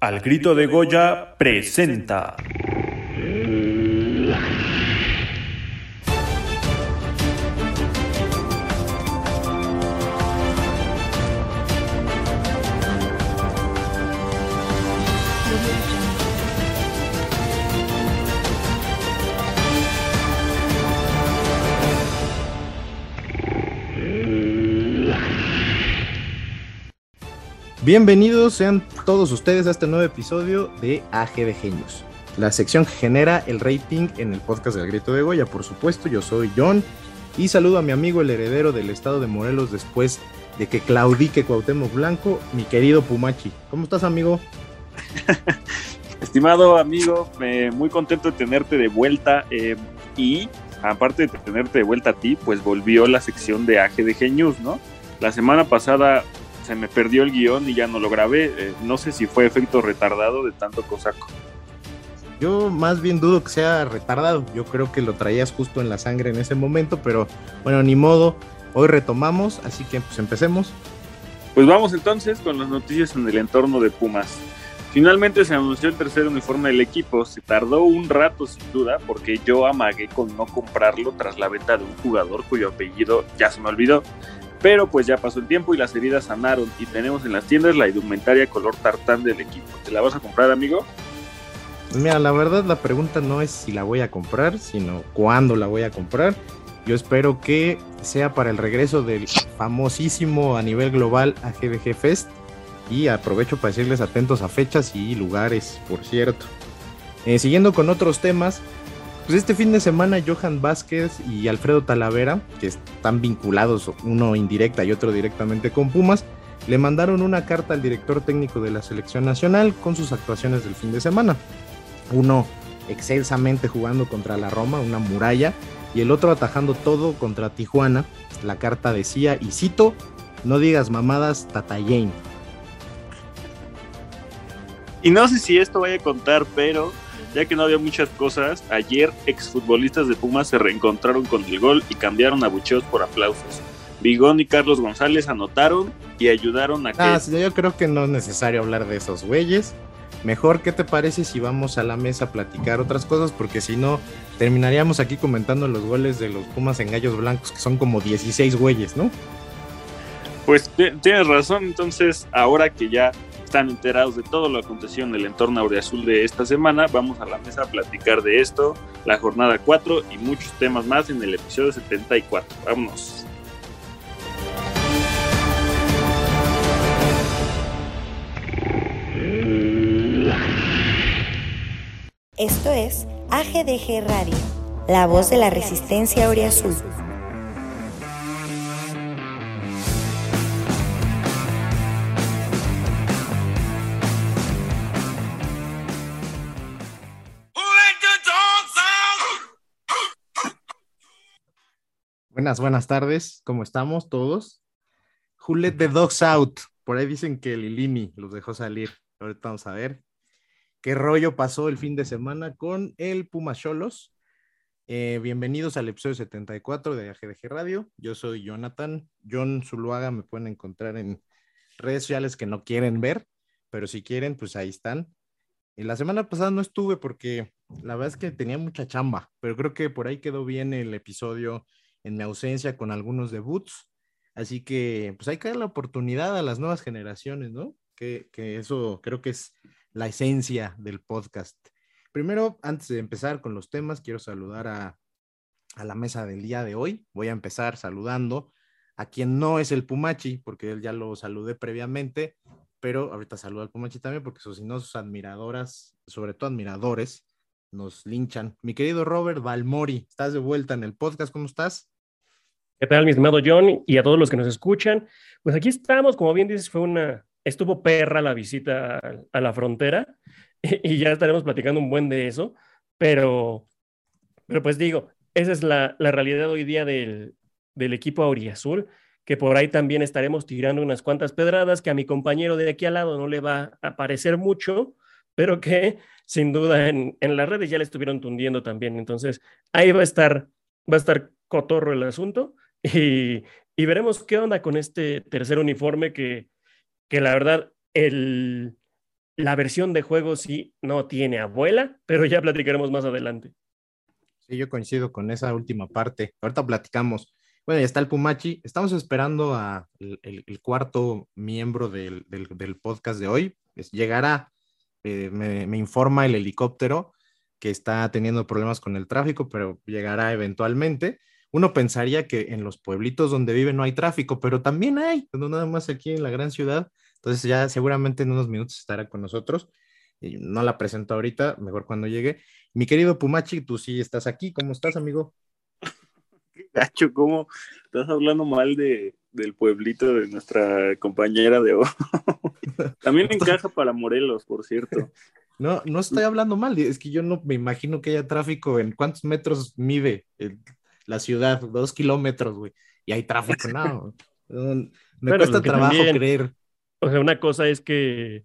Al grito de Goya presenta. Bienvenidos sean todos ustedes a este nuevo episodio de AG de Genios, la sección que genera el rating en el podcast del Grito de Goya. Por supuesto, yo soy John y saludo a mi amigo el heredero del estado de Morelos después de que claudique Cuauhtémoc Blanco, mi querido Pumachi. ¿Cómo estás, amigo? Estimado amigo, muy contento de tenerte de vuelta eh, y aparte de tenerte de vuelta a ti, pues volvió la sección de AG de Genius, ¿no? La semana pasada se me perdió el guion y ya no lo grabé. Eh, no sé si fue efecto retardado de tanto cosaco. Yo más bien dudo que sea retardado. Yo creo que lo traías justo en la sangre en ese momento, pero bueno, ni modo. Hoy retomamos, así que pues empecemos. Pues vamos entonces con las noticias en el entorno de Pumas. Finalmente se anunció el tercer uniforme del equipo. Se tardó un rato sin duda porque yo amagué con no comprarlo tras la venta de un jugador cuyo apellido ya se me olvidó. Pero pues ya pasó el tiempo y las heridas sanaron y tenemos en las tiendas la indumentaria color tartán del equipo. ¿Te la vas a comprar, amigo? Mira, la verdad la pregunta no es si la voy a comprar, sino cuándo la voy a comprar. Yo espero que sea para el regreso del famosísimo a nivel global AGBG Fest. Y aprovecho para decirles atentos a fechas y lugares, por cierto. Eh, siguiendo con otros temas, pues este fin de semana Johan Vázquez y Alfredo Talavera, que están vinculados uno indirecta y otro directamente con Pumas, le mandaron una carta al director técnico de la selección nacional con sus actuaciones del fin de semana. Uno excelsamente jugando contra la Roma, una muralla, y el otro atajando todo contra Tijuana. La carta decía, y cito, no digas mamadas, Tatayane. Y no sé si esto vaya a contar, pero ya que no había muchas cosas, ayer exfutbolistas de Pumas se reencontraron con el gol y cambiaron a bucheos por aplausos. Bigón y Carlos González anotaron y ayudaron a que... Ah, yo creo que no es necesario hablar de esos güeyes. Mejor, ¿qué te parece si vamos a la mesa a platicar otras cosas? Porque si no, terminaríamos aquí comentando los goles de los Pumas en Gallos Blancos, que son como 16 güeyes, ¿no? Pues tienes razón, entonces ahora que ya están enterados de todo lo acontecido en el entorno Aureazul de esta semana. Vamos a la mesa a platicar de esto, la jornada 4 y muchos temas más en el episodio 74. Vámonos. Esto es AGDG Radio, la voz de la resistencia Aureazul. Buenas, buenas tardes. ¿Cómo estamos todos? Who the dogs out? Por ahí dicen que Lilini los dejó salir. Ahorita vamos a ver qué rollo pasó el fin de semana con el Puma Cholos. Eh, bienvenidos al episodio 74 de AGDG Radio. Yo soy Jonathan. John Zuluaga me pueden encontrar en redes sociales que no quieren ver, pero si quieren, pues ahí están. Y la semana pasada no estuve porque la verdad es que tenía mucha chamba, pero creo que por ahí quedó bien el episodio en mi ausencia con algunos debuts. Así que pues hay que dar la oportunidad a las nuevas generaciones, ¿no? Que, que eso creo que es la esencia del podcast. Primero, antes de empezar con los temas, quiero saludar a, a la mesa del día de hoy. Voy a empezar saludando a quien no es el Pumachi, porque él ya lo saludé previamente, pero ahorita saludo al Pumachi también, porque si no, sus admiradoras, sobre todo admiradores, nos linchan. Mi querido Robert Valmori, estás de vuelta en el podcast, ¿cómo estás? ¿Qué tal, mi estimado John? Y a todos los que nos escuchan. Pues aquí estamos, como bien dices, fue una, estuvo perra la visita a, la frontera y, ya estaremos platicando un buen de eso, pero, pero pues digo, esa es la, la realidad hoy día del, del equipo auriazul, que por ahí también estaremos tirando unas cuantas pedradas que a mi compañero de aquí al lado no le va a parecer mucho, pero que sin duda en, en las redes ya le estuvieron tundiendo también. Entonces, ahí va a estar, va a estar cotorro el asunto y, y veremos qué onda con este tercer uniforme que, que la verdad, el, la versión de juego sí no tiene abuela, pero ya platicaremos más adelante. Sí, yo coincido con esa última parte. Ahorita platicamos. Bueno, ya está el Pumachi. Estamos esperando a el, cuarto miembro del, podcast de hoy. llegará, eh, me, me, informa el helicóptero que está teniendo problemas con el tráfico, pero llegará eventualmente. Uno pensaría que en los pueblitos donde vive no hay tráfico, pero también hay, no nada más aquí en la gran ciudad. Entonces ya seguramente en unos minutos estará con nosotros. Y no la presento ahorita, mejor cuando llegue. Mi querido Pumachi, tú sí estás aquí. ¿Cómo estás, amigo? Gacho, ¿cómo estás hablando mal de, del pueblito de nuestra compañera de hoy? También encaja para Morelos, por cierto. No, no estoy hablando mal, es que yo no me imagino que haya tráfico. ¿En cuántos metros mide la ciudad? Dos kilómetros, güey. Y hay tráfico, no. me cuesta trabajo creer. O sea, una cosa es que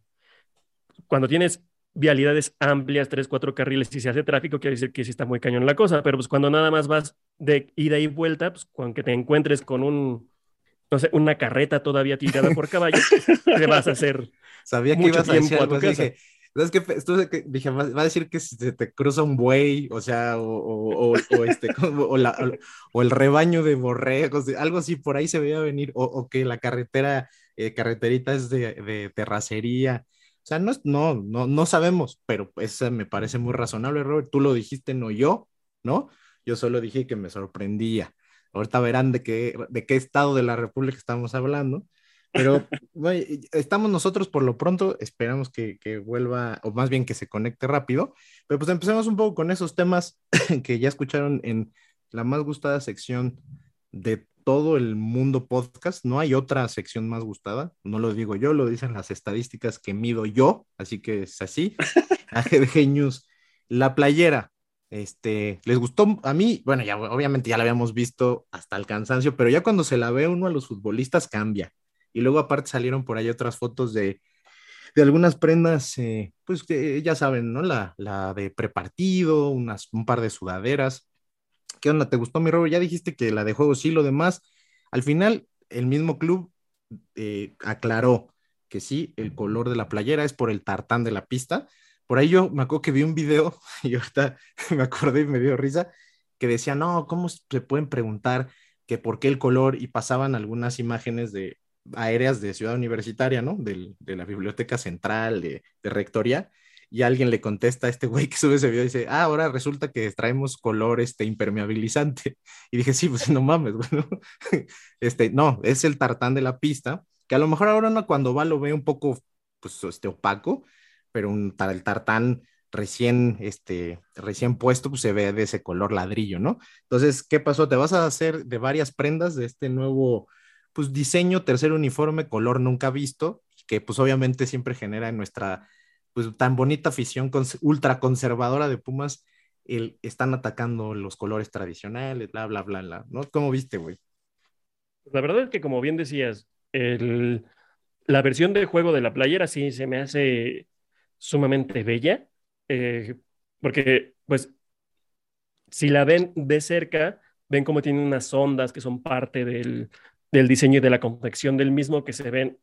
cuando tienes vialidades amplias, tres, cuatro carriles, y se hace tráfico, quiere decir que sí está muy cañón la cosa, pero pues cuando nada más vas de ida y vuelta, pues cuando te encuentres con un, no sé, una carreta todavía tirada por caballo, te vas a hacer Sabía que ibas a decir algo Dije, ¿sabes qué? dije, va, a decir que se te cruza un buey, o sea, o, o, este, o, el rebaño de borregos, algo así, por ahí se veía venir, o, que la carretera, eh, carreterita es de, de terracería, o sea, no, no, no, no sabemos, pero eso me parece muy razonable, Robert. Tú lo dijiste, no yo, ¿no? Yo solo dije que me sorprendía. Ahorita verán de qué, de qué estado de la República estamos hablando. Pero estamos nosotros por lo pronto, esperamos que, que, vuelva, o más bien que se conecte rápido. Pero pues empecemos un poco con esos temas que ya escucharon en la más gustada sección de todo el mundo podcast. No hay otra sección más gustada, no lo digo yo, lo dicen las estadísticas que mido yo, así que es así. AGDG News, la playera. Este, les gustó a mí, bueno, ya obviamente ya la habíamos visto hasta el cansancio, pero ya cuando se la ve uno a los futbolistas cambia. Y luego aparte salieron por ahí otras fotos de, de algunas prendas, eh, pues que ya saben, ¿no? La, la de prepartido, unas, un par de sudaderas. ¿Qué onda? ¿Te gustó mi robo? Ya dijiste que la de juego sí, lo demás. Al final, el mismo club eh, aclaró que sí, el color de la playera es por el tartán de la pista. Por ahí yo me acuerdo que vi un video y ahorita me acordé y me dio risa que decía, no, ¿cómo se pueden preguntar que por qué el color? Y pasaban algunas imágenes de aéreas de Ciudad Universitaria, ¿no? de la Biblioteca Central, de, de Rectoría y alguien le contesta a este güey que sube ese video y dice, ah, ahora resulta que traemos color este impermeabilizante. Y dije, sí, pues no mames, güey, ¿no? Este, no, es el tartán de la pista, que a lo mejor ahora no cuando va lo ve un poco, pues, este, opaco, pero un, el tartán recién, este, recién puesto, pues se ve de ese color ladrillo, ¿no? Entonces, ¿qué pasó? Te vas a hacer de varias prendas de este nuevo, pues, diseño, tercer uniforme, color nunca visto, que pues obviamente siempre genera en nuestra pues tan bonita afición ultra conservadora de Pumas, el, están atacando los colores tradicionales, bla, bla, bla, bla, ¿no? ¿Cómo viste, güey? La verdad es que como bien decías, el, la versión de juego de la playera sí se me hace sumamente bella, eh, porque pues si la ven de cerca, ven cómo tiene unas ondas que son parte del, del diseño y de la confección del mismo que se ven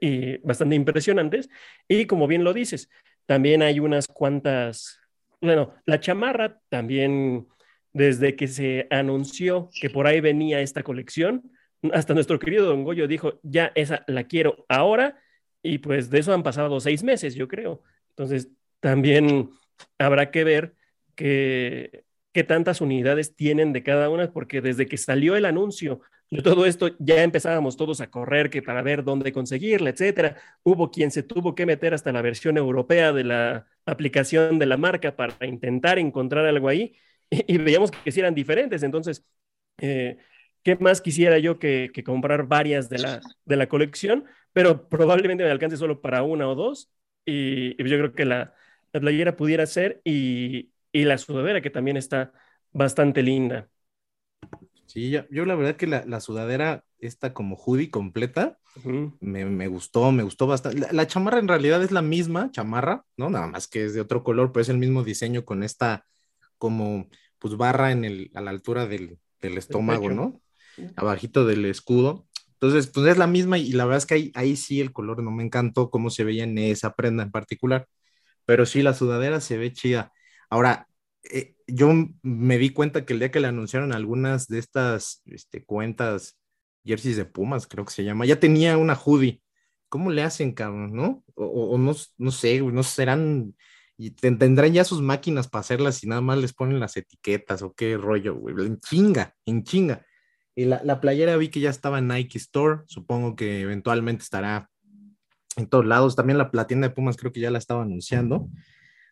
y bastante impresionantes. Y como bien lo dices, también hay unas cuantas, bueno, la chamarra también, desde que se anunció que por ahí venía esta colección, hasta nuestro querido Don Goyo dijo, ya esa la quiero ahora, y pues de eso han pasado seis meses, yo creo. Entonces, también habrá que ver qué tantas unidades tienen de cada una, porque desde que salió el anuncio de todo esto ya empezábamos todos a correr que para ver dónde conseguirla, etcétera. Hubo quien se tuvo que meter hasta la versión europea de la aplicación de la marca para intentar encontrar algo ahí y, veíamos que sí eran diferentes. Entonces, eh, ¿qué más quisiera yo que, comprar varias de la, de la colección? Pero probablemente me alcance solo para una o dos y, yo creo que la, la playera pudiera ser y, y la sudadera que también está bastante linda. Sí, yo, la verdad que la, sudadera, esta como hoodie completa, me, gustó, me gustó bastante. La, chamarra en realidad es la misma chamarra, ¿no? Nada más que es de otro color, pero es el mismo diseño con esta como pues barra en el, a la altura del, estómago, ¿no? Abajito del escudo. Entonces, pues es la misma y la verdad es que ahí, ahí sí el color no me encantó cómo se veía en esa prenda en particular, pero sí la sudadera se ve chida. Ahora, eh, yo me di cuenta que el día que le anunciaron algunas de estas este, cuentas, jerseys de Pumas, creo que se llama, ya tenía una hoodie. ¿Cómo le hacen, cabrón? ¿No? O, o no, no sé, no serán y tendrán ya sus máquinas para hacerlas y nada más les ponen las etiquetas o qué rollo, güey. En chinga, en chinga. Y la, la, playera vi que ya estaba en Nike Store, supongo que eventualmente estará en todos lados. También la, la tienda de Pumas creo que ya la estaba anunciando.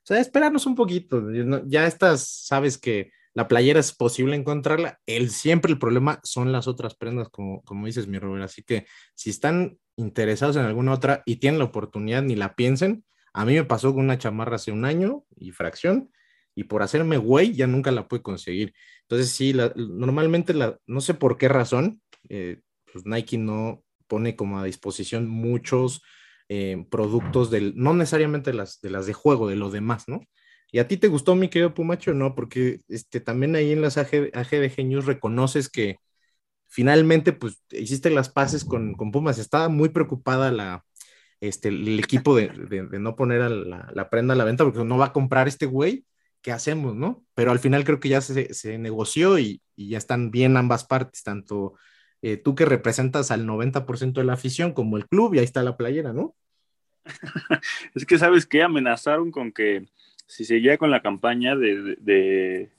Sea, esperarnos un poquito. Ya estas, sabes que la playera es posible encontrarla. El, siempre el problema son las otras prendas, como, como dices, mi Robert. Así que si están interesados en alguna otra y tienen la oportunidad, ni la piensen. A mí me pasó con una chamarra hace un año y fracción, y por hacerme güey ya nunca la pude conseguir. Entonces, sí, la, normalmente, la, no sé por qué razón, eh, pues Nike no pone como a disposición muchos eh, productos del, no necesariamente las, de las de juego, de lo demás, ¿no? ¿Y a ti te gustó, mi querido Pumacho? No, porque este, también ahí en las AG, AGDG News reconoces que finalmente, pues, hiciste las paces con, con Pumas. Estaba muy preocupada la, este, el equipo de, de, no poner la, la, prenda a la venta porque no va a comprar este güey. ¿Qué hacemos, no? Pero al final creo que ya se, se negoció y, ya están bien ambas partes, tanto eh, tú que representas al 90% de la afición como el club y ahí está la playera, ¿no? es que, ¿sabes qué? Amenazaron con que si seguía con la campaña de, de,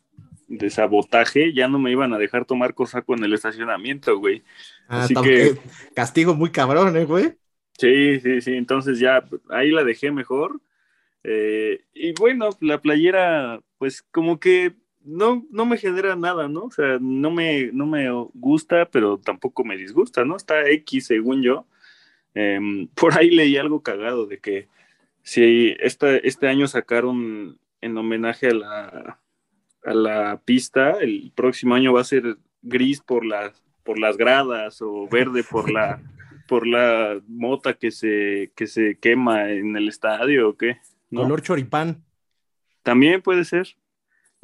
de, sabotaje, ya no me iban a dejar tomar cosaco en el estacionamiento, güey. Ah, Así que... Castigo muy cabrón, ¿eh, güey? Sí, sí, sí. Entonces ya ahí la dejé mejor. Eh, y bueno, la playera, pues como que no, no me genera nada, ¿no? O sea, no me, no me gusta, pero tampoco me disgusta, ¿no? Está X según yo. Eh, por ahí leí algo cagado de que si este, este año sacaron en homenaje a la, a la pista, el próximo año va a ser gris por las, por las gradas o verde por la, por la mota que se, que se quema en el estadio o qué. ¿no? Color choripán. También puede ser.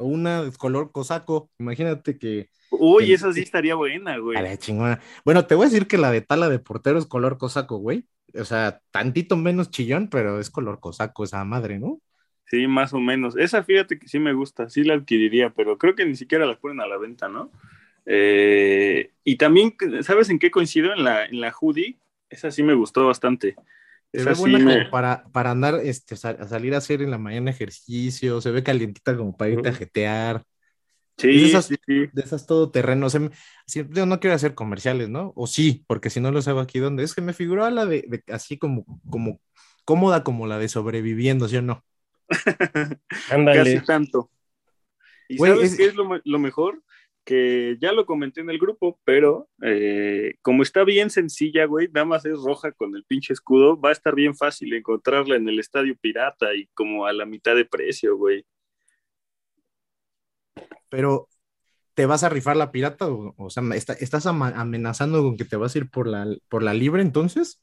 O una color cosaco. Imagínate que. Uy, que, esa sí estaría buena, güey. A la chingona. Bueno, te voy a decir que la de tala de portero es color cosaco, güey. O sea, tantito menos chillón, pero es color cosaco esa madre, ¿no? Sí, más o menos. Esa fíjate que sí me gusta, sí la adquiriría, pero creo que ni siquiera la ponen a la venta, ¿no? Eh, y también, ¿sabes en qué coincido? En la, en la hoodie, esa sí me gustó bastante. Se ve buena sí me... para, para andar, este, a salir a hacer en la mañana ejercicio, se ve calientita como para irte a jetear. Sí, de esas, sí, sí. De esas todoterreno. O sea, si, yo no quiero hacer comerciales, ¿no? O sí, porque si no lo sé aquí dónde. Es que me figuró la de, de, así como, como cómoda como la de sobreviviendo, ¿sí o no? Ándale. Casi tanto. ¿Y Wey, sabes es... qué es lo, lo, mejor? Que ya lo comenté en el grupo, pero eh, como está bien sencilla, güey, nada más es roja con el pinche escudo, va a estar bien fácil encontrarla en el estadio pirata y como a la mitad de precio, güey. Pero, ¿te vas a rifar la pirata? O, o sea, ¿está, ¿estás amenazando con que te vas a ir por la, por la libre entonces?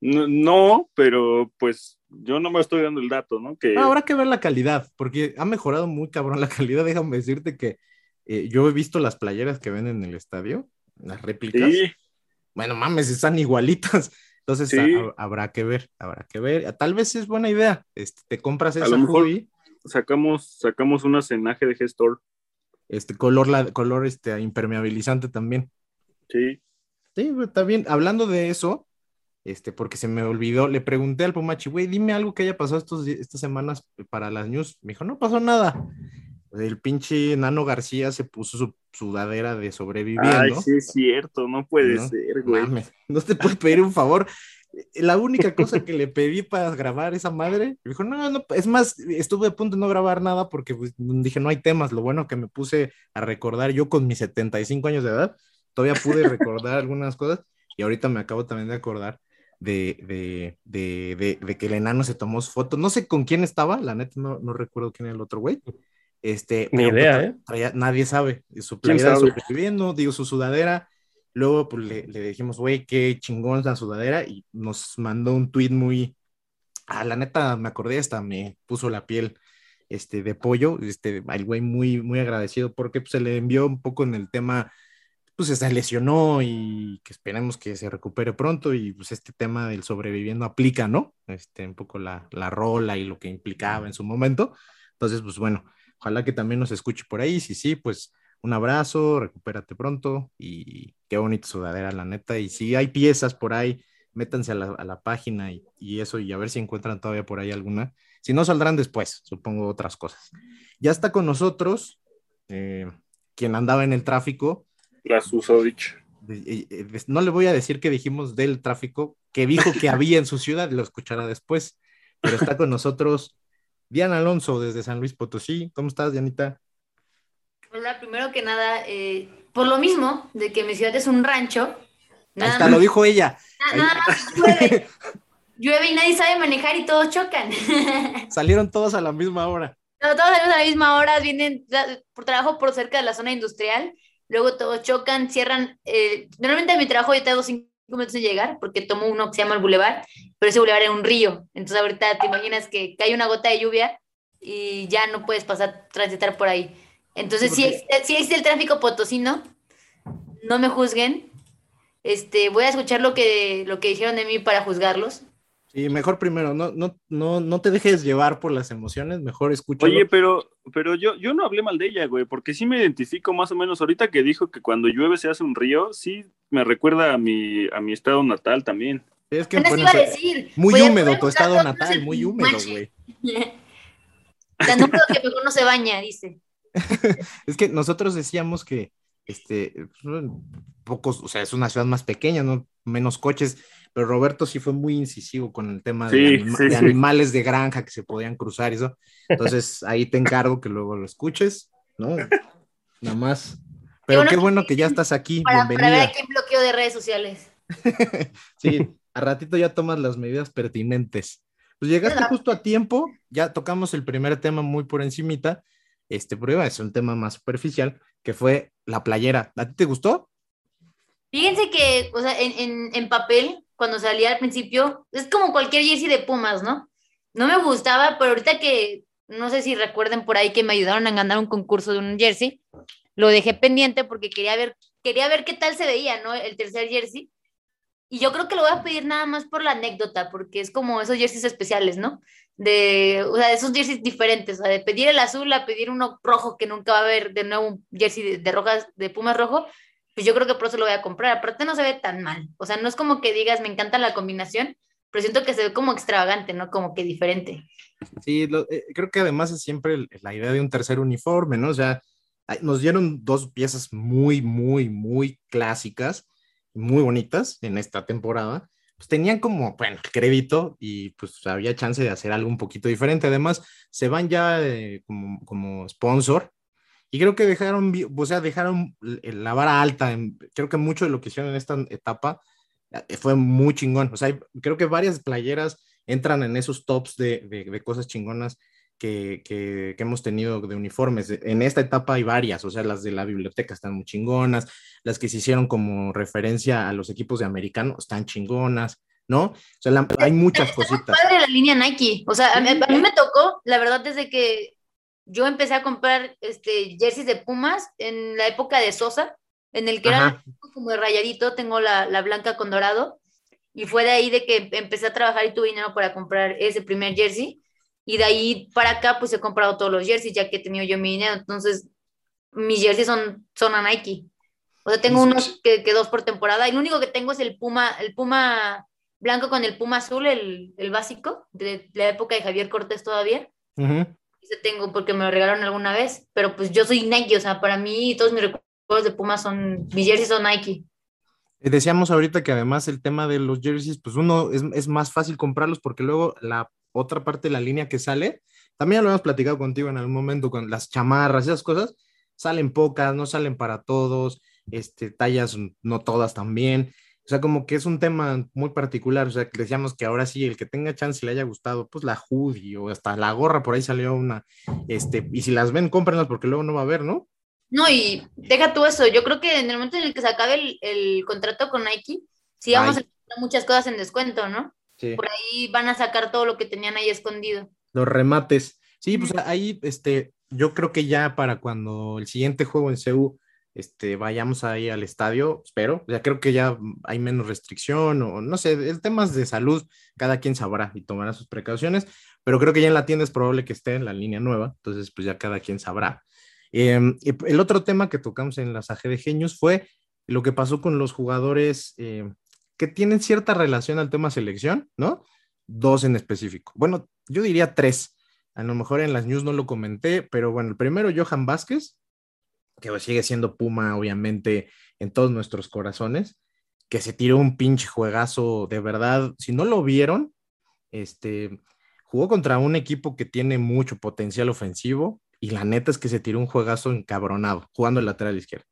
No, no, pero pues yo no me estoy dando el dato, ¿no? Que... No, habrá que ver la calidad, porque ha mejorado muy cabrón la calidad. Déjame decirte que eh, yo he visto las playeras que venden en el estadio, las réplicas. Sí. Bueno, mames, están igualitas. Entonces sí. a, habrá que ver, habrá que ver. Tal vez es buena idea. Este, te compras esa a lo mejor sacamos, sacamos una cenaje de gestor. Este color, la, color este, impermeabilizante también. Sí. Sí, está bien. Hablando de eso, este, porque se me olvidó, le pregunté al Pumachi, güey, dime algo que haya pasado estos, estas semanas para las news. Me dijo, no pasó nada. El pinche Nano García se puso su sudadera de sobreviviendo. Ay, sí es cierto, no puede no, ser, güey. Mames, no te puedes pedir un favor. La única cosa que le pedí para grabar esa madre, dijo, no, no, es más, estuve a punto de no grabar nada porque pues, dije, no hay temas. Lo bueno que me puse a recordar yo con mis 75 años de edad, todavía pude recordar algunas cosas y ahorita me acabo también de acordar de, de, de, de, de que el enano se tomó su foto. No sé con quién estaba, la neta no, no recuerdo quién era el otro güey. Este, Ni idea, ¿eh? Traía, nadie sabe. Su playera sobreviviendo, digo, su sudadera. Luego pues, le, le dijimos, güey, qué chingón la sudadera. Y nos mandó un tweet muy. Ah, la neta, me acordé, hasta me puso la piel este, de pollo. Este, el güey muy, muy agradecido porque pues, se le envió un poco en el tema pues se lesionó y que esperemos que se recupere pronto y pues este tema del sobreviviendo aplica, ¿no? Este, un poco la, la rola y lo que implicaba en su momento. Entonces, pues bueno, ojalá que también nos escuche por ahí, si sí, pues un abrazo, recupérate pronto y qué bonita sudadera, la neta. Y si hay piezas por ahí, métanse a la, a la página y, y, eso y a ver si encuentran todavía por ahí alguna. Si no, saldrán después, supongo otras cosas. Ya está con nosotros eh, quien andaba en el tráfico. La Susodich. No le voy a decir que dijimos del tráfico, que dijo que había en su ciudad, lo escuchará después, pero está con nosotros Diana Alonso desde San Luis Potosí. ¿Cómo estás, Dianita? Hola, primero que nada, eh, por lo mismo de que mi ciudad es un rancho. Nada Hasta más, lo dijo ella. Nada, nada más llueve. llueve y nadie sabe manejar y todos chocan. Salieron todos a la misma hora. No, todos salimos a la misma hora, vienen por trabajo por cerca de la zona industrial, luego todos chocan, cierran. Eh, normalmente a mi trabajo yo tengo cinco minutos en llegar porque tomo uno que se llama el Boulevard, pero ese Boulevard es un río. Entonces ahorita te imaginas que cae una gota de lluvia y ya no puedes pasar, transitar por ahí. Entonces, si sí, sí existe el tráfico potosino, no me juzguen. Este, voy a escuchar lo que, lo que dijeron de mí para juzgarlos. Sí, mejor primero, no, no, no, no te dejes llevar por las emociones, mejor escucha. Oye, pero, pero yo, yo no hablé mal de ella, güey, porque sí me identifico más o menos ahorita que dijo que cuando llueve se hace un río, sí me recuerda a mi, a mi estado natal también. Es que bueno, iba a decir? muy húmedo tu estado natal, muy húmedo, güey. La número que mejor no se baña, dice. es que nosotros decíamos que este, pocos, o sea, es una ciudad más pequeña, ¿no? Menos coches, pero Roberto sí fue muy incisivo con el tema sí, de, anima sí, de sí. animales de granja que se podían cruzar y eso. Entonces, ahí te encargo que luego lo escuches, ¿no? Nada más. Pero qué bueno que ya estás aquí, Para, para ver bienvenida. a quién bloqueo de redes sociales. sí, a ratito ya tomas las medidas pertinentes. Pues llegaste justo a tiempo, ya tocamos el primer tema muy por encimita, este prueba es un tema más superficial, que fue la playera. ¿A ti te gustó? Fíjense que, o sea, en, en, papel, cuando salía al principio, es como cualquier jersey de Pumas, ¿no? No me gustaba, pero ahorita que, no sé si recuerden por ahí que me ayudaron a ganar un concurso de un jersey, lo dejé pendiente porque quería ver, quería ver qué tal se veía, ¿no? El tercer jersey. Y yo creo que lo voy a pedir nada más por la anécdota, porque es como esos jerseys especiales, ¿no? De, o sea, esos jerseys diferentes, o sea, de pedir el azul a pedir uno rojo, que nunca va a haber de nuevo un jersey de, de rojas, de Pumas rojo, pues yo creo que por eso lo voy a comprar. Aparte no se ve tan mal. O sea, no es como que digas, me encanta la combinación, pero siento que se ve como extravagante, ¿no? Como que diferente. Sí, lo, eh, creo que además es siempre la idea de un tercer uniforme, ¿no? O sea, nos dieron dos piezas muy, muy, muy clásicas, muy bonitas en esta temporada. Pues tenían como, bueno, crédito y pues había chance de hacer algo un poquito diferente. Además, se van ya eh, como, como sponsor, y creo que dejaron, o sea, dejaron la vara alta. Creo que mucho de lo que hicieron en esta etapa eh, fue muy chingón. O sea, creo que varias playeras entran en esos tops de, de, de cosas chingonas que, que, que, hemos tenido de uniformes. En esta etapa hay varias, o sea, las de la biblioteca están muy chingonas, las que se hicieron como referencia a los equipos de americano están chingonas. ¿no? O sea, la, hay muchas cositas. Padre la línea Nike. O sea, a mí, a mí me tocó, la verdad, desde que yo empecé a comprar este, jerseys de Pumas en la época de Sosa, en el que era como de rayadito, tengo la, la, blanca con dorado, y fue de ahí de que empecé a trabajar y tuve dinero para comprar ese primer jersey, y de ahí para acá pues he comprado todos los jerseys, ya que he tenido yo mi dinero, entonces mis jerseys son, son a Nike. O sea, tengo unos que, que dos por temporada, y lo único que tengo es el Puma, el Puma blanco con el Puma azul, el, el básico, de la época de Javier Cortés todavía. Uh -huh tengo porque me lo regalaron alguna vez, pero pues yo soy Nike, o sea, para mí todos mis recuerdos de Puma son, mis jerseys son Nike. Decíamos ahorita que además el tema de los jerseys, pues uno es, es, más fácil comprarlos porque luego la otra parte de la línea que sale, también lo hemos platicado contigo en algún momento con las chamarras, esas cosas, salen pocas, no salen para todos, este, tallas no todas también. O sea, como que es un tema muy particular, o sea, que decíamos que ahora sí, el que tenga chance y le haya gustado, pues la hoodie o hasta la gorra, por ahí salió una, este, y si las ven, cómprenlas porque luego no va a haber, ¿no? No, y deja tú eso, yo creo que en el momento en el que se acabe el, el contrato con Nike, sí vamos Ay. a tener muchas cosas en descuento, ¿no? Sí. Por ahí van a sacar todo lo que tenían ahí escondido. Los remates. Sí, pues ahí, este, yo creo que ya para cuando el siguiente juego en CEU este, vayamos ahí al estadio, espero. Ya creo que ya hay menos restricción o no sé, el temas de salud, cada quien sabrá y tomará sus precauciones, pero creo que ya en la tienda es probable que esté en la línea nueva, entonces pues ya cada quien sabrá. Em, el otro tema que tocamos en las de Genios fue lo que pasó con los jugadores em, que tienen cierta relación al tema selección, ¿no? Dos en específico. Bueno, yo diría tres. A lo mejor en las news no lo comenté, pero bueno, el primero, Johan Vázquez, que sigue siendo Puma, obviamente, en todos nuestros corazones, que se tiró un pinche juegazo de verdad. Si no lo vieron, este, jugó contra un equipo que tiene mucho potencial ofensivo y la neta es que se tiró un juegazo encabronado, jugando el lateral izquierdo.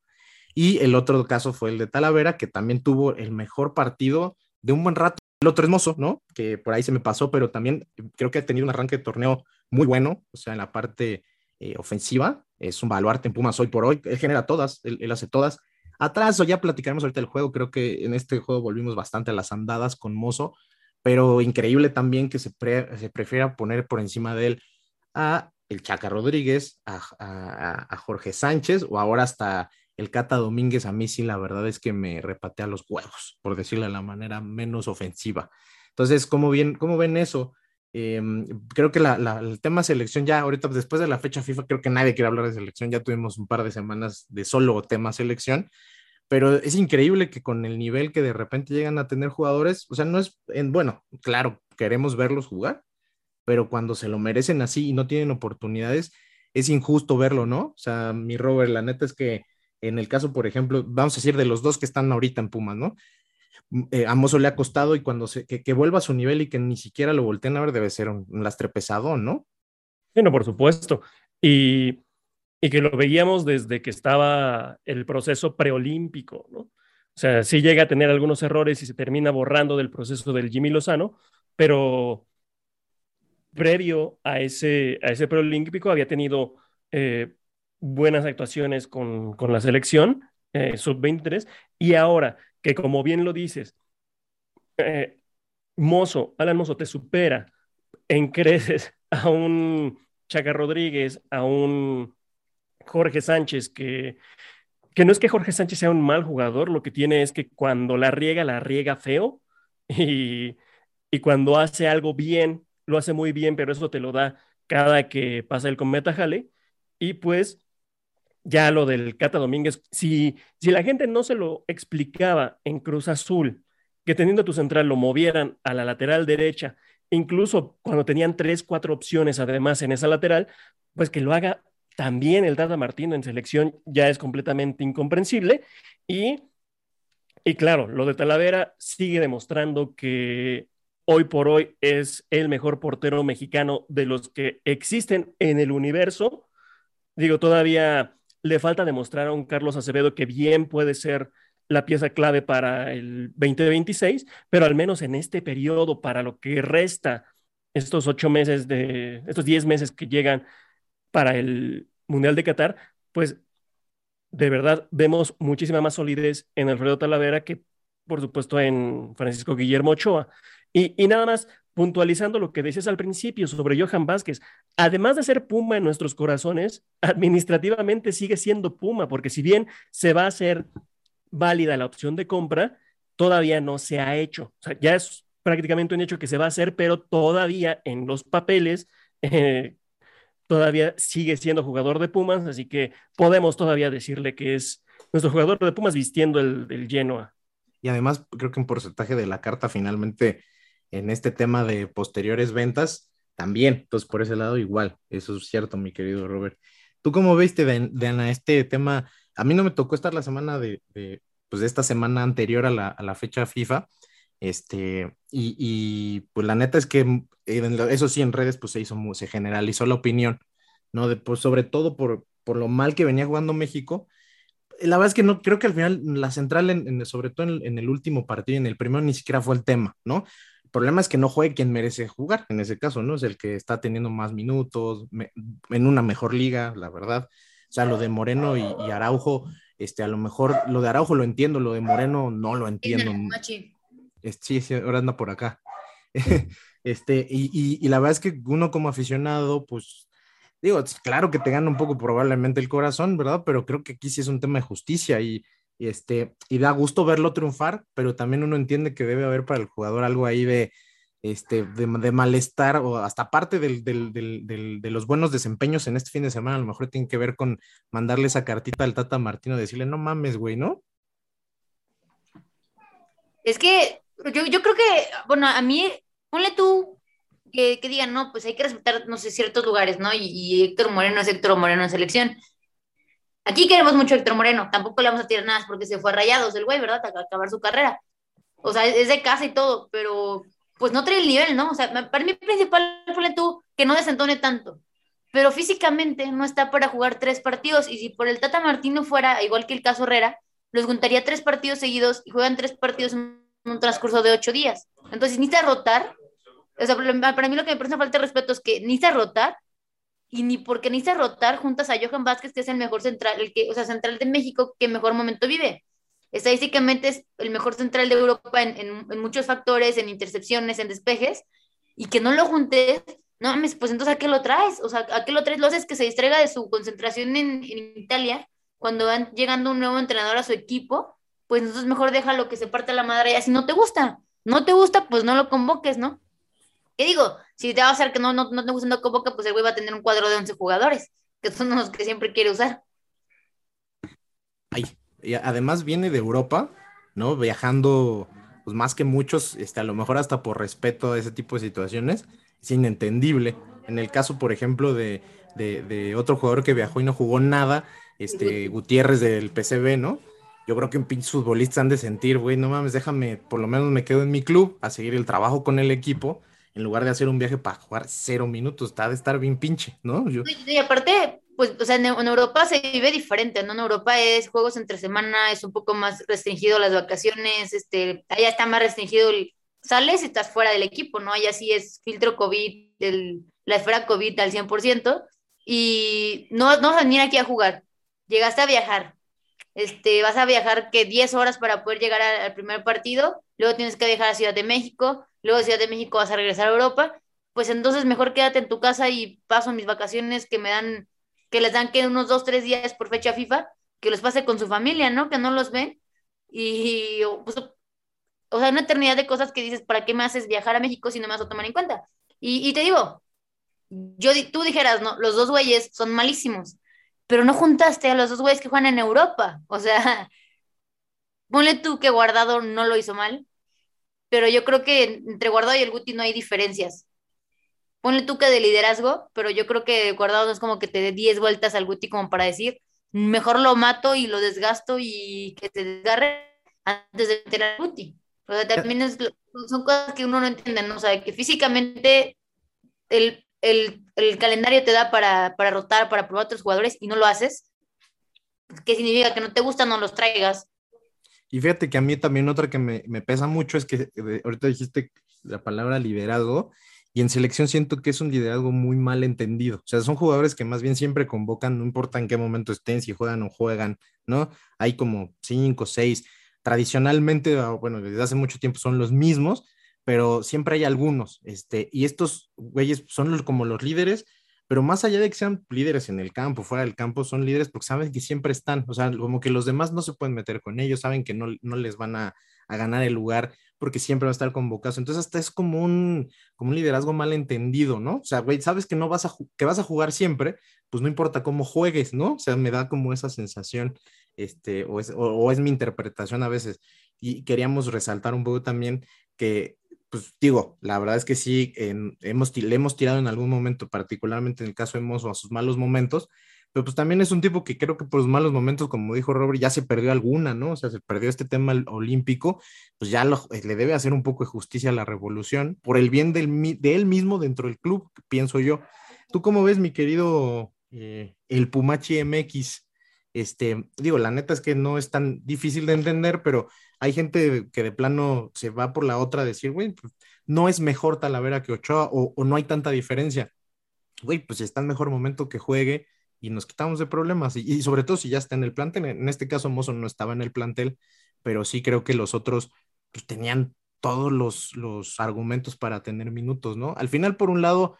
Y el otro caso fue el de Talavera, que también tuvo el mejor partido de un buen rato. El otro es Mozo, ¿no? Que por ahí se me pasó, pero también creo que ha tenido un arranque de torneo muy bueno, o sea, en la parte eh, ofensiva. Es un baluarte en Pumas hoy por hoy. Él genera todas, él, hace todas. Atrás, o ya platicaremos ahorita del juego. Creo que en este juego volvimos bastante a las andadas con Mozo, pero increíble también que se, se prefiera poner por encima de él a el Chaca Rodríguez, a, a, Jorge Sánchez o ahora hasta el Cata Domínguez. A mí sí, la verdad es que me repatea los huevos, por decirlo de la manera menos ofensiva. Entonces, ¿cómo, bien, cómo ven eso? Em, creo que el tema selección ya ahorita después de la fecha FIFA creo que nadie quiere hablar de selección, ya tuvimos un par de semanas de solo tema selección, pero es increíble que con el nivel que de repente llegan a tener jugadores, o sea, no es, en, bueno, claro, queremos verlos jugar, pero cuando se lo merecen así y no tienen oportunidades, es injusto verlo, ¿no? O sea, mi Robert, la neta es que en el caso, por ejemplo, vamos a decir de los dos que están ahorita en Pumas, ¿no? Eh, a le ha costado y cuando se, que, vuelva a su nivel y que ni siquiera lo volteen a ver debe ser un, lastre pesado, ¿no? Bueno, por supuesto. Y, y, que lo veíamos desde que estaba el proceso preolímpico, ¿no? O sea, sí llega a tener algunos errores y se termina borrando del proceso del Jimmy Lozano, pero previo a ese, a ese preolímpico había tenido eh, buenas actuaciones con, con la selección eh, sub-23 y ahora que como bien lo dices, eh, Mozo, Alan Mozo te supera en creces a un Chaca Rodríguez, a un Jorge Sánchez, que, que no es que Jorge Sánchez sea un mal jugador, lo que tiene es que cuando la riega, la riega feo y, y cuando hace algo bien, lo hace muy bien, pero eso te lo da cada que pasa el cometa Jale. Y pues ya lo del Cata Domínguez, si, si la gente no se lo explicaba en Cruz Azul, que teniendo tu central lo movieran a la lateral derecha, incluso cuando tenían tres, cuatro opciones además en esa lateral, pues que lo haga también el Dada Martino en selección ya es completamente incomprensible. Y, y claro, lo de Talavera sigue demostrando que hoy por hoy es el mejor portero mexicano de los que existen en el universo. Digo, todavía le falta demostrar a un Carlos Acevedo que bien puede ser la pieza clave para el 2026, pero al menos en este periodo, para lo que resta estos ocho meses de, estos diez meses que llegan para el Mundial de Qatar, pues de verdad vemos muchísima más solidez en Alfredo Talavera que, por supuesto, en Francisco Guillermo Ochoa. Y, nada más, puntualizando lo que decías al principio sobre Johan Vázquez, además de ser Puma en nuestros corazones, administrativamente sigue siendo Puma, porque si bien se va a hacer válida la opción de compra, todavía no se ha hecho. O sea, ya es prácticamente un hecho que se va a hacer, pero todavía en los papeles eh, todavía sigue siendo jugador de Pumas, así que podemos todavía decirle que es nuestro jugador de Pumas vistiendo el, el Genoa. Y además creo que un porcentaje de la carta finalmente en este tema de posteriores ventas también. Entonces, por ese lado, igual, eso es cierto, mi querido Robert. ¿Tú cómo viste, de, este tema? A mí no me tocó estar la semana de, pues de esta semana anterior a la, fecha FIFA. Este, y, y, pues la neta es que eso sí, en redes pues se hizo, se generalizó la opinión, ¿no? De, pues sobre todo por, por lo mal que venía jugando México. La verdad es que no, creo que al final la central, en, sobre todo en, en, el último partido, en el primero ni siquiera fue el tema, ¿no? El problema es que no juegue quien merece jugar, en ese caso, ¿no? Es el que está teniendo más minutos, en una mejor liga, la verdad. O sea, lo de Moreno y, Araujo, este, a lo mejor, lo de Araujo lo entiendo, lo de Moreno no lo entiendo. Sí, sí, ahora anda por acá. este, y, y, la verdad es que uno como aficionado, pues digo, claro que te gana un poco probablemente el corazón, ¿verdad? Pero creo que aquí sí es un tema de justicia y, este, y da gusto verlo triunfar, pero también uno entiende que debe haber para el jugador algo ahí de, este, de, malestar o hasta parte de los buenos desempeños en este fin de semana, a lo mejor tiene que ver con mandarle esa cartita al Tata Martino, decirle, no mames, güey, ¿no? Es que yo, yo creo que, bueno, a mí, ponle tú que, digan, no, pues hay que respetar, no sé, ciertos lugares, ¿no? Y, Héctor Moreno es Héctor Moreno en selección. Aquí queremos mucho a Héctor Moreno, tampoco le vamos a tirar nada porque se fue a rayados el güey, ¿verdad? A acabar su carrera. O sea, es de casa y todo, pero pues no trae el nivel, ¿no? O sea, para mí principal fue tú que no desentone tanto, pero físicamente no está para jugar tres partidos y si por el Tata Martino fuera igual que el caso Herrera, los juntaría tres partidos seguidos y juegan tres partidos en un transcurso de ocho días. Entonces necesita rotar o sea, para mí lo que me parece falta de respeto es que se rotar y ni porque se rotar juntas a Johan Vázquez, que es el mejor central, el que, o sea, central de México que mejor momento vive. Estadísticamente es el mejor central de Europa en, en, muchos factores, en intercepciones, en despejes, y que no lo juntes, no mames, pues entonces ¿a qué lo traes? O sea, ¿a qué lo traes? Lo haces que se distraiga de su concentración en, en Italia, cuando van llegando un nuevo entrenador a su equipo, pues entonces mejor déjalo que se parte la madre ya si no te gusta. No te gusta, pues no lo convoques, ¿no? ¿Qué digo? Si te va a hacer que no, no, no te gusta no convoca, pues el güey va a tener un cuadro de 11 jugadores, que son los que siempre quiere usar. Ay, y además viene de Europa, ¿no? Viajando, pues más que muchos, este, a lo mejor hasta por respeto a ese tipo de situaciones, es inentendible. En el caso, por ejemplo, de, de, otro jugador que viajó y no jugó nada, este, Gutiérrez del PCB, ¿no? Yo creo que un pinche futbolista han de sentir, güey, no mames, déjame, por lo menos me quedo en mi club a seguir el trabajo con el equipo en lugar de hacer un viaje para jugar cero minutos, está de estar bien pinche, ¿no? Y aparte, pues, o sea, en, Europa se vive diferente, ¿no? En Europa es juegos entre semana, es un poco más restringido las vacaciones, este, allá está más restringido el, sales y estás fuera del equipo, ¿no? Allá sí es filtro COVID, el, la esfera COVID al 100%, y no, no vas a venir aquí a jugar, llegaste a viajar, este, vas a viajar que 10 horas para poder llegar al primer partido, luego tienes que viajar a Ciudad de México, luego Ciudad de México vas a regresar a Europa, pues entonces mejor quédate en tu casa y paso mis vacaciones que me dan, que les dan que unos dos, tres días por fecha FIFA, que los pase con su familia, ¿no? Que no los ven. Y, pues, o sea, una eternidad de cosas que dices, ¿para qué me haces viajar a México si no me vas a tomar en cuenta? Y, y te digo, yo, tú dijeras, no, los dos güeyes son malísimos, pero no juntaste a los dos güeyes que juegan en Europa. O sea, ponle tú que Guardado no lo hizo mal, pero yo creo que entre Guardado y el Guti no hay diferencias. Ponle tú que de liderazgo, pero yo creo que Guardado no es como que te dé 10 vueltas al Guti como para decir, mejor lo mato y lo desgasto y que se desgarre antes de meter al Guti. O sea, también es, son cosas que uno no entiende, ¿no? O sea, que físicamente el, el, el calendario te da para, para rotar, para probar a otros jugadores y no lo haces. ¿Qué significa? Que no te gusta, no los traigas. Y fíjate que a mí también otra que me, me pesa mucho es que ahorita dijiste la palabra liderazgo y en selección siento que es un liderazgo muy mal entendido. O sea, son jugadores que más bien siempre convocan, no importa en qué momento estén, si juegan o juegan, ¿no? Hay como cinco, seis. Tradicionalmente, ah, bueno, desde hace mucho tiempo son los mismos, pero siempre hay algunos. Este, y estos güeyes son como los líderes pero más allá de que sean líderes en el campo, fuera del campo, son líderes porque saben que siempre están, o sea, como que los demás no se pueden meter con ellos, saben que no, no les van a, a ganar el lugar porque siempre va a estar convocado. Entonces, hasta es como un, como un liderazgo mal entendido, ¿no? O sea, güey, sabes que no vas a, que vas a jugar siempre, pues no importa cómo juegues, ¿no? O sea, me da como esa sensación, este, o es, o es mi interpretación a veces. Y queríamos resaltar un poco también que pues digo, la verdad es que sí, hemos, le hemos tirado en algún momento, particularmente en el caso de Mozo, a sus malos momentos, pero pues también es un tipo que creo que por los malos momentos, como dijo Robert, ya se perdió alguna, ¿no? O sea, se perdió este tema olímpico, pues ya eh, le debe hacer un poco de justicia a la revolución, por el bien de él mismo dentro del club, pienso yo. ¿Tú cómo ves, mi querido eh, el Pumachi MX? Este, digo, la neta es que no es tan difícil de entender, pero hay gente que de plano se va por la otra a decir, güey, pues, no es mejor Talavera que Ochoa o, no hay tanta diferencia. Güey, pues está en mejor momento que juegue y nos quitamos de problemas. Y, sobre todo si ya está en el plantel. En este caso, Mozo no estaba en el plantel, pero sí creo que los otros pues, tenían todos los, los argumentos para tener minutos, ¿no? Al final, por un lado,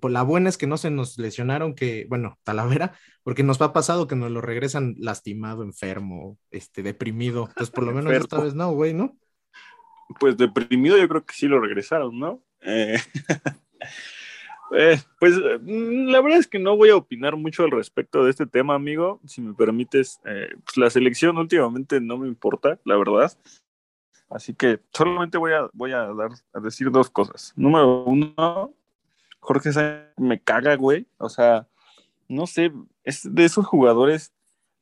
pues la buena es que no se nos lesionaron, que, bueno, Talavera, porque nos ha pasado que nos lo regresan lastimado, enfermo, este, deprimido. Entonces, por lo menos esta vez no, güey, ¿no? Pues deprimido yo creo que sí lo regresaron, ¿no? Eh, eh, pues mm, la verdad es que no voy a opinar mucho al respecto de este tema, amigo. Si me permites, eh, pues la selección últimamente no me importa, la verdad. Así que solamente voy a, voy a, dar, a decir dos cosas. Número uno, Jorge Sánchez me caga, güey. O sea, no sé, es de esos jugadores,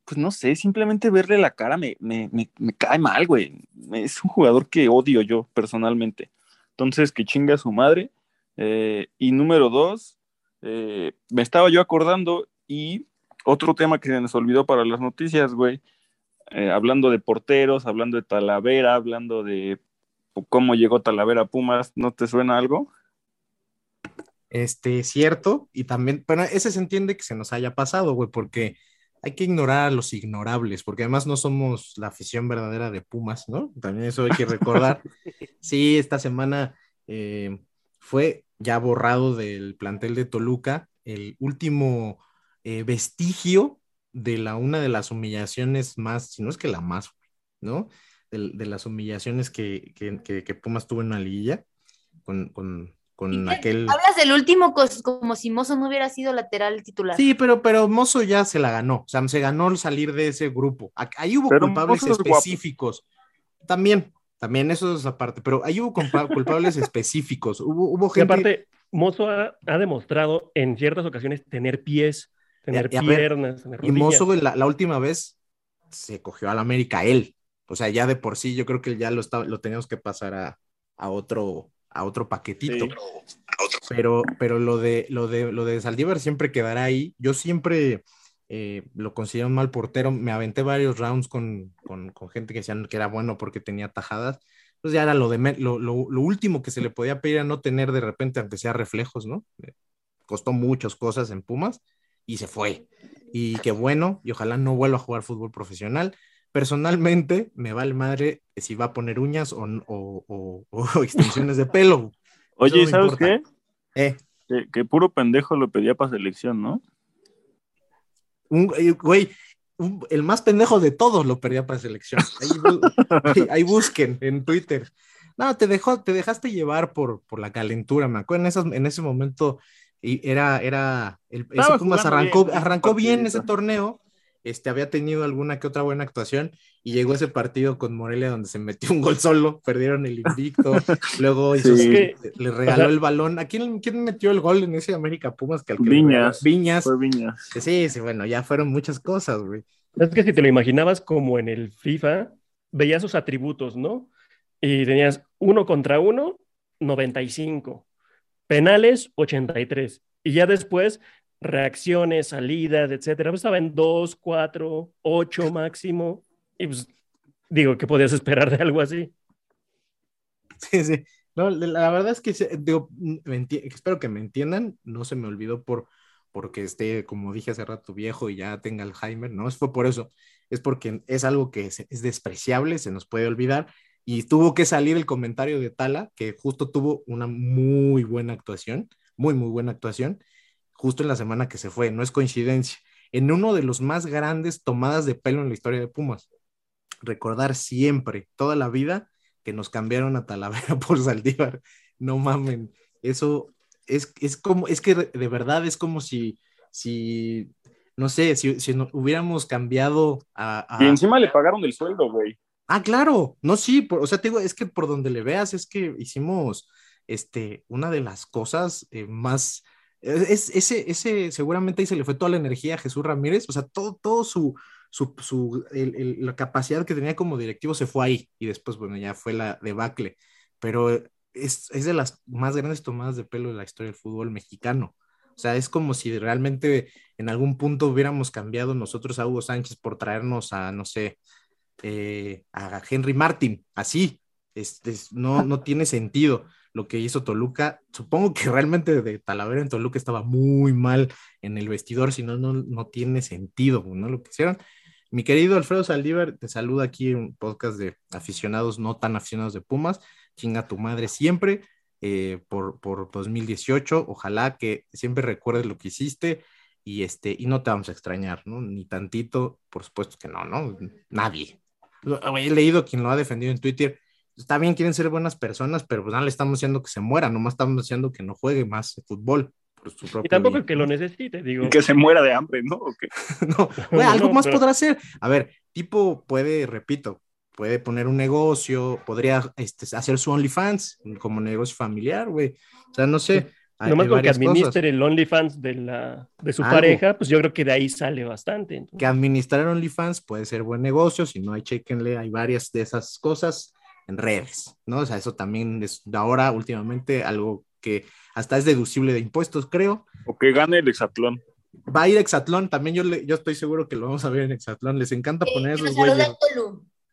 pues no sé, simplemente verle la cara me, me, me, me cae mal, güey. Es un jugador que odio yo personalmente. Entonces, que chinga a su madre. Eh, y número dos, eh, me estaba yo acordando y otro tema que se nos olvidó para las noticias, güey, eh, hablando de porteros, hablando de Talavera, hablando de cómo llegó Talavera a Pumas, ¿no te suena algo? Este, cierto, y también, pero ese se entiende que se nos haya pasado, güey, porque hay que ignorar a los ignorables, porque además no somos la afición verdadera de Pumas, ¿no? También eso hay que recordar. sí, esta semana eh, fue ya borrado del plantel de Toluca el último eh, vestigio de la una de las humillaciones más, si no es que la más, ¿no? De, las humillaciones que, que, Pumas tuvo en una liguilla con, con, aquel... Hablas del último como si Mozo no hubiera sido lateral titular. Sí, pero, pero Mozo ya se la ganó, o sea, se ganó el salir de ese grupo. Ahí hubo culpables específicos. También, también eso es aparte, pero ahí hubo culpables específicos. Hubo, hubo gente... Y aparte, Mozo ha, demostrado en ciertas ocasiones tener pies, tener piernas, Y Mozo la, última vez se cogió al América él. O sea, ya de por sí yo creo que ya lo, está, lo teníamos que pasar a, a otro a otro paquetito. Pero, pero lo de lo de lo de Saldívar siempre quedará ahí. Yo siempre eh, lo considero un mal portero. Me aventé varios rounds con, con, gente que decían que era bueno porque tenía tajadas. Pues ya era lo de lo, lo, último que se le podía pedir a no tener de repente, aunque sea reflejos, ¿no? Eh, costó muchas cosas en Pumas y se fue. Y qué bueno, y ojalá no vuelva a jugar fútbol profesional personalmente me vale madre si va a poner uñas o, extensiones de pelo. Oye, ¿sabes qué? Eh. Que, puro pendejo lo pedía para selección, ¿no? Un, eh, güey, el más pendejo de todos lo pedía para selección. Ahí, busquen en Twitter. No, te dejó, te dejaste llevar por, por la calentura, me acuerdo en, esas, en ese momento y era, era, el, ese Pumas arrancó, arrancó bien ese torneo este, había tenido alguna que otra buena actuación y llegó ese partido con Morelia donde se metió un gol solo, perdieron el invicto, luego le regaló el balón. ¿A quién, quién, metió el gol en ese América Pumas? Que Viñas. Viñas. Fue Viñas. Sí, sí, bueno, ya fueron muchas cosas, güey. Es que si te lo imaginabas como en el FIFA, veías sus atributos, ¿no? Y tenías uno contra uno, 95. Penales, 83. Y ya después reacciones, salidas, etcétera, pues estaba en 2, 4, 8 máximo. Y pues digo, ¿qué podías esperar de algo así? Sí, sí. No, la verdad es que digo, espero que me entiendan, no se me olvidó por porque esté, como dije hace rato, viejo y ya tenga Alzheimer, no, fue por eso, es porque es algo que es, es despreciable, se nos puede olvidar, y tuvo que salir el comentario de Tala, que justo tuvo una muy buena actuación, muy, muy buena actuación, justo en la semana que se fue, no es coincidencia, en uno de los más grandes tomadas de pelo en la historia de Pumas. Recordar siempre, toda la vida, que nos cambiaron a Talavera por Saldívar. No mamen, eso es, es como, es que de verdad es como si, si no sé, si, si hubiéramos cambiado a, Y encima le pagaron el sueldo, güey. Ah, claro, no, sí, o sea, te digo, es que por donde le veas, es que hicimos, este, una de las cosas eh, más es, ese, ese, seguramente ahí se le fue toda la energía a Jesús Ramírez, o sea, todo, todo su, su, su la capacidad que tenía como directivo se fue ahí y después, bueno, ya fue la debacle, pero es, es de las más grandes tomadas de pelo de la historia del fútbol mexicano. O sea, es como si realmente en algún punto hubiéramos cambiado nosotros a Hugo Sánchez por traernos a, no sé, eh, a Henry Martin, así. No, no tiene sentido lo que hizo Toluca. Supongo que realmente de Talavera en Toluca estaba muy mal en el vestidor, si no, no tiene sentido, ¿no? Lo que hicieron. Mi querido Alfredo Saldívar, te saluda aquí en un podcast de aficionados, no tan aficionados de Pumas. Chinga tu madre siempre. eh, por, por 2018. Ojalá que siempre recuerdes lo que hiciste y, este, y no te vamos a extrañar, ¿no? Ni tantito, por supuesto que no, ¿no? Nadie. He leído quien lo ha defendido en Twitter. Está bien, quieren ser buenas personas, pero pues no le estamos diciendo que se muera, nomás estamos diciendo que no juegue más fútbol. Por su propio Y tampoco bien. que lo necesite, digo. Y que se muera de hambre, ¿no? ¿O qué? no, güey, algo No, más pero- podrá hacer. A ver, tipo puede, repito, puede poner un negocio, podría este, hacer su OnlyFans como negocio familiar, güey. O sea, no sé. hay- Nomás hay con que cosas. administre el OnlyFans de, la, de su Algo. pareja, pues yo creo que de ahí sale bastante. entonces. Que administrar OnlyFans puede ser buen negocio. Si no hay, chequenle, hay varias de esas cosas en redes, ¿no? O sea, eso también es de ahora, últimamente, algo que hasta es deducible de impuestos, creo. O que gane el hexatlón. Va a ir Exatlón, también yo, le- yo estoy seguro que lo vamos a ver en Exatlón. Les encanta Eh, poner esos güeyes.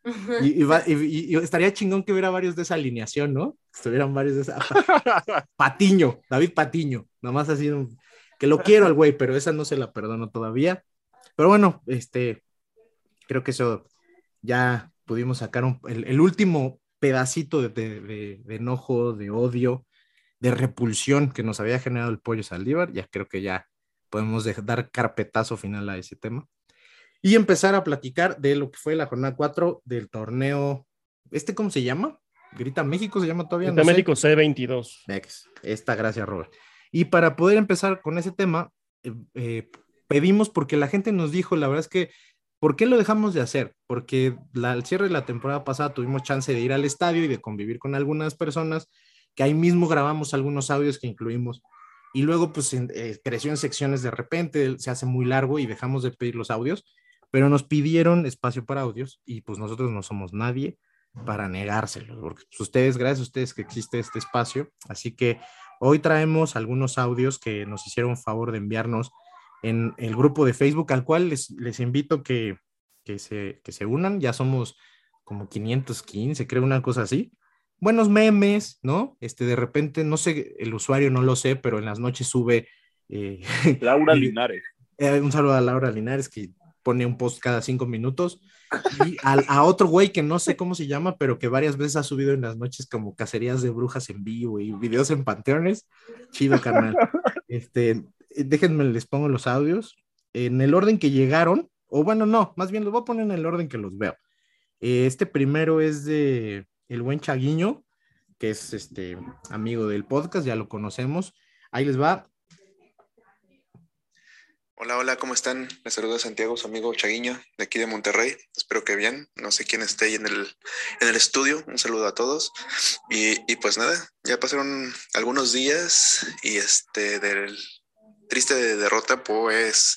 Y, y va- y- y- y estaría chingón que hubiera varios de esa alineación, ¿no? Que estuvieran varios de esa. Patiño, David Patiño, nomás así, un- que lo quiero al güey, pero esa no se la perdono todavía. Pero bueno, este, creo que eso ya pudimos sacar un- el, el último pedacito de, de- de- de enojo, de odio, de repulsión que nos había generado el pollo Saldívar. Ya creo que ya podemos de- dar carpetazo final a ese tema y empezar a platicar de lo que fue la jornada 4 del torneo. ¿Este cómo se llama? Grita México se llama todavía. No sé. México C22. Ex. Esta, gracias, Robert. Y para poder empezar con ese tema, eh, eh, pedimos porque la gente nos dijo, la verdad es que, ¿por qué lo dejamos de hacer? Porque al cierre de la temporada pasada tuvimos chance de ir al estadio y de convivir con algunas personas, que ahí mismo grabamos algunos audios que incluimos. Y luego, pues, en- eh, creció en secciones de repente, se hace muy largo y dejamos de pedir los audios, pero nos pidieron espacio para audios y pues nosotros no somos nadie para negárselos, porque pues, ustedes, gracias a ustedes que existe este espacio, así que hoy traemos algunos audios que nos hicieron favor de enviarnos en el grupo de Facebook, al cual les, les invito que, que, se, que se unan, ya somos como 515, creo una cosa así. Buenos memes, ¿no? Este, de repente, no sé, el usuario no lo sé, pero en las noches sube eh, Laura Linares. eh, un saludo a Laura Linares que pone un post cada cinco minutos. Y al- a, otro güey que no sé cómo se llama, pero que varias veces ha subido en las noches como cacerías de brujas en vivo y videos en panteones. Chido, carnal. Este, déjenme, les pongo los audios en el orden que llegaron, o bueno, no, más bien los voy a poner en el orden que los veo. Eh, Este primero es de el buen Chaguiño, que es este amigo del podcast, ya lo conocemos. Ahí les va. Hola, hola, ¿cómo están? Les saluda Santiago, su amigo Chaguiño, de aquí de Monterrey. Espero que bien. No sé quién esté ahí en el, en el estudio. Un saludo a todos. Y, y pues nada, ya pasaron algunos días y este del triste derrota, pues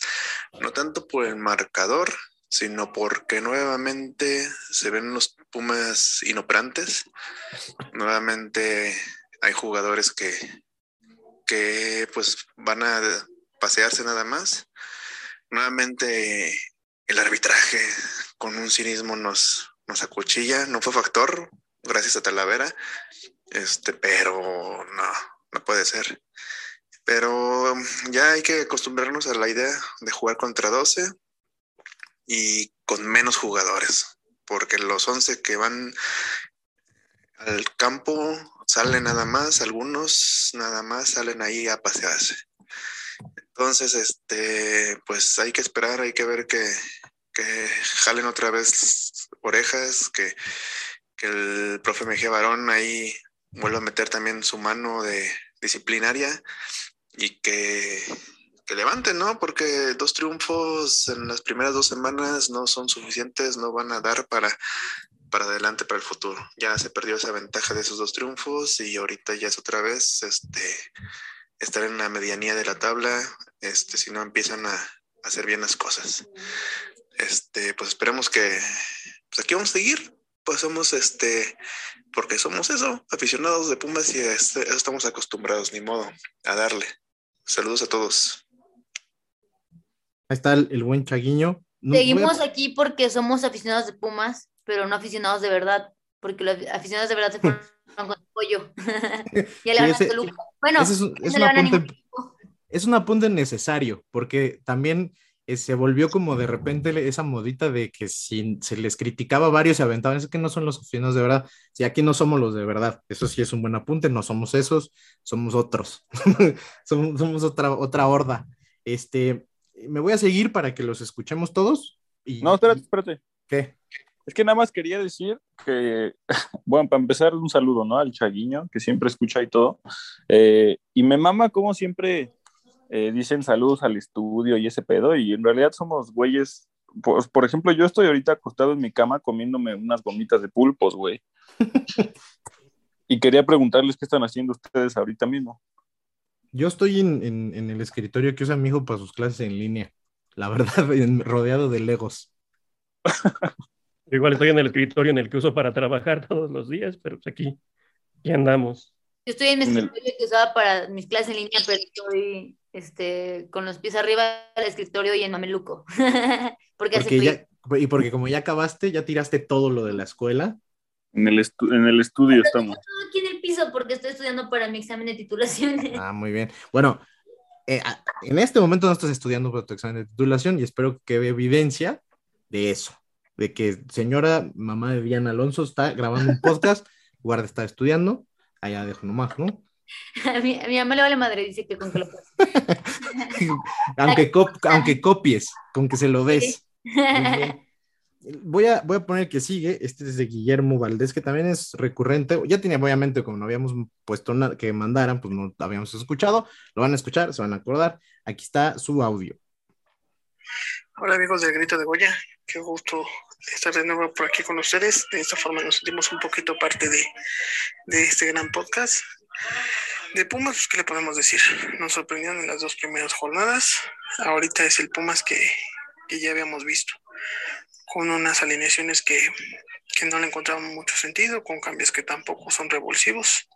no tanto por el marcador, sino porque nuevamente se ven los Pumas inoperantes. Nuevamente hay jugadores que, que pues van a pasearse nada más. Nuevamente el arbitraje con un cinismo nos, nos acuchilla, no fue factor, gracias a Talavera, este, pero no, no puede ser. Pero ya hay que acostumbrarnos a la idea de jugar contra 12 y con menos jugadores, porque los 11 que van al campo salen nada más, algunos nada más salen ahí a pasearse. Entonces, este, pues hay que esperar, hay que ver que, que jalen otra vez orejas, que, que el profe Mejía Barón ahí vuelva a meter también su mano de disciplinaria y que, que levanten, ¿no? Porque dos triunfos en las primeras dos semanas no son suficientes, no van a dar para, para adelante, para el futuro. Ya se perdió esa ventaja de esos dos triunfos y ahorita ya es otra vez, este, estar en la medianía de la tabla, este, si no empiezan a, hacer bien las cosas. Este, pues esperemos que pues aquí vamos a seguir. Pues somos este, porque somos eso, aficionados de Pumas y este- eso estamos acostumbrados, ni modo, a darle. Saludos a todos. Ahí está el, el buen Chaguiño. No, a- Seguimos aquí porque somos aficionados de Pumas, pero no aficionados de verdad, porque los aficionados de verdad se fueron con el pollo. ya le Sí, van a ese- Toluca. Bueno, es un- es no un le van a apunte- ningún equipo. es un apunte necesario, porque también se volvió como de repente esa modita de que si se les criticaba varios se aventaban, es que no son los aficionados de verdad, si aquí no somos los de verdad, eso sí es un buen apunte, no somos esos, somos otros, somos, somos, otra, otra horda. Este, me voy a seguir para que los escuchemos todos. Y, no, espérate, espérate. ¿Qué? Es que nada más quería decir que, bueno, para empezar, un saludo, ¿no? Al Chaguiño, que siempre escucha y todo. Eh, y me mama como siempre eh, dicen saludos al estudio y ese pedo, y en realidad somos güeyes. Pues, por ejemplo, yo estoy ahorita acostado en mi cama comiéndome unas gomitas de pulpos, güey. y quería preguntarles qué están haciendo ustedes ahorita mismo. Yo estoy en, en, el escritorio que usa mi hijo para sus clases en línea. La verdad, rodeado de legos. Igual estoy en el escritorio en el que uso para trabajar todos los días, pero pues aquí, aquí andamos. Yo estoy en mi escritorio que usaba para mis clases en línea, pero estoy este, con los pies arriba del escritorio y en mameluco. porque, y porque como ya acabaste, ya tiraste todo lo de la escuela. En el, en el estudio estamos. Estoy aquí en el piso porque estoy estudiando para mi examen de titulación. Ah, muy bien. Bueno, eh, en este momento no estás estudiando para tu examen de titulación y espero que vea evidencia de eso de que señora mamá de Diana Alonso está grabando un podcast, guarda está estudiando, allá dejo nomás, ¿no? A mi, a mi mamá le vale madre, dice que con que lo aunque, aunque copies, con que se lo des. Voy a, voy a poner que sigue, este es de Guillermo Valdés, que también es recurrente, ya tenía obviamente como no habíamos puesto nada que mandaran, pues no habíamos escuchado, lo van a escuchar, se van a acordar, aquí está su audio. Hola amigos del Grito de Goya, qué gusto estar de nuevo por aquí con ustedes. De esta forma nos sentimos un poquito parte de, de este gran podcast. De Pumas, ¿qué le podemos decir? Nos sorprendieron en las dos primeras jornadas. Ahorita es el Pumas que, que ya habíamos visto, con unas alineaciones que, que no le encontramos mucho sentido, con cambios que tampoco son revulsivos.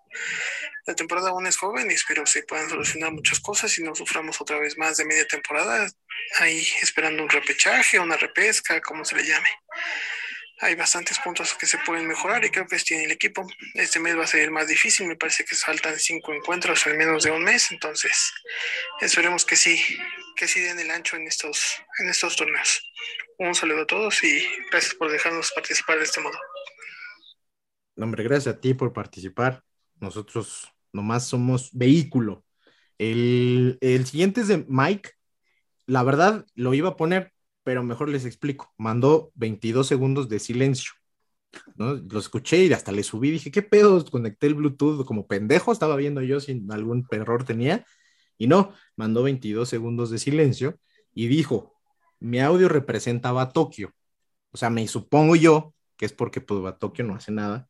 La temporada aún es joven y espero se puedan solucionar muchas cosas y no suframos otra vez más de media temporada, ahí esperando un repechaje, una repesca, como se le llame. Hay bastantes puntos que se pueden mejorar y creo que tiene el equipo. Este mes va a ser más difícil, me parece que faltan cinco encuentros en menos de un mes, entonces esperemos que sí, que sí den el ancho en estos, en estos torneos. Un saludo a todos y gracias por dejarnos participar de este modo. hombre, gracias a ti por participar. Nosotros nomás somos vehículo. El, siguiente es de Mike. La verdad, lo iba a poner, pero mejor les explico. Mandó 22 segundos de silencio. ¿no? Lo escuché y hasta le subí. Dije, ¿qué pedo? Conecté el Bluetooth como pendejo. Estaba viendo yo si algún error tenía. Y no, mandó 22 segundos de silencio y dijo, mi audio representaba a Tokio. O sea, me supongo yo que es porque pues Tokio no hace nada.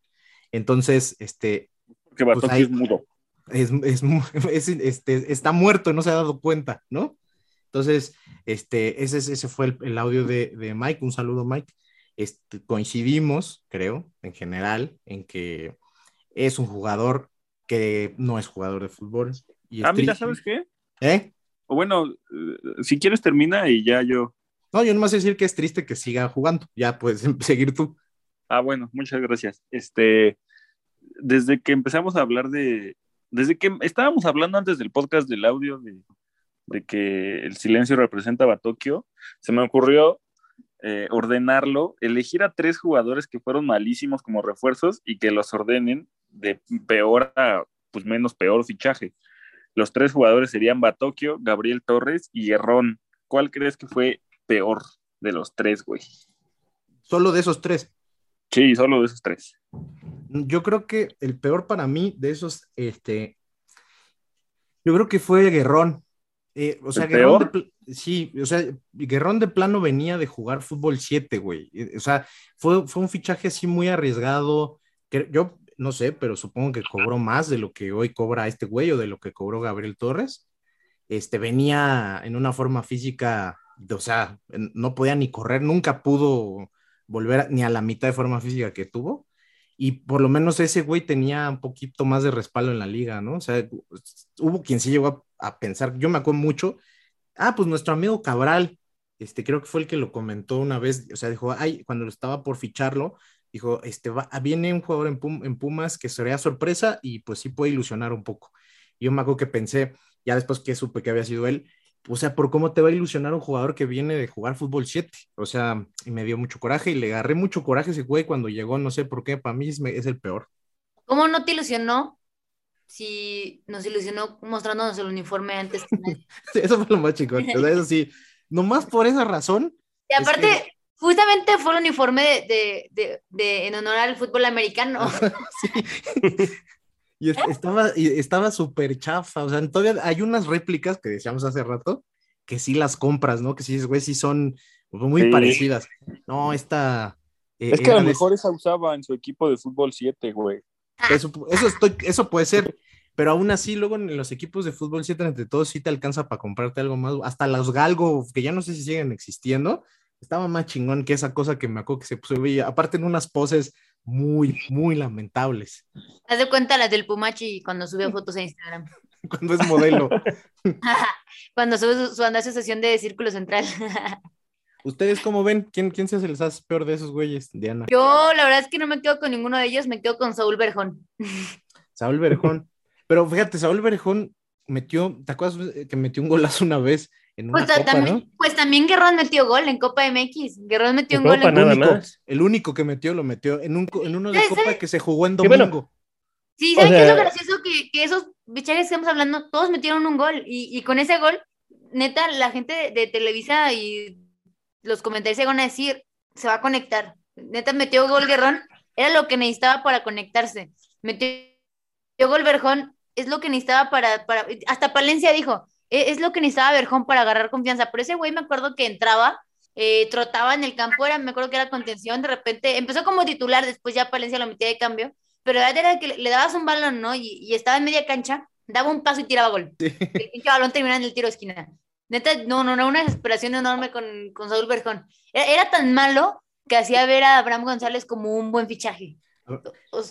Entonces, este, que pues es mudo. Es, este, está muerto, no se ha dado cuenta, ¿no? Entonces, este, ese, ese fue el, audio de, Mike. Un saludo, Mike. Este, coincidimos, creo, en general, en que es un jugador que no es jugador de fútbol. Y ah, mira, ¿sabes qué? ¿Eh? O bueno, eh, si quieres termina y ya yo. No, yo nomás decir que es triste que siga jugando. Ya puedes seguir tú. Ah, bueno, muchas gracias. Este, desde que empezamos a hablar de, desde que estábamos hablando antes del podcast del audio de, que el silencio representaba a Tokio, se me ocurrió eh, ordenarlo, elegir a tres jugadores que fueron malísimos como refuerzos y que los ordenen de peor a pues menos peor fichaje. Los tres jugadores serían Batokio, Gabriel Torres y Errón. ¿Cuál crees que fue peor de los tres, güey? Solo de esos tres. Sí, solo de esos tres. Yo creo que el peor para mí de esos, este, yo creo que fue Guerrón. Eh, o sea, Guerrón de, sí, o sea, Guerrón de plano venía de jugar fútbol 7, güey. Eh, o sea, fue, fue un fichaje así muy arriesgado. Que yo no sé, pero supongo que cobró más de lo que hoy cobra este güey o de lo que cobró Gabriel Torres. Este venía en una forma física, o sea, no podía ni correr, nunca pudo volver ni a la mitad de forma física que tuvo. Y por lo menos ese güey tenía un poquito más de respaldo en la liga, ¿no? O sea, hubo quien sí llegó a, pensar, yo me acuerdo mucho, ah, pues nuestro amigo Cabral, este, creo que fue el que lo comentó una vez, o sea, dijo, ay, cuando estaba por ficharlo, dijo, este, va, viene un jugador en, Pumas que sería sorpresa y pues sí puede ilusionar un poco. Yo me acuerdo que pensé, ya después que supe que había sido él, o sea, por cómo te va a ilusionar un jugador que viene de jugar fútbol 7. O sea, y me dio mucho coraje y le agarré mucho coraje ese güey cuando llegó, no sé por qué, para mí es, es el peor. ¿Cómo no te ilusionó si nos ilusionó mostrándonos el uniforme antes que nadie? eso fue lo más chico. eso sí, nomás por esa razón. Y aparte, justamente fue el uniforme de, de, de, en honor al fútbol americano. sí. Y estaba y estaba súper chafa, o sea, todavía hay unas réplicas que decíamos hace rato que sí las compras, ¿no? Que sí, güey, sí son muy parecidas. No, esta... Eh, es que a lo mejor esa usaba en su equipo de fútbol 7, güey. Eso, eso, estoy, eso puede ser, pero aún así luego en los equipos de fútbol 7 entre todos sí te alcanza para comprarte algo más, hasta los galgo, que ya no sé si siguen existiendo, estaba más chingón que esa cosa que me acuerdo que se puso, aparte en unas poses muy, muy lamentables. Haz de cuenta las del Pumachi cuando sube fotos a Instagram. cuando es modelo. cuando sube su, su sesión de círculo central. ¿Ustedes cómo ven? ¿Quién, ¿Quién se les hace peor de esos güeyes, Diana? Yo, la verdad es que no me quedo con ninguno de ellos, me quedo con Saúl Berjón. Saúl Berjón. Pero fíjate, Saúl Berjón metió, ¿te acuerdas que metió un golazo una vez pues, también, pues también Guerrón metió gol en Copa MX. Guerrón metió un gol en nada más. El único que metió lo metió en, un, en uno de Copa que se jugó en domingo. sí, ¿saben qué es lo gracioso? Que, que esos bichares que estamos hablando, todos metieron un gol. Y, y con ese gol, neta, la gente de, Televisa y los comentarios se van a decir, se va a conectar. Neta, metió gol Guerrón, era lo que necesitaba para conectarse. Metió gol Berjón, es lo que necesitaba para, para. Hasta Palencia dijo, es lo que necesitaba Berjón para agarrar confianza. Pero ese güey me acuerdo que entraba, eh, trotaba en el campo, era, me acuerdo que era contención, de repente empezó como titular, después ya Palencia lo metía de cambio, pero la verdad era que le, dabas un balón, ¿no? Y, estaba en media cancha, daba un paso y tiraba gol. El balón terminaba en el tiro de esquina. Neta, no, no, no, una desesperación enorme con, con Saúl Berjón. Era, tan malo que hacía ver a Abraham González como un buen fichaje.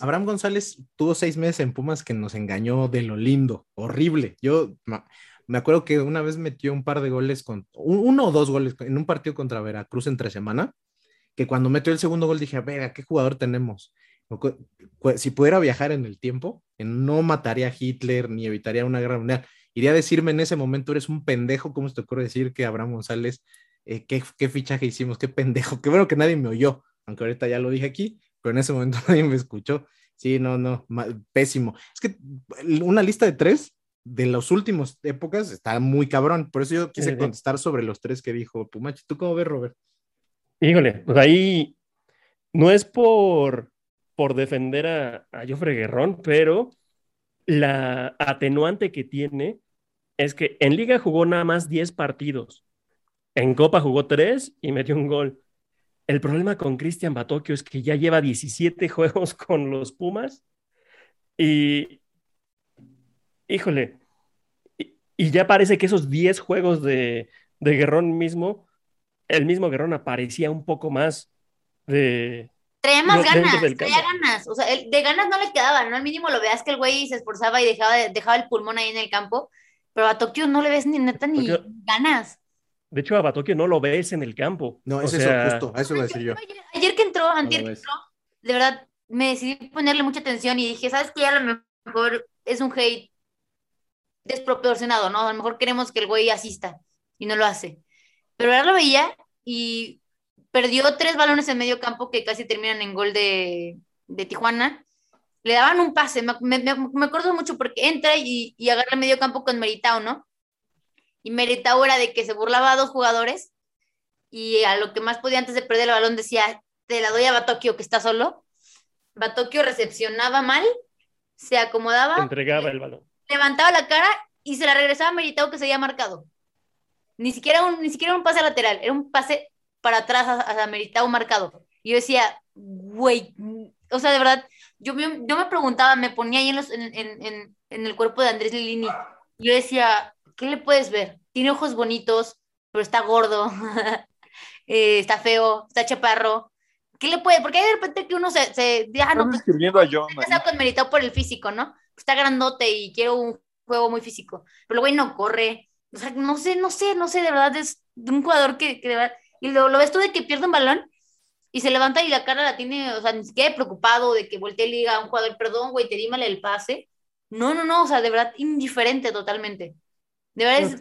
Abraham González tuvo seis meses en Pumas que nos engañó de lo lindo, horrible. Yo me acuerdo que una vez metió un par de goles, con, uno o dos goles en un partido contra Veracruz entre semana, que cuando metió el segundo gol dije, a ver, ¿a qué jugador tenemos? Si pudiera viajar en el tiempo, no mataría a Hitler ni evitaría una guerra mundial. Iría a decirme en ese momento, eres un pendejo, ¿cómo se te ocurre decir que Abraham González, eh, ¿qué, qué fichaje hicimos? Qué pendejo, qué bueno que nadie me oyó, aunque ahorita ya lo dije aquí, pero en ese momento nadie me escuchó. Sí, no, no, pésimo. Es que una lista de tres de las últimas épocas está muy cabrón. Por eso yo quise contestar sobre los tres que dijo Pumachi. ¿Tú cómo ves, Robert? Híjole, pues ahí no es por, por defender a, a Joffre Guerrón, pero la atenuante que tiene es que en Liga jugó nada más 10 partidos. En Copa jugó 3 y metió un gol. El problema con Cristian Batocchio es que ya lleva 17 juegos con los Pumas y, híjole, y, ya parece que esos 10 juegos de, de Guerrón mismo, el mismo Guerrón aparecía un poco más de, Traía más ganas, traía ganas. O sea, de ganas no le quedaba, ¿no? Al mínimo lo veas que el güey se esforzaba y dejaba, dejaba el pulmón ahí en el campo, pero a Tokio no le ves ni neta ni ganas. De hecho, a Batokio no lo ves en el campo. No, es eso, justo, a eso lo decía yo. Ayer, que entró, antier que entró, de verdad, me decidí ponerle mucha atención y dije, ¿sabes qué? A lo mejor es un hate desproporcionado, ¿no? A lo mejor queremos que el güey asista y no lo hace. Pero ahora lo veía y perdió tres balones en medio campo que casi terminan en gol de, Tijuana. Le daban un pase, me, me, acuerdo mucho porque entra y, y agarra el medio campo con Meritao, ¿no? Y Meritao era de que se burlaba a dos jugadores y a lo que más podía antes de perder el balón decía, te la doy a Batokio que está solo. Batokio recepcionaba mal, se acomodaba. Entregaba el balón levantaba la cara y se la regresaba a Meritao que se había marcado. Ni siquiera un, ni siquiera un pase lateral, era un pase para atrás a, a Meritao marcado. Y yo decía, güey, o sea, de verdad, yo, yo me preguntaba, me ponía ahí en, los, en, en, en el cuerpo de Andrés Lilini. Yo decía, ¿qué le puedes ver? Tiene ojos bonitos, pero está gordo, eh, está feo, está chaparro. ¿Qué le puede? Porque hay de repente que uno se, se ah, no, pues, escribiendo a John. Está con por el físico, ¿no? Está grandote y quiero un juego muy físico, pero el güey no corre, o sea, no sé, no sé, no sé, de verdad es de un jugador que, que de verdad, y lo, lo ves tú de que pierde un balón y se levanta y la cara la tiene, o sea, ni siquiera preocupado de que voltee y diga a un jugador, perdón, güey, te di mal el pase. No, no, no, o sea, de verdad indiferente totalmente. De verdad es...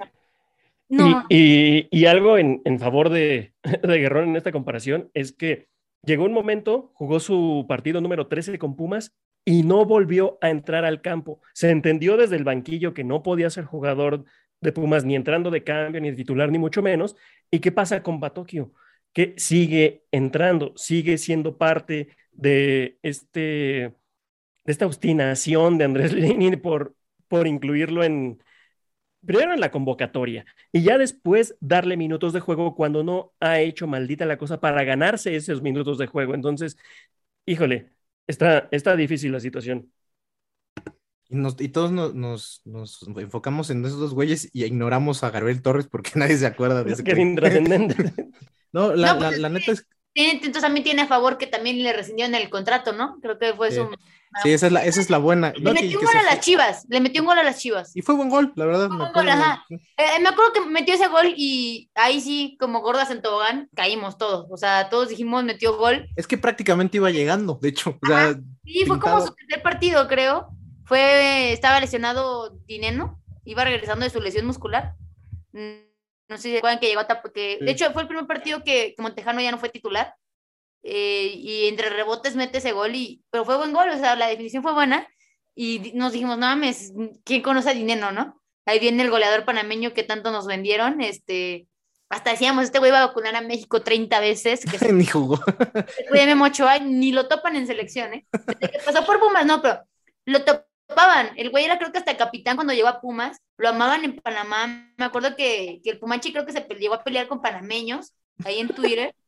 No. Y, y- y algo en, en favor de, de Guerrón en esta comparación es que llegó un momento, jugó su partido número 13 con Pumas y no volvió a entrar al campo. Se entendió desde el banquillo que no podía ser jugador de Pumas ni entrando de cambio, ni de titular, ni mucho menos. ¿Y qué pasa con Batokio? Que sigue entrando, sigue siendo parte de, este, de esta obstinación de Andrés Lini por, por incluirlo en, primero en la convocatoria y ya después darle minutos de juego cuando no ha hecho maldita la cosa para ganarse esos minutos de juego. Entonces, híjole, está, está difícil la situación. Y, nos- y todos nos, nos- nos enfocamos en esos dos güeyes y ignoramos a Gabriel Torres porque nadie se acuerda de ese Que es intrascendente. No, la, No, pues la- es la que- neta es entonces también tiene a favor que también le rescindieron el contrato, ¿no? Creo que fue Sí. su... Sí, esa es la, esa es la buena. Le No, que- metió un gol a las chivas, le metió un gol a las chivas. Y fue buen gol, la verdad. Fue me buen gol, acuerdo. ajá. Eh, me acuerdo que metió ese gol y ahí sí, como gordas en tobogán, caímos todos. O sea, todos dijimos metió gol. Es que prácticamente iba llegando, de hecho. O sea, Y fue como su tercer partido, creo. Fue, estaba lesionado Dineno, iba regresando de su lesión muscular. No sé si se acuerdan que llegó a tap- que Sí. De hecho, fue el primer partido que, que Montejano ya no fue titular. Eh, y entre rebotes mete ese gol, y, pero fue buen gol, o sea, la definición fue buena. Y nos dijimos, no mames, ¿quién conoce a Dineno, no? Ahí viene el goleador panameño que tanto nos vendieron. Este, hasta decíamos, este güey va a vacunar a México 30 veces. Que se ni jugó. Ni lo topan en selección, ¿eh? Desde que pasó por Pumas, no, pero lo topaban. El güey era creo que hasta capitán cuando llegó a Pumas, lo amaban en Panamá. Me acuerdo que, que el Pumachi creo que se llegó a pelear con panameños ahí en Twitter.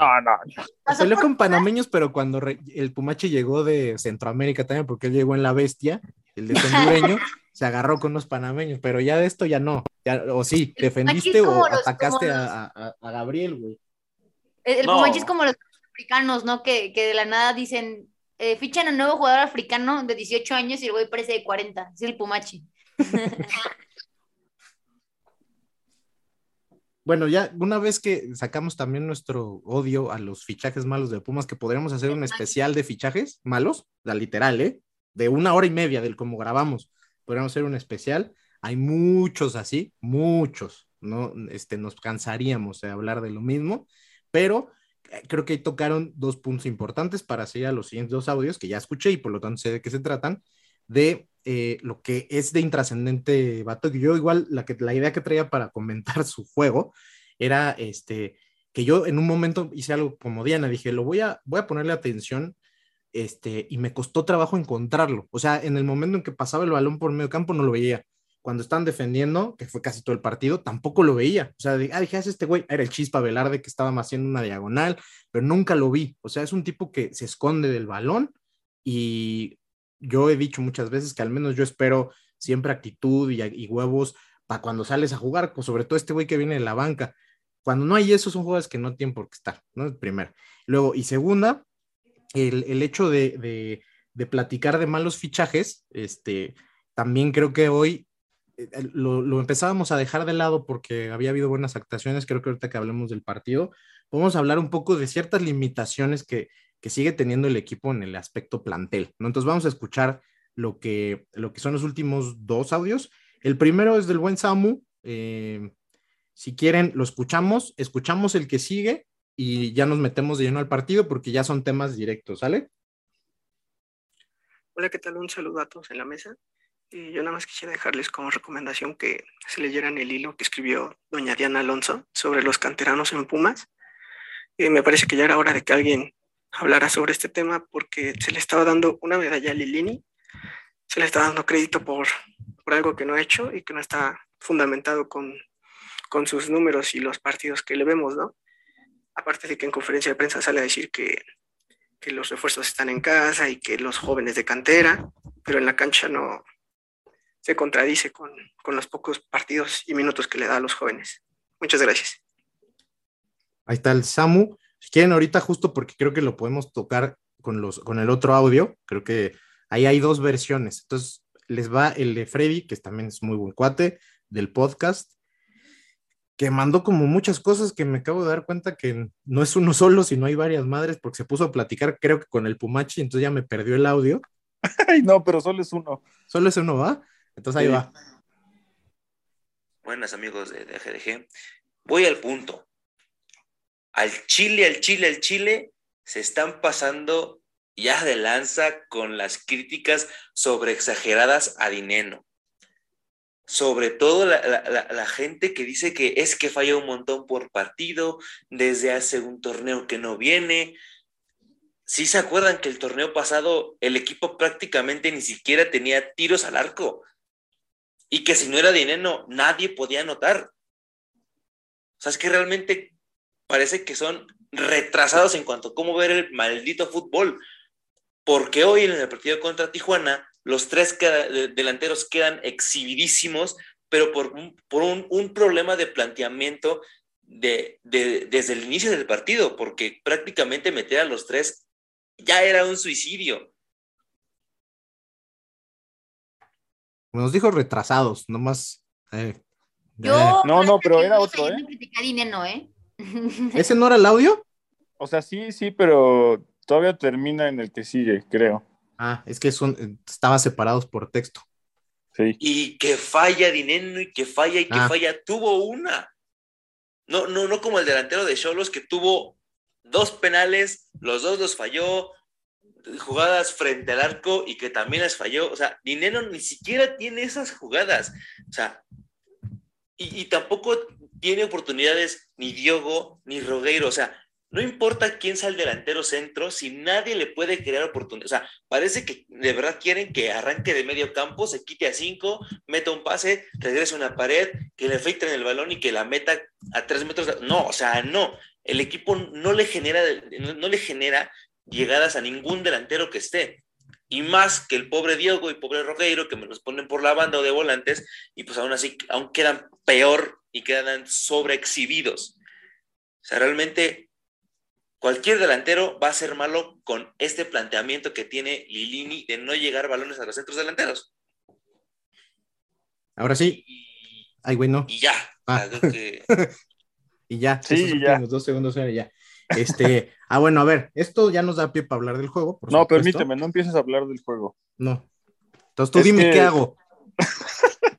No, no, no. Peleó con panameños, pero cuando re- el Pumachi llegó de Centroamérica también, porque él llegó en la bestia, el de hondureño, se agarró con unos panameños, pero ya de esto ya no. Ya, o sí, El defendiste o los- atacaste a, los- a- a- a Gabriel, güey. El, el No. Pumachi es como los africanos, ¿no? Que, que de la nada dicen, eh, fichan a un nuevo jugador africano de 18 años y el güey parece de 40. Es el Pumachi. Bueno, ya una vez que sacamos también nuestro odio a los fichajes malos de Pumas, que podríamos hacer un especial de fichajes malos, la literal, ¿eh? De una hora y media del cómo grabamos. Podríamos hacer un especial. Hay muchos así, muchos. No, este, nos cansaríamos de hablar de lo mismo, pero creo que tocaron dos puntos importantes para seguir a los siguientes dos audios que ya escuché y por lo tanto sé de qué se tratan, de eh, lo que es de intrascendente Bato. Yo igual la, que, la idea que traía para comentar su juego era este, que yo en un momento hice algo como Diana, dije, lo voy a, voy a ponerle atención este, y me costó trabajo encontrarlo. O sea, en el momento en que pasaba el balón por medio campo no lo veía. Cuando estaban defendiendo, que fue casi todo el partido, tampoco lo veía. O sea, ah, dije, "Ah, es este güey, era el Chispa Velarde que estaba haciendo una diagonal, pero nunca lo vi. O sea, es un tipo que se esconde del balón y yo he dicho muchas veces que al menos yo espero siempre actitud y, y huevos para cuando sales a jugar, pues sobre todo este güey que viene de la banca. Cuando no hay eso, son jugadores que no tienen por qué estar, ¿no? Primero. Luego, y segunda, el, el hecho de, de, de, platicar de malos fichajes, este, también creo que hoy lo, lo, empezábamos a dejar de lado porque había habido buenas actuaciones, creo que ahorita que hablemos del partido, podemos hablar un poco de ciertas limitaciones que, que sigue teniendo el equipo en el aspecto plantel. Entonces vamos a escuchar lo que, lo que son los últimos dos audios. El primero es del buen Samu. Eh, si quieren, lo escuchamos, escuchamos el que sigue y ya nos metemos de lleno al partido porque ya son temas directos, ¿sale? Hola, ¿qué tal? Un saludo a todos en la mesa. Y yo nada más quisiera dejarles como recomendación que se leyeran el hilo que escribió doña Diana Alonso sobre los canteranos en Pumas. Eh, me parece que ya era hora de que alguien hablara sobre este tema porque se le estaba dando una medalla a Lilini, se le está dando crédito por, por algo que no ha hecho y que no está fundamentado con, con sus números y los partidos que le vemos, ¿no? Aparte de que en conferencia de prensa sale a decir que, que los refuerzos están en casa y que los jóvenes de cantera, pero en la cancha no se contradice con, con los pocos partidos y minutos que le da a los jóvenes. Muchas gracias. Ahí está el Samu. Si quieren ahorita justo porque creo que lo podemos tocar con, los, con el otro audio, creo que ahí hay dos versiones. Entonces les va el de Freddy, que también es muy buen cuate del podcast, que mandó como muchas cosas que me acabo de dar cuenta que no es uno solo, sino hay varias madres, porque se puso a platicar, creo que con el Pumachi, entonces ya me perdió el audio. Ay, no, pero solo es uno. Solo es uno, ¿va? Entonces ahí va. Buenas amigos de, de GDG. Voy al punto. Al Chile, al Chile, al Chile, se están pasando ya de lanza con las críticas sobre exageradas a Dineno. Sobre todo la, gente que dice que es que falla un montón por partido desde hace un torneo que no viene. ¿Sí se acuerdan que el torneo pasado el equipo prácticamente ni siquiera tenía tiros al arco? Y que si no era Dineno, nadie podía anotar. O sea, es que realmente parece que son retrasados en cuanto a cómo ver el maldito fútbol. Porque hoy en el partido contra Tijuana, los tres delanteros quedan exhibidísimos, pero por un, por un problema de planteamiento de, de, desde el inicio del partido, porque prácticamente meter a los tres ya era un suicidio. Nos dijo retrasados, nomás. Eh, Yo, no, no, pero era otro, ¿eh? Dinero, ¿eh? ¿Ese no era el audio? O sea, sí, sí, pero todavía termina en el que sigue, creo. Ah, es que son, estaban separados por texto. Sí. Y que falla Dineno y que falla y que Ah. falla. Tuvo una. No, no, no como el delantero de Cholos que tuvo dos penales, los dos los falló, jugadas frente al arco y que también las falló. O sea, Dinero ni siquiera tiene esas jugadas. O sea, y, tampoco tiene oportunidades ni Diogo ni Rogueiro. O sea, no importa quién sea el delantero centro, si nadie le puede crear oportunidades. O sea, parece que de verdad quieren que arranque de medio campo, se quite a cinco, meta un pase, regrese a una pared, que le filtren el balón y que la meta a tres metros. No, o sea, no. El equipo no le genera, no le genera llegadas a ningún delantero que esté. Y más que el pobre Diogo y pobre Rogueiro, que me los ponen por la banda o de volantes, y pues aún así, aún quedan peor y quedan sobreexhibidos. O sea, realmente cualquier delantero va a ser malo con este planteamiento que tiene Lilini de no llegar balones a los centros delanteros. Ahora sí. Ay, güey, no. Y ya. Ah. Que- Y ya, Sí, esos ya. dos segundos eran ya. Este, ah, bueno, a ver, esto ya nos da pie para hablar del juego. por No, supuesto. permíteme, no empieces a hablar del juego. No. Entonces tú Es dime que- qué hago.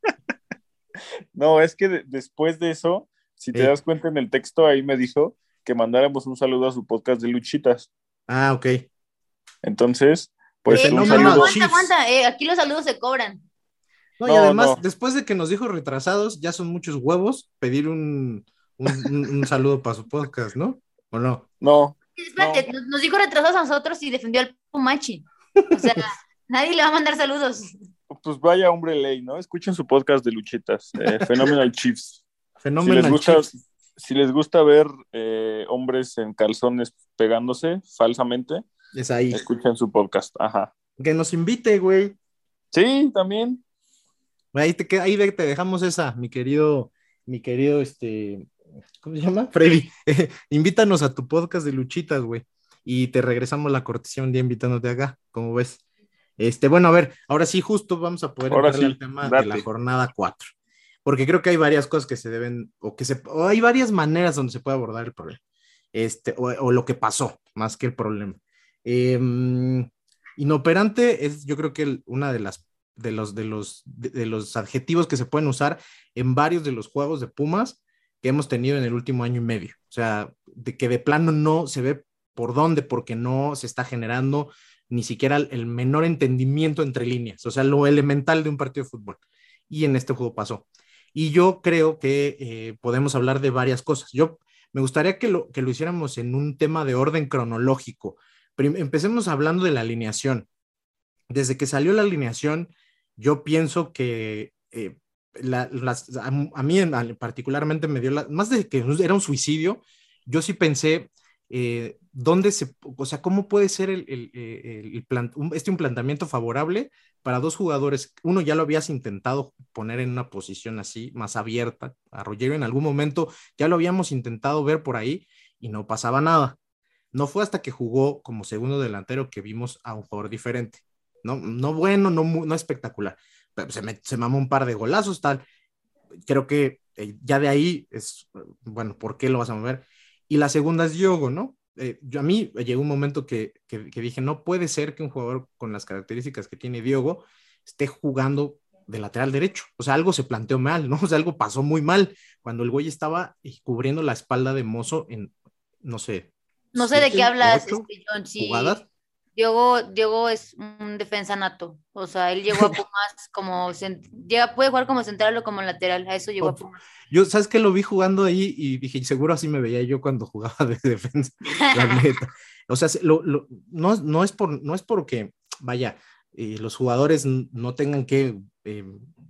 No, es que de- después de eso, si te das cuenta en el texto, ahí me dijo que mandáramos un saludo a su podcast de Luchitas. Ah, ok. Entonces, pues Eh, un no, saludo. aguanta, Chiefs. aguanta. eh, aquí los saludos se cobran. No, y No, además, no. después de que nos dijo retrasados, ya son muchos huevos pedir un, un, un- un saludo para su podcast, ¿no? ¿O no? No, Espérate, nos, nos dijo retrasados a nosotros y defendió al Pumachi. O sea, nadie le va a mandar saludos. pues vaya hombre ley, ¿no? Escuchen su podcast de Luchitas, eh, Phenomenal Chiefs. Si Fenómeno. les gusta, Chiefs. si les gusta ver eh, hombres en calzones pegándose falsamente, Es ahí. escuchen su podcast. Ajá. Que nos invite, güey. Sí, también. Ahí te, queda- ahí te dejamos esa, mi querido, mi querido, este, ¿cómo se llama? Freddy. Invítanos a tu podcast de luchitas, güey. Y te regresamos la cortesía un día invitándote acá, como ves. Este, bueno, a ver, ahora sí, justo vamos a poder entrar sí, al tema de la jornada 4. Porque creo que hay varias cosas que se deben, o que se, o hay varias maneras donde se puede abordar el problema. Este, o, o lo que pasó, más que el problema. Em, inoperante es, yo creo que el- una de las de los, de, los, de, de los adjetivos que se pueden usar en varios de los juegos de Pumas que hemos tenido en el último año y medio. O sea, de que de plano no se ve por dónde, porque no se está generando ni siquiera el, menor entendimiento entre líneas, o sea, lo elemental de un partido de fútbol. Y en este juego pasó. Y yo creo que eh, podemos hablar de varias cosas. Yo me gustaría que lo, que lo hiciéramos en un tema de orden cronológico. Prim- empecemos hablando de la alineación. Desde que salió la alineación, yo pienso que eh, la- las, a, mí particularmente me dio más de que era un suicidio, yo sí pensé eh, dónde se, o sea, cómo puede ser el, el- un- este un planteamiento favorable para dos jugadores. Uno ya lo habías intentado poner en una posición así, más abierta. A Rogerio en algún momento ya lo habíamos intentado ver por ahí y no pasaba nada. No fue hasta que jugó como segundo delantero que vimos a un jugador diferente. No, no bueno, no, no espectacular. Se, me, se mamó un par de golazos, tal. Creo que eh, ya de ahí es, bueno, ¿por qué lo vas a mover? Y la segunda es Diogo, ¿no? Eh, yo, a mí llegó un momento que, que, que dije, no puede ser que un jugador con las características que tiene Diogo esté jugando de lateral derecho. O sea, algo se planteó mal, ¿no? O sea, algo pasó muy mal cuando el güey estaba eh, cubriendo la espalda de Mozo en, no sé. No sé de qué hablas, ocho este, John, sí. jugadas. Diego, Diego es un defensa nato. O sea, él llegó a Pumas como. Llega, puede jugar como central o como lateral. A eso llegó a Pumas. Yo, ¿sabes qué? Lo vi jugando ahí y dije, seguro así me veía yo cuando jugaba de defensa, la neta. O sea, se- lo- lo- no, no, es por, no es porque, vaya, eh, los jugadores no tengan que eh,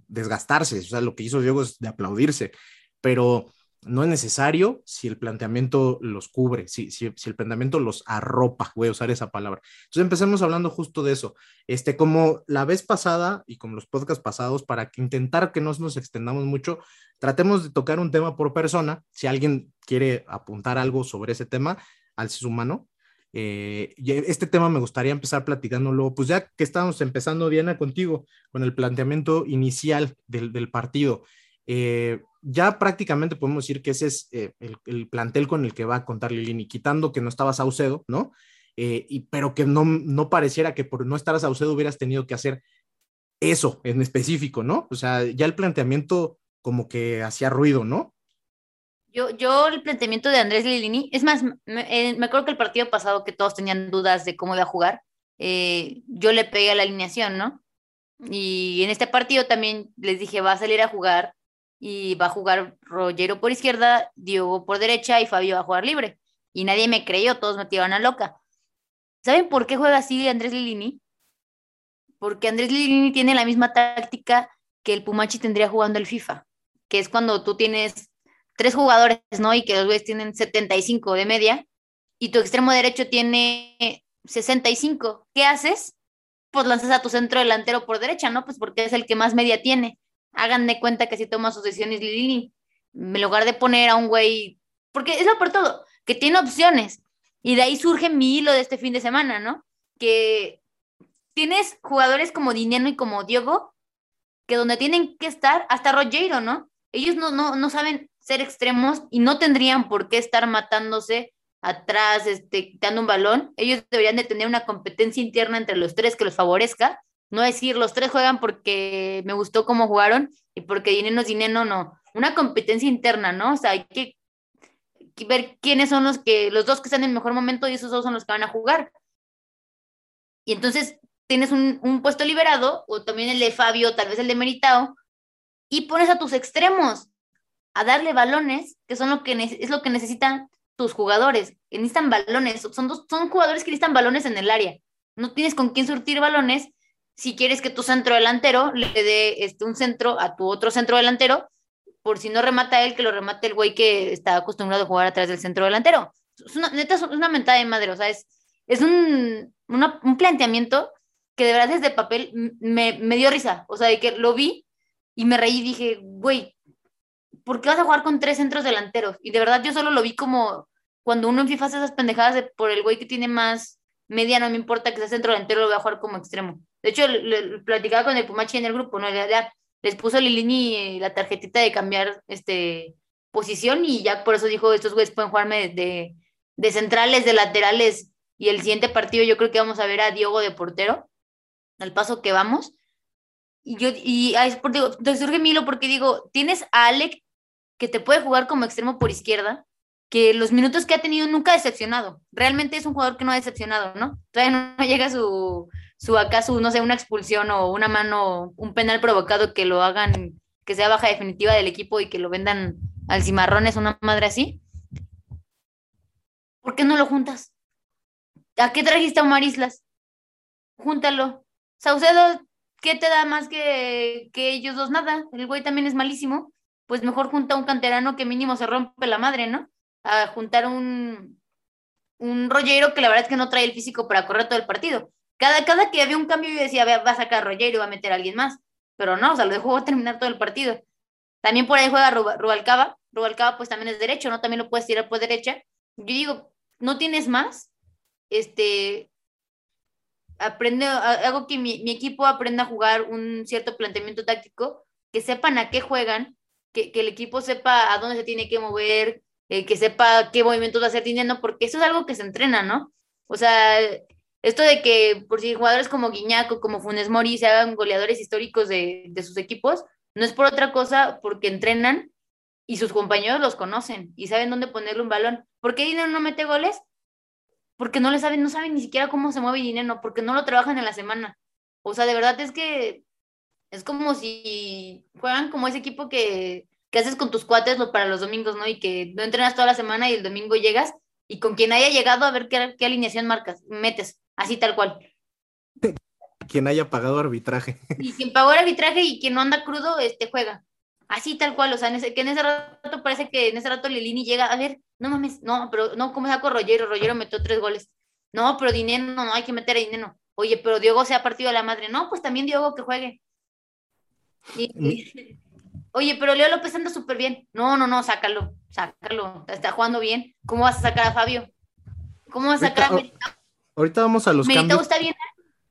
desgastarse. O sea, lo que hizo Diego es de aplaudirse, pero no es necesario si el planteamiento los cubre, si, si, el planteamiento los arropa, voy a usar esa palabra. Entonces empecemos hablando justo de eso. Este, como la vez pasada y como los podcasts pasados, para intentar que no nos extendamos mucho, tratemos de tocar un tema por persona. Si alguien quiere apuntar algo sobre ese tema, alce su mano. Eh, este tema me gustaría empezar platicándolo, pues ya que estamos empezando, Diana, contigo, con el planteamiento inicial del, del partido. Eh, ya prácticamente podemos decir que ese es eh, el, el plantel con el que va a contar Lilini, quitando que no estaba Saucedo, ¿no? Eh, y, pero que no, no pareciera que por no estar Saucedo hubieras tenido que hacer eso en específico, ¿no? O sea, ya el planteamiento como que hacía ruido, ¿no? Yo, yo el planteamiento de Andrés Lilini, es más, me, me acuerdo que el partido pasado que todos tenían dudas de cómo iba a jugar, yo le pegué a la alineación, ¿no? Y en este partido también les dije, va a salir a jugar y va a jugar Rogero por izquierda, Diego por derecha y Fabio va a jugar libre. Y nadie me creyó, todos me tiraban a loca. ¿Saben por qué juega así Andrés Lilini? Porque Andrés Lilini tiene la misma táctica que el Pumachi tendría jugando el FIFA, que es cuando tú tienes tres jugadores, ¿no? Y que los güeyes tienen 75 de media y tu extremo derecho tiene 65. ¿Qué haces? Pues lanzas a tu centro delantero por derecha, ¿no? Pues porque es el que más media tiene. Hagan de cuenta que si toma sus decisiones Lilini, en lugar de poner a un güey, porque es lo por todo, que tiene opciones. Y de ahí surge mi hilo de este fin de semana, ¿no? Que tienes jugadores como Dineno y como Diego, que donde tienen que estar, hasta Rogero, ¿no? Ellos no, no, no saben ser extremos y no tendrían por qué estar matándose atrás, este, quitando un balón. Ellos deberían de tener una competencia interna entre los tres que los favorezca. No decir, los tres juegan porque me gustó cómo jugaron y porque Dineno es Dineno, no. Una competencia interna, ¿no? O sea, hay que ver quiénes son los que, los dos que están en el mejor momento y esos dos son los que van a jugar. Y entonces tienes un, un puesto liberado, o también el de Fabio, tal vez el de Meritao, y pones a tus extremos a darle balones, que son lo que es lo que necesitan tus jugadores. Necesitan balones, son, dos, son jugadores que necesitan balones en el área. No tienes con quién surtir balones si quieres que tu centro delantero le dé este, un centro a tu otro centro delantero por si no remata él, que lo remate el güey que está acostumbrado a jugar atrás del centro delantero. Es una, neta, es una mentada de madre, o sea, es, es un, un planteamiento que de verdad desde papel me, me dio risa, o sea, de que lo vi y me reí y dije, güey, ¿por qué vas a jugar con tres centros delanteros? Y de verdad yo solo lo vi como cuando uno en FIFA hace esas pendejadas de por el güey que tiene más media, no me importa que sea centro delantero, lo voy a jugar como extremo. De hecho, platicaba con el Pumachi en el grupo, ¿no? Le- le- les puso Lilini la tarjetita de cambiar este, posición y ya por eso dijo, estos güeyes pueden jugarme de, de, centrales, de laterales y el siguiente partido yo creo que vamos a ver a Diego de portero, al paso que vamos. Y yo, y es por, te surge Milo porque digo, tienes a Alec que te puede jugar como extremo por izquierda, que los minutos que ha tenido nunca ha decepcionado. Realmente es un jugador que no ha decepcionado, ¿no? Todavía no llega su, su acaso, no sé, una expulsión o una mano, un penal provocado que lo hagan, que sea baja definitiva del equipo y que lo vendan al cimarrones, una madre así. ¿Por qué no lo juntas? ¿A qué trajiste a Omar Islas? Júntalo. Saucedo, ¿qué te da más que, que ellos dos? Nada. El güey también es malísimo. Pues mejor junta a un canterano que mínimo se rompe la madre, ¿no? A juntar un, un rollero que la verdad es que no trae el físico para correr todo el partido. Cada, cada que había un cambio yo decía, "Ve, va a sacar a y va a meter a alguien más. Pero no, o sea, lo dejó terminar todo el partido. También por ahí juega Ruba- Rubalcaba. Rubalcaba pues también es derecho, ¿no? También lo puedes tirar por derecha. Yo digo, no tienes más. Este, aprende, ha- hago que mi, mi equipo aprenda a jugar un cierto planteamiento táctico, que sepan a qué juegan, que, que el equipo sepa a dónde se tiene que mover, eh, que sepa qué movimientos va a hacer Dineno, porque eso es algo que se entrena, ¿no? O sea, Esto de que por si jugadores como Guiñaco, como Funes Mori se hagan goleadores históricos de, de sus equipos, no es por otra cosa, porque entrenan y sus compañeros los conocen y saben dónde ponerle un balón. ¿Por qué Dinero no mete goles? Porque no le saben, no saben ni siquiera cómo se mueve Dinero, porque no lo trabajan en la semana. O sea, de verdad es que es como si fueran como ese equipo que, que haces con tus cuates para los domingos, ¿no? Y que no entrenas toda la semana y el domingo llegas y con quien haya llegado a ver qué, qué alineación marcas, metes, así tal cual. Quien haya pagado arbitraje. Y quien pagó el arbitraje y quien no anda crudo, este juega. Así tal cual, o sea, en ese, que en ese rato parece que en ese rato Lilini llega, a ver, no mames, no, pero no, ¿cómo saco Rollero? Rollero metió tres goles. No, pero Dinero, no, no hay que meter a Dinero. Oye, pero Diego se ha partido a la madre. No, pues también Diego que juegue. oye, pero Leo López anda súper bien. No, no, no, sácalo, sácalo. Está jugando bien. ¿Cómo vas a sacar a Fabio? ¿Cómo vas a sacar a Ahorita vamos a los cambios. está bien.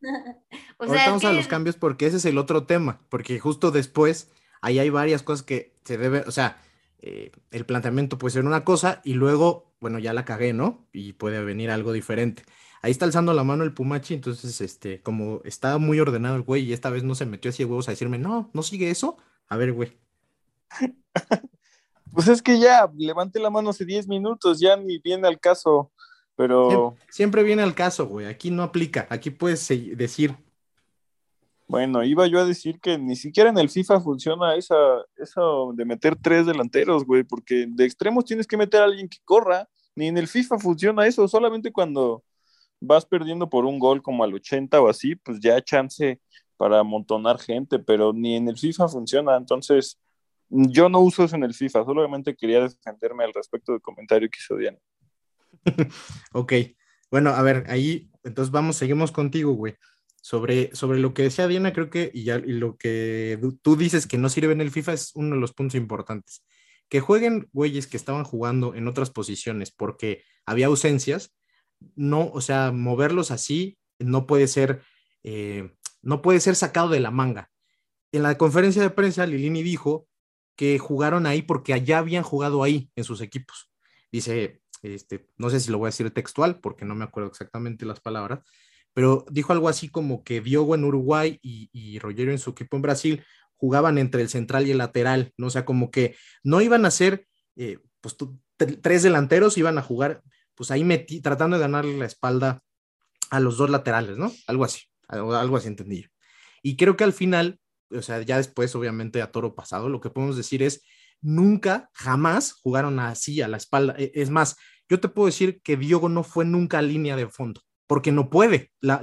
o sea, ahorita vamos a los cambios porque ese es el otro tema. Porque justo después, ahí hay varias cosas que se deben, o sea, eh, el planteamiento puede ser una cosa y luego, bueno, ya la cagué, ¿no? Y puede venir algo diferente. Ahí está alzando la mano el Pumachi, entonces, este, como está muy ordenado el güey y esta vez no se metió así de huevos a decirme, no, no sigue eso. A ver, güey. pues es que ya levanté la mano hace 10 minutos, ya ni viene al caso, pero... Siempre, viene al caso, güey. Aquí no aplica, aquí puedes decir. Bueno, iba yo a decir que ni siquiera en el FIFA funciona esa, eso de meter tres delanteros, güey, porque de extremos tienes que meter a alguien que corra. Ni en el FIFA funciona eso, solamente cuando vas perdiendo por un gol como al 80 o así, pues ya chance para amontonar gente, pero ni en el FIFA funciona. Entonces, yo no uso eso en el FIFA, solamente quería defenderme al respecto del comentario que hizo Diana. ok, bueno, a ver, ahí, entonces vamos, seguimos contigo, güey. Sobre, sobre lo que decía Diana, creo que, y, ya, lo que tú dices que no sirve en el FIFA es uno de los puntos importantes. Que jueguen güeyes que estaban jugando en otras posiciones porque había ausencias, no, o sea, moverlos así no puede ser, eh, no puede ser sacado de la manga. En la conferencia de prensa, Lilini dijo que jugaron ahí porque allá habían jugado ahí en sus equipos. Dice, este, no sé si lo voy a decir textual porque no me acuerdo exactamente las palabras, pero dijo algo así como que Diogo en Uruguay y, y Rogerio en su equipo en Brasil jugaban entre el central y el lateral, ¿no? O sea, como que no iban a ser, eh, pues tres delanteros iban a jugar pues ahí metí, tratando de ganarle la espalda a los dos laterales, ¿no? Algo así, algo así entendí Y creo que al final, o sea, ya después, obviamente, a toro pasado, lo que podemos decir es, nunca, jamás jugaron así a la espalda. E, es más, yo te puedo decir que Diogo no fue nunca línea de fondo, porque no puede. La,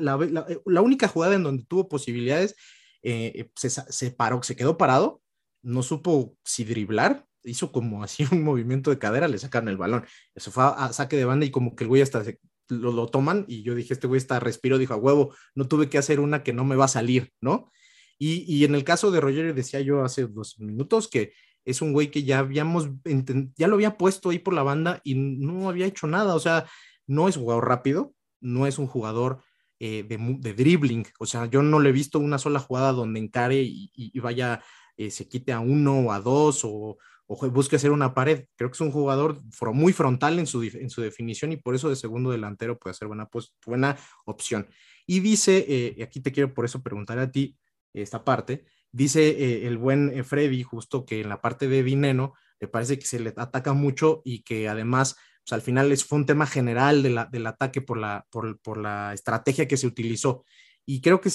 única jugada en donde tuvo posibilidades, eh, se, se paró, se quedó parado, no supo si driblar hizo como así un movimiento de cadera, le sacaron el balón. Eso fue a, saque de banda y como que el güey hasta lo, lo, toman y yo dije, este güey está respiro, dijo a huevo, no tuve que hacer una que no me va a salir, ¿no? Y, y en el caso de Roger, decía yo hace dos minutos que es un güey que ya habíamos, ya lo había puesto ahí por la banda y no había hecho nada, o sea, no es jugador rápido, no es un jugador eh, de, dribbling, o sea, yo no le he visto una sola jugada donde encare y, y, vaya, eh, se quite a uno o a dos o, busque hacer una pared. Creo que es un jugador muy frontal en su, en su definición y por eso de segundo delantero puede ser buena, buena opción. Y dice, eh, aquí te quiero por eso preguntar a ti esta parte, dice eh, el buen eh, Freddy justo que en la parte de Dineno le parece que se le ataca mucho y que además pues, al final es, fue un tema general de la, del ataque por la, por, la estrategia que se utilizó y creo que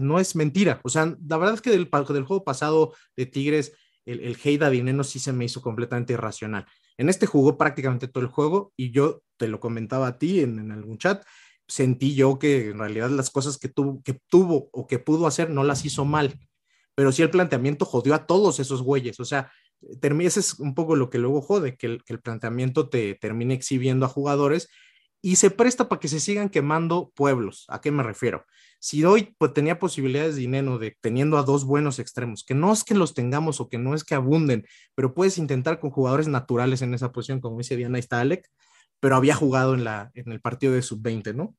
no es mentira. O sea, la verdad es que del, juego pasado de Tigres el, el hate Dineno sí se me hizo completamente irracional. En este jugó prácticamente todo el juego y yo te lo comentaba a ti en, algún chat, sentí yo que en realidad las cosas que, tuvo, que tuvo o que pudo hacer no las hizo mal, pero sí el planteamiento jodió a todos esos güeyes, o sea, ese es un poco lo que luego jode, que el, planteamiento te termine exhibiendo a jugadores y se presta para que se sigan quemando pueblos. ¿A qué me refiero? Si hoy pues, tenía posibilidades de dinero de teniendo a dos buenos extremos, que no es que los tengamos o que no es que abunden, pero puedes intentar con jugadores naturales en esa posición, como dice Diana, está Alec, pero había jugado en, la, en el partido de sub-20, ¿no?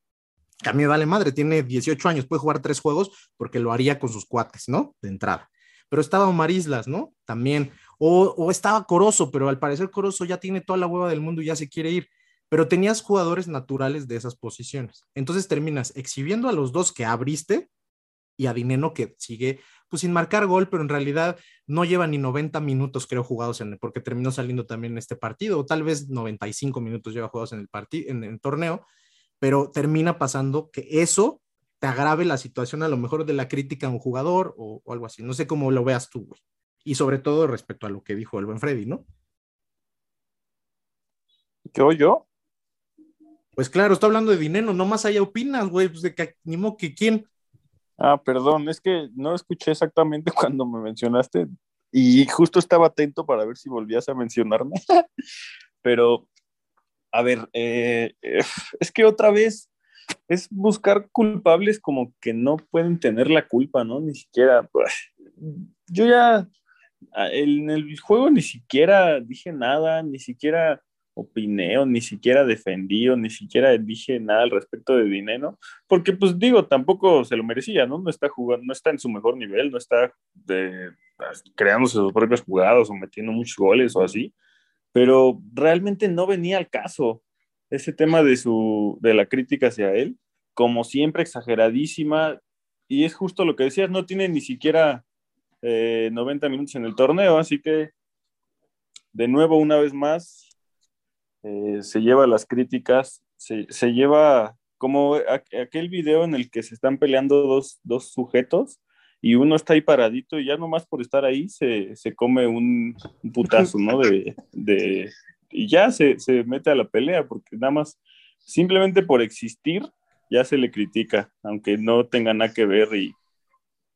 Que a mí vale madre, tiene 18 años, puede jugar tres juegos porque lo haría con sus cuates, ¿no? De entrada. Pero estaba Omar Islas, ¿no? También. O, o estaba Corozo, pero al parecer Corozo ya tiene toda la hueva del mundo y ya se quiere ir pero tenías jugadores naturales de esas posiciones. Entonces terminas exhibiendo a los dos que abriste y a Dineno que sigue pues sin marcar gol, pero en realidad no lleva ni 90 minutos creo jugados en porque terminó saliendo también en este partido, o tal vez 95 minutos lleva jugados en el en el torneo, pero termina pasando que eso te agrave la situación a lo mejor de la crítica a un jugador o, o algo así. No sé cómo lo veas tú, güey. Y sobre todo respecto a lo que dijo el buen Freddy, ¿no? ¿Yo, yo? Pues claro, está hablando de dinero, no más allá opinas, güey, pues de que ni modo que quién. Ah, perdón, es que no escuché exactamente cuando me mencionaste y justo estaba atento para ver si volvías a mencionarme. Pero, a ver, eh, eh, es que otra vez es buscar culpables como que no pueden tener la culpa, ¿no? Ni siquiera, pues, yo ya en el juego ni siquiera dije nada, ni siquiera opiné o ni siquiera defendí o ni siquiera dije nada al respecto de dinero, porque pues digo, tampoco se lo merecía, ¿no? No está jugando, no está en su mejor nivel, no está de, creándose sus propias jugadas o metiendo muchos goles o así, pero realmente no venía al caso ese tema de su de la crítica hacia él, como siempre exageradísima y es justo lo que decías, no tiene ni siquiera 90 eh, minutos en el torneo, así que de nuevo una vez más eh, se lleva las críticas, se, se lleva como aquel video en el que se están peleando dos, dos, sujetos y uno está ahí paradito y ya nomás por estar ahí se, se come un, un, putazo, ¿no? De, de, y ya se, se, mete a la pelea porque nada más, simplemente por existir, ya se le critica, aunque no tenga nada que ver y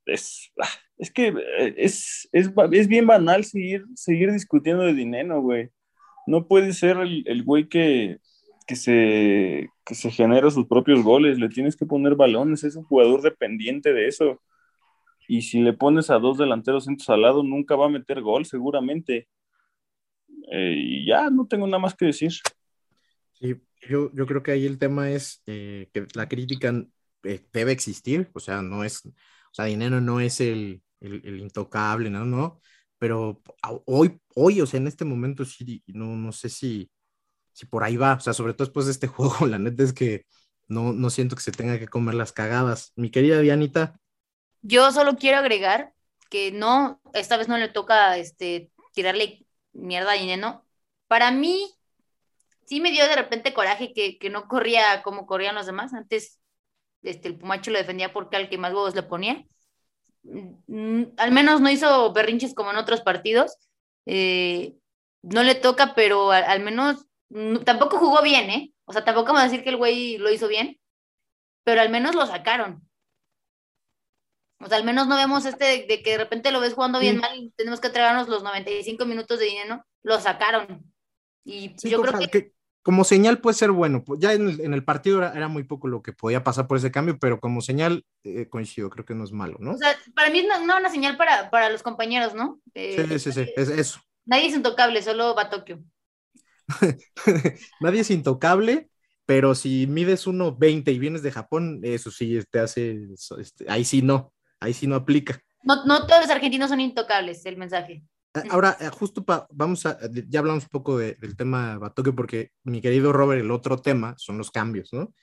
es, ah, es que eh, es, es, es bien banal seguir, seguir discutiendo de dinero, güey no puede ser el, el güey que, que, se, que se genera sus propios goles, le tienes que poner balones, es un jugador dependiente de eso. Y si le pones a dos delanteros centros al lado, nunca va a meter gol, seguramente. Eh, y ya, no tengo nada más que decir. Sí, yo, yo creo que ahí el tema es eh, que la crítica eh, debe existir, o sea, no es, o sea, dinero no es el, el, intocable, ¿no? no pero hoy, hoy, o sea, en este momento sí, no, no sé si, si por ahí va, o sea, sobre todo después de este juego, la neta es que no, no siento que se tenga que comer las cagadas. Mi querida Dianita. Yo solo quiero agregar que no, esta vez no le toca este, tirarle mierda a Ineno. Para mí, sí me dio de repente coraje que, que no corría como corrían los demás. Antes este, el Pumacho lo defendía porque al que más huevos le ponía. Mm, al menos no hizo berrinches como en otros partidos. Eh, no le toca, pero al, menos tampoco jugó bien, ¿eh? O sea, tampoco vamos a decir que el güey lo hizo bien, pero al menos lo sacaron. O sea, al menos no vemos este de, que de repente lo ves jugando bien mal y tenemos que tragarnos los 95 minutos de dinero, lo sacaron. Y yo creo que como señal puede ser bueno. Pues, ya en el, partido era, muy poco lo que podía pasar por ese cambio, pero como señal eh, coincido, creo que no es malo, ¿no? O sea, para mí es una, una señal para, para, los compañeros, ¿no? Eh, sí, sí, sí, es eso. Nadie es intocable, solo va a Tokio. nadie es intocable, pero si mides 1.20 y vienes de Japón, eso sí te hace, este, ahí sí no, ahí sí no aplica. No, no todos los argentinos son intocables, el mensaje. Ahora, eh, justo pa, vamos a, ya hablamos un poco del tema Batoque, porque mi querido Robert, el otro tema son los cambios, ¿no?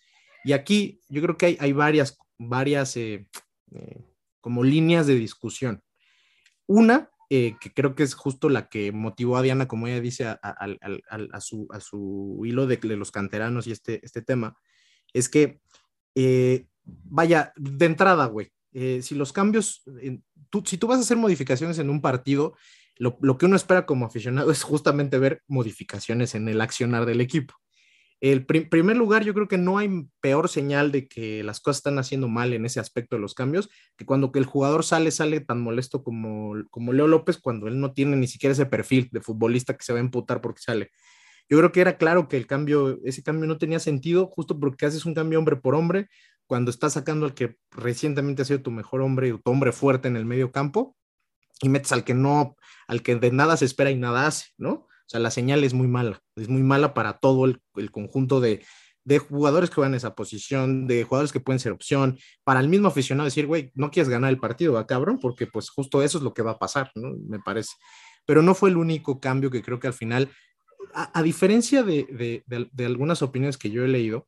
Y aquí yo creo que hay, hay varias, varias eh, eh, como líneas de discusión. Una, que creo que es justo la que motivó a Diana, como ella dice, a, a, a su, su, hilo de, de, los canteranos y este, este tema, es que, vaya, de entrada, güey, si los cambios, si tú vas a hacer modificaciones en un partido, lo, que uno espera como aficionado es justamente ver modificaciones en el accionar del equipo. El primer lugar, yo creo que no hay peor señal de que las cosas están haciendo mal en ese aspecto de los cambios, que cuando el jugador sale, sale tan molesto como, como Leo López, cuando él no tiene ni siquiera ese perfil de futbolista que se va a emputar porque sale. Yo creo que era claro que el cambio, ese cambio no tenía sentido, justo porque haces un cambio hombre por hombre, cuando estás sacando al que recientemente ha sido tu mejor hombre, tu hombre fuerte en el medio campo, y metes al que no, al que de nada se espera y nada hace, ¿no? O sea, la señal es muy mala, es muy mala para todo el, conjunto de, de, jugadores que en esa posición, de jugadores que pueden ser opción, para el mismo aficionado decir, güey, no quieres ganar el partido, ¿va, cabrón? Porque pues justo eso es lo que va a pasar, ¿no? Me parece. Pero no fue el único cambio que creo que al final a, diferencia de, algunas opiniones que yo he leído,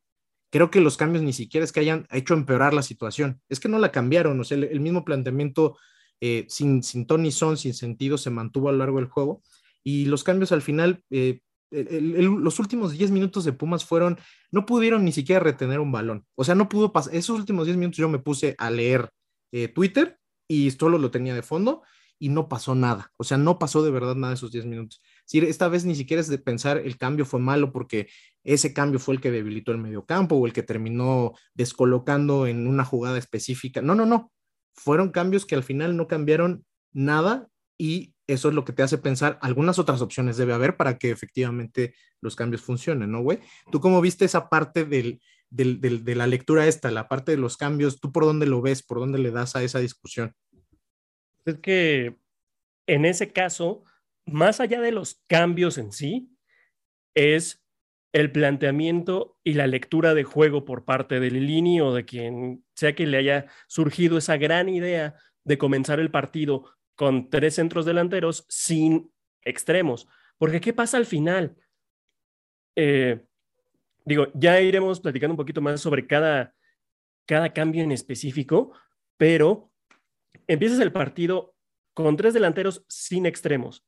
creo que los cambios ni siquiera es que hayan hecho empeorar la situación, es que no la cambiaron, o sea, el, mismo planteamiento eh, sin, sin Tony Son, sin sentido, se mantuvo a lo largo del juego y los cambios al final, eh, los últimos 10 minutos de Pumas fueron, no pudieron ni siquiera retener un balón, o sea, no pudo pasar, esos últimos 10 minutos yo me puse a leer eh, Twitter y solo lo tenía de fondo y no pasó nada, o sea, no pasó de verdad nada esos 10 minutos. Sí, esta vez ni siquiera es de pensar el cambio fue malo porque ese cambio fue el que debilitó el mediocampo o el que terminó descolocando en una jugada específica. No, no, no. Fueron cambios que al final no cambiaron nada y eso es lo que te hace pensar algunas otras opciones debe haber para que efectivamente los cambios funcionen, ¿no, güey? ¿Tú cómo viste esa parte del, de la lectura esta, la parte de los cambios? ¿Tú por dónde lo ves? ¿Por dónde le das a esa discusión? Es que en ese caso, más allá de los cambios en sí, es el planteamiento y la lectura de juego por parte de Lilini o de quien sea que le haya surgido esa gran idea de comenzar el partido con tres centros delanteros sin extremos. Porque ¿qué pasa al final? Eh, digo, ya iremos platicando un poquito más sobre cada, cada cambio en específico, pero empiezas el partido con tres delanteros sin extremos.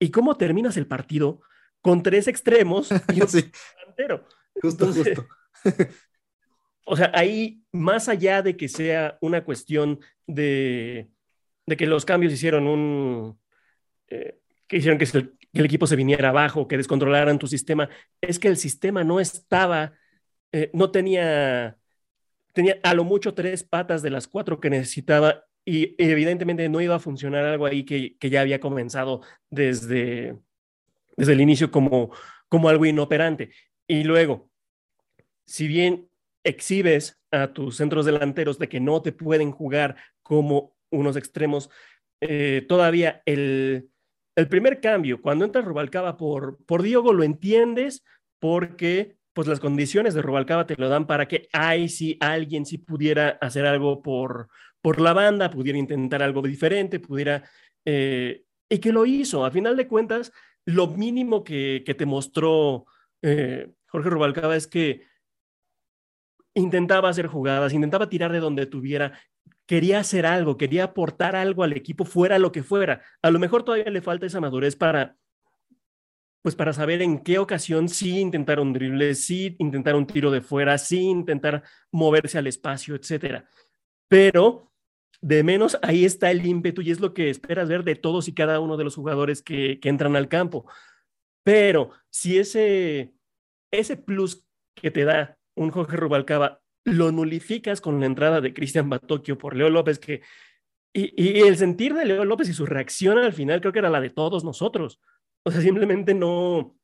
¿Y cómo terminas el partido? Con tres extremos y un delantero. Justo, justo. o sea, ahí, más allá de que sea una cuestión de, de que los cambios hicieron un... Eh, que hicieron que, el, equipo se viniera abajo, que descontrolaran tu sistema, es que el sistema no estaba, eh, no tenía, tenía a lo mucho tres patas de las cuatro que necesitaba y evidentemente no iba a funcionar algo ahí que, ya había comenzado desde, desde el inicio como, como algo inoperante. Y luego, si bien exhibes a tus centros delanteros de que no te pueden jugar como unos extremos, eh, todavía el, el, primer cambio, cuando entra Rubalcaba por, por Diogo, lo entiendes porque pues las condiciones de Rubalcaba te lo dan para que, ay, si alguien sí pudiera hacer algo por, por la banda, pudiera intentar algo diferente, pudiera... Eh, y que lo hizo. A final de cuentas, lo mínimo que, te mostró eh, Jorge Rubalcaba es que intentaba hacer jugadas, intentaba tirar de donde tuviera, quería hacer algo, quería aportar algo al equipo, fuera lo que fuera. A lo mejor todavía le falta esa madurez para, pues para saber en qué ocasión sí intentar un drible, sí intentar un tiro de fuera, sí intentar moverse al espacio, etcétera. Pero de menos ahí está el ímpetu y es lo que esperas ver de todos y cada uno de los jugadores que, entran al campo. Pero si ese, ese plus que te da un Jorge Rubalcaba lo nulificas con la entrada de Cristian Batocchio por Leo López, que, y, el sentir de Leo López y su reacción al final creo que era la de todos nosotros. O sea, simplemente no,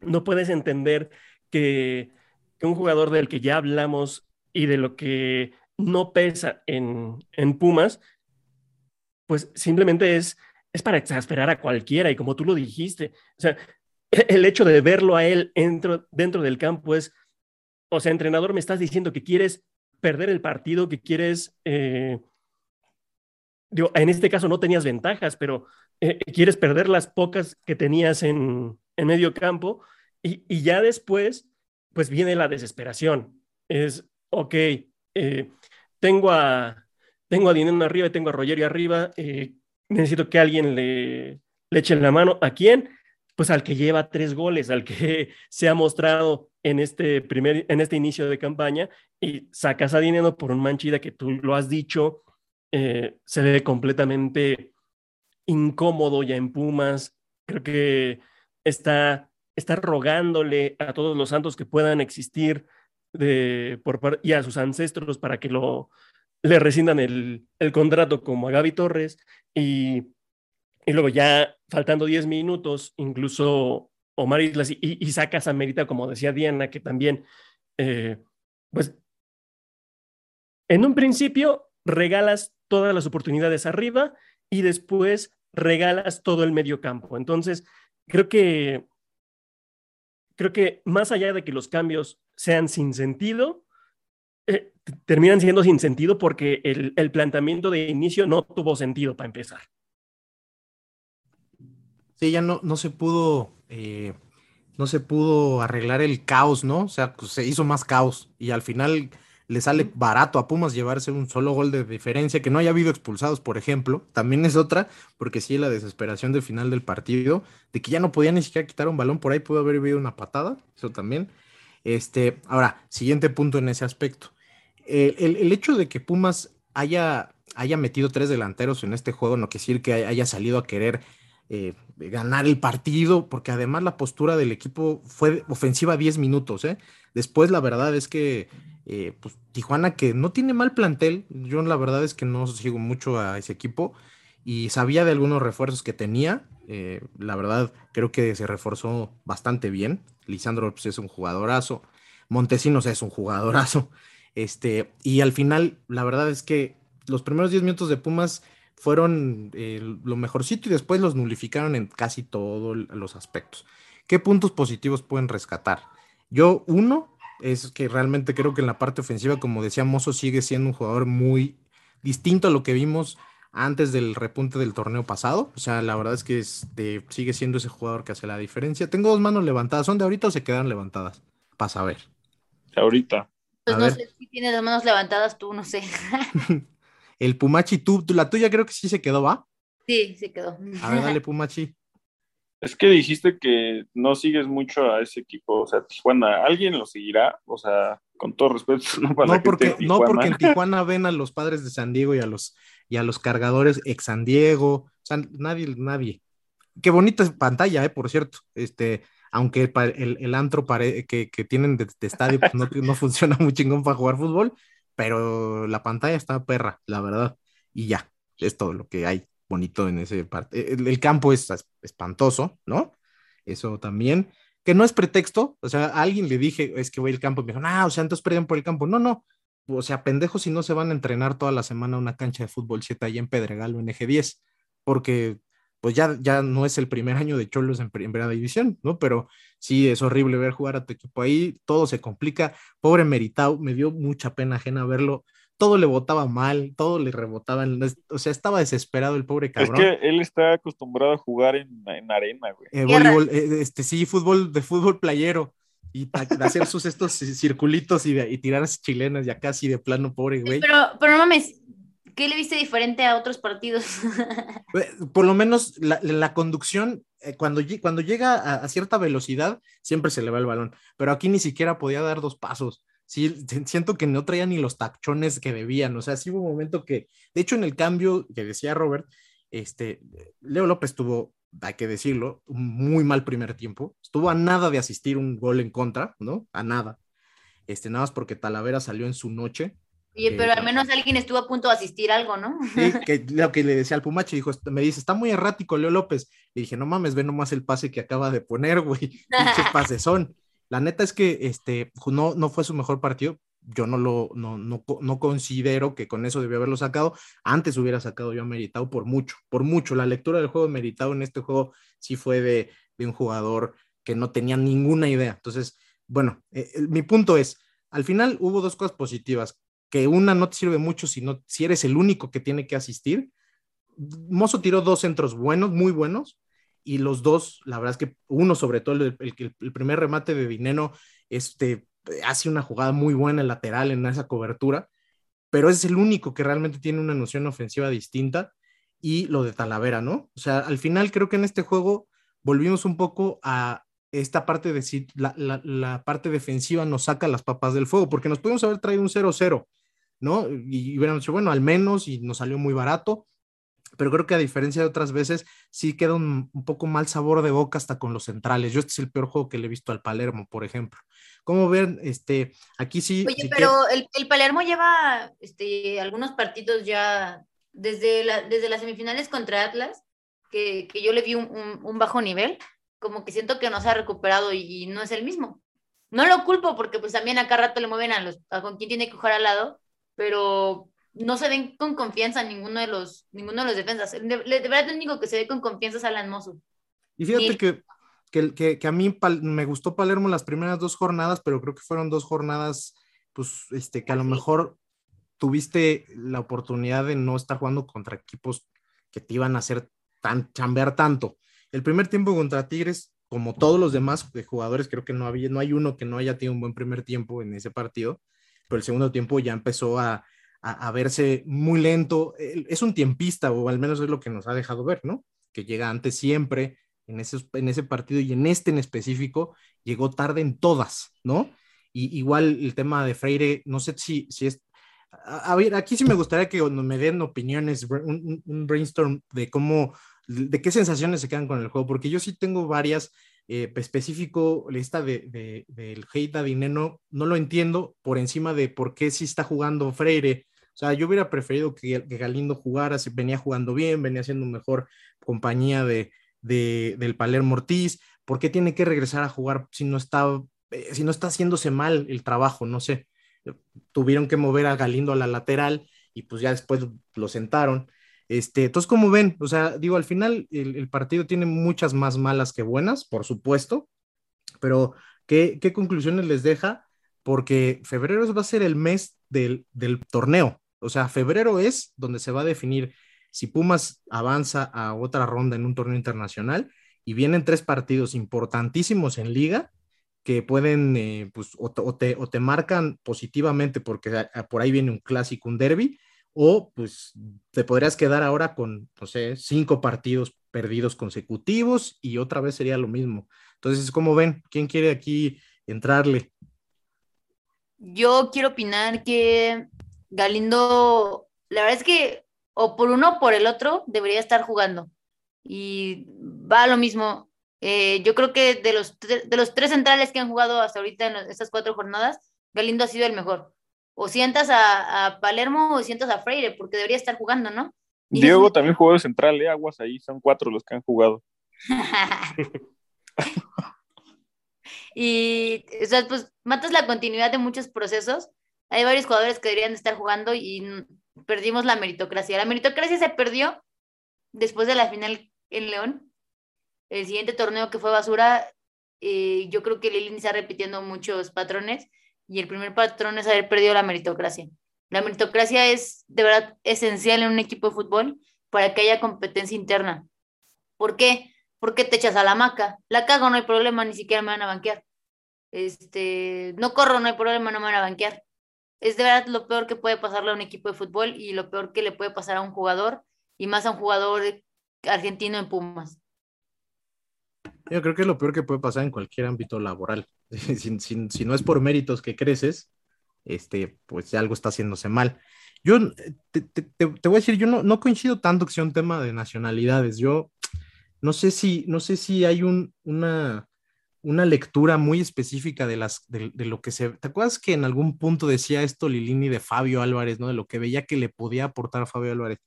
no puedes entender que, que un jugador del que ya hablamos y de lo que no pesa en, Pumas, pues simplemente es, es para exasperar a cualquiera y como tú lo dijiste, o sea, el hecho de verlo a él dentro, dentro del campo es, o sea, entrenador, me estás diciendo que quieres perder el partido, que quieres, eh, digo, en este caso no tenías ventajas, pero eh, quieres perder las pocas que tenías en, en medio campo y, y, ya después, pues viene la desesperación. Es, ok, eh, tengo a, tengo a Dinero arriba y tengo a Rogerio arriba, eh, necesito que alguien le, le eche la mano. ¿A quién? Pues al que lleva tres goles, al que se ha mostrado en este, primer, en este inicio de campaña y sacas a Dinero por un manchida que tú lo has dicho, eh, se ve completamente incómodo ya en Pumas. Creo que está, está rogándole a todos los santos que puedan existir de, por, y a sus ancestros para que lo, le rescindan el, el contrato como a Gaby Torres y, y luego ya faltando 10 minutos, incluso Omar Islas y, y, sacas a Merita, como decía Diana, que también, eh, pues, en un principio regalas todas las oportunidades arriba y después regalas todo el medio campo. Entonces, creo que, creo que más allá de que los cambios sean sin sentido, eh, terminan siendo sin sentido porque el, el, planteamiento de inicio no tuvo sentido para empezar. Sí, ya no, no se pudo eh, no se pudo arreglar el caos, ¿no? O sea, pues, se hizo más caos y al final le sale barato a Pumas llevarse un solo gol de diferencia, que no haya habido expulsados, por ejemplo, también es otra, porque sí, la desesperación del final del partido, de que ya no podía ni siquiera quitar un balón por ahí, pudo haber habido una patada, eso también. Este, ahora, siguiente punto en ese aspecto. El, hecho de que Pumas haya, haya metido tres delanteros en este juego no quiere decir que haya salido a querer eh, ganar el partido, porque además la postura del equipo fue ofensiva 10 minutos. ¿eh? Después, la verdad es que eh, pues, Tijuana, que no tiene mal plantel, yo la verdad es que no sigo mucho a ese equipo y sabía de algunos refuerzos que tenía. la verdad, creo que se reforzó bastante bien. Lisandro pues, es un jugadorazo. Montesinos es un jugadorazo. Este, y al final, la verdad es que los primeros 10 minutos de Pumas fueron eh, lo mejorcito y después los nulificaron en casi todos los aspectos. ¿Qué puntos positivos pueden rescatar? Yo, uno, es que realmente creo que en la parte ofensiva, como decía Mozo, sigue siendo un jugador muy distinto a lo que vimos antes del repunte del torneo pasado. O sea, la verdad es que este, sigue siendo ese jugador que hace la diferencia. Tengo dos manos levantadas. ¿Son de ahorita o se quedan levantadas? Pasa a ver. Ahorita. Pues no sé si tienes las manos levantadas tú, no sé. El Pumachi, tú, la tuya creo que sí se quedó, ¿va? Sí, se quedó. A ver, dale, Pumachi. Es que dijiste que no sigues mucho a ese equipo, o sea, Tijuana, ¿alguien lo seguirá? O sea, con todo respeto, no para no, porque, no porque en Tijuana ven a los padres de San Diego y a los, y a los cargadores ex San Diego, o sea, nadie, nadie. Qué bonita pantalla, eh, por cierto. Este, aunque el, el antro que, que, tienen de, estadio pues, no, no funciona muy chingón para jugar fútbol, pero la pantalla está perra, la verdad. Y ya, es todo lo que hay bonito en ese parte. El, campo es espantoso, ¿no? Eso también, que no es pretexto, o sea, alguien le dije, es que voy al campo, y me dijo, ah, o sea, entonces perdieron por el campo. No, no, o sea, pendejos si no se van a entrenar toda la semana una cancha de fútbol 7 ahí en Pedregal o en Eje 10, porque pues ya, ya no es el primer año de Cholos en, primera división, ¿no? Pero sí, es horrible ver jugar a tu equipo ahí, todo se complica. Pobre Meritao, me dio mucha pena ajena verlo. Todo le botaba mal, todo le rebotaba, o sea, estaba desesperado el pobre cabrón. Es que él está acostumbrado a jugar en, arena, güey. Eh, voleibol, eh, este, sí, fútbol, de fútbol playero y hacer sus estos circulitos y, y tirar chilenas ya casi de plano, pobre güey. Pero, pero no mames, ¿Qué le viste diferente a otros partidos? Por lo menos la, conducción, eh, cuando, cuando llega a, cierta velocidad, siempre se le va el balón, pero aquí ni siquiera podía dar dos pasos. Sí, siento que no traía ni los tachones que debían, o sea, sí hubo un momento que, de hecho, en el cambio que decía Robert, este, Leo López tuvo, hay que decirlo, un muy mal primer tiempo, estuvo a nada de asistir un gol en contra, ¿no? A nada. Este, nada más porque Talavera salió en su noche, Oye, pero al menos alguien estuvo a punto de asisir algo, ¿no? Sí, que lo que le decía al Pumachi, dijo, me dice, está muy errático Leo López. Le dije, no mames, ve nomás el pase que acaba de poner, güey. Pinches pases son. La neta es que este, no, no fue su mejor partido. Yo no lo, no, no, no considero que con eso debió haberlo sacado. Antes hubiera sacado yo a Meritao por mucho, por mucho. La lectura del juego de Meritao en este juego sí fue de, de un jugador que no tenía ninguna idea. Entonces, bueno, eh, mi punto es, al final hubo dos cosas positivas que una no te sirve mucho si, si eres el único que tiene que asistir. Mozo tiró dos centros buenos, muy buenos, y los dos, la verdad es que uno, sobre todo el, el, primer remate de Dineno, este, hace una jugada muy buena en lateral en esa cobertura, pero es el único que realmente tiene una noción ofensiva distinta y lo de Talavera, ¿no? O sea, al final creo que en este juego volvimos un poco a esta parte de la, la, la parte defensiva nos saca las papas del fuego, porque nos pudimos haber traído un 0-0 ¿no? Y, hubiéramos dicho, bueno, al menos, y nos salió muy barato, pero creo que a diferencia de otras veces, sí queda un, poco mal sabor de boca hasta con los centrales. Yo este es el peor juego que le he visto al Palermo, por ejemplo. ¿Cómo ven? Este, aquí sí. Oye, pero el, el, Palermo lleva este, algunos partidos ya desde, la, desde las semifinales contra Atlas, que, que yo le vi un, un, bajo nivel, como que siento que no se ha recuperado y, no es el mismo. No lo culpo porque pues también acá rato le mueven a los a con quién tiene que jugar al lado, pero no se ven con confianza ninguno de los, ninguno de los defensas. De, verdad, el único que se ve con confianza es Alan Mozo. Y fíjate que, que, que, a mí me gustó Palermo las primeras dos jornadas, pero creo que fueron dos jornadas, pues, este, que a lo mejor tuviste la oportunidad de no estar jugando contra equipos que te iban a hacer tan, chambear tanto. El primer tiempo contra Tigres como todos los demás jugadores, creo que no, había, no hay uno que no haya tenido un buen primer tiempo en ese partido, pero el segundo tiempo ya empezó a, a, verse muy lento. Es un tiempista, o al menos es lo que nos ha dejado ver, ¿no? Que llega antes siempre en ese, en ese partido y en este en específico, llegó tarde en todas, ¿no? Y igual el tema de Freire, no sé si, si es... A, ver, aquí sí me gustaría que me den opiniones, un, brainstorm de cómo de qué sensaciones se quedan con el juego, porque yo sí tengo varias, eh, específico, lista de, de, del hate a Dineno, no lo entiendo por encima de por qué sí está jugando Freire. O sea, yo hubiera preferido que, Galindo jugara, si venía jugando bien, venía siendo mejor compañía de, del Palermo Ortiz. ¿Por qué tiene que regresar a jugar si no está, eh, si no está haciéndose mal el trabajo? No sé. Tuvieron que mover a Galindo a la lateral y pues ya después lo sentaron. Este, entonces, como ven, o sea, digo, al final el, partido tiene muchas más malas que buenas, por supuesto, pero ¿qué, conclusiones les deja? Porque febrero va a ser el mes del, torneo, o sea, febrero es donde se va a definir si Pumas avanza a otra ronda en un torneo internacional y vienen tres partidos importantísimos en liga que pueden, eh, pues, o, te, o, te, marcan positivamente porque por ahí viene un clásico, un derby, o pues te podrías quedar ahora con, no sé, cinco partidos perdidos consecutivos y otra vez sería lo mismo. Entonces, ¿cómo ven? ¿Quién quiere aquí entrarle? Yo quiero opinar que Galindo, la verdad es que o por uno o por el otro debería estar jugando. Y va a lo mismo. Eh, yo creo que de los, de los tres centrales que han jugado hasta ahorita en estas cuatro jornadas, Galindo ha sido el mejor o sientas a, Palermo o sientas a Freire, porque debería estar jugando, ¿no? Diego también jugó de central, ¿eh? Aguas ahí, son cuatro los que han jugado. y, o sea, pues matas la continuidad de muchos procesos. Hay varios jugadores que deberían estar jugando y perdimos la meritocracia. La meritocracia se perdió después de la final en León. El siguiente torneo que fue basura, eh, yo creo que Lilin está repitiendo muchos patrones y el primer patrón es haber perdido la meritocracia. La meritocracia es de verdad esencial en un equipo de fútbol para que haya competencia interna. ¿Por qué? Porque te echas a la maca. La cago, no hay problema, ni siquiera me van a banquear. Este, no corro, no hay problema, no me van a banquear. Es de verdad lo peor que puede pasarle a un equipo de fútbol y lo peor que le puede pasar a un jugador y más a un jugador argentino en Pumas. Yo creo que es lo peor que puede pasar en cualquier ámbito laboral. si, no es por méritos que creces, este, pues algo está haciéndose mal. Yo te, voy a decir, yo no, coincido tanto que sea un tema de nacionalidades. Yo no sé si, no sé si hay una, una lectura muy específica de, las, de, lo que se... ¿Te acuerdas que en algún punto decía esto Lilini de Fabio Álvarez, ¿no? De lo que veía que le podía aportar a Fabio Álvarez.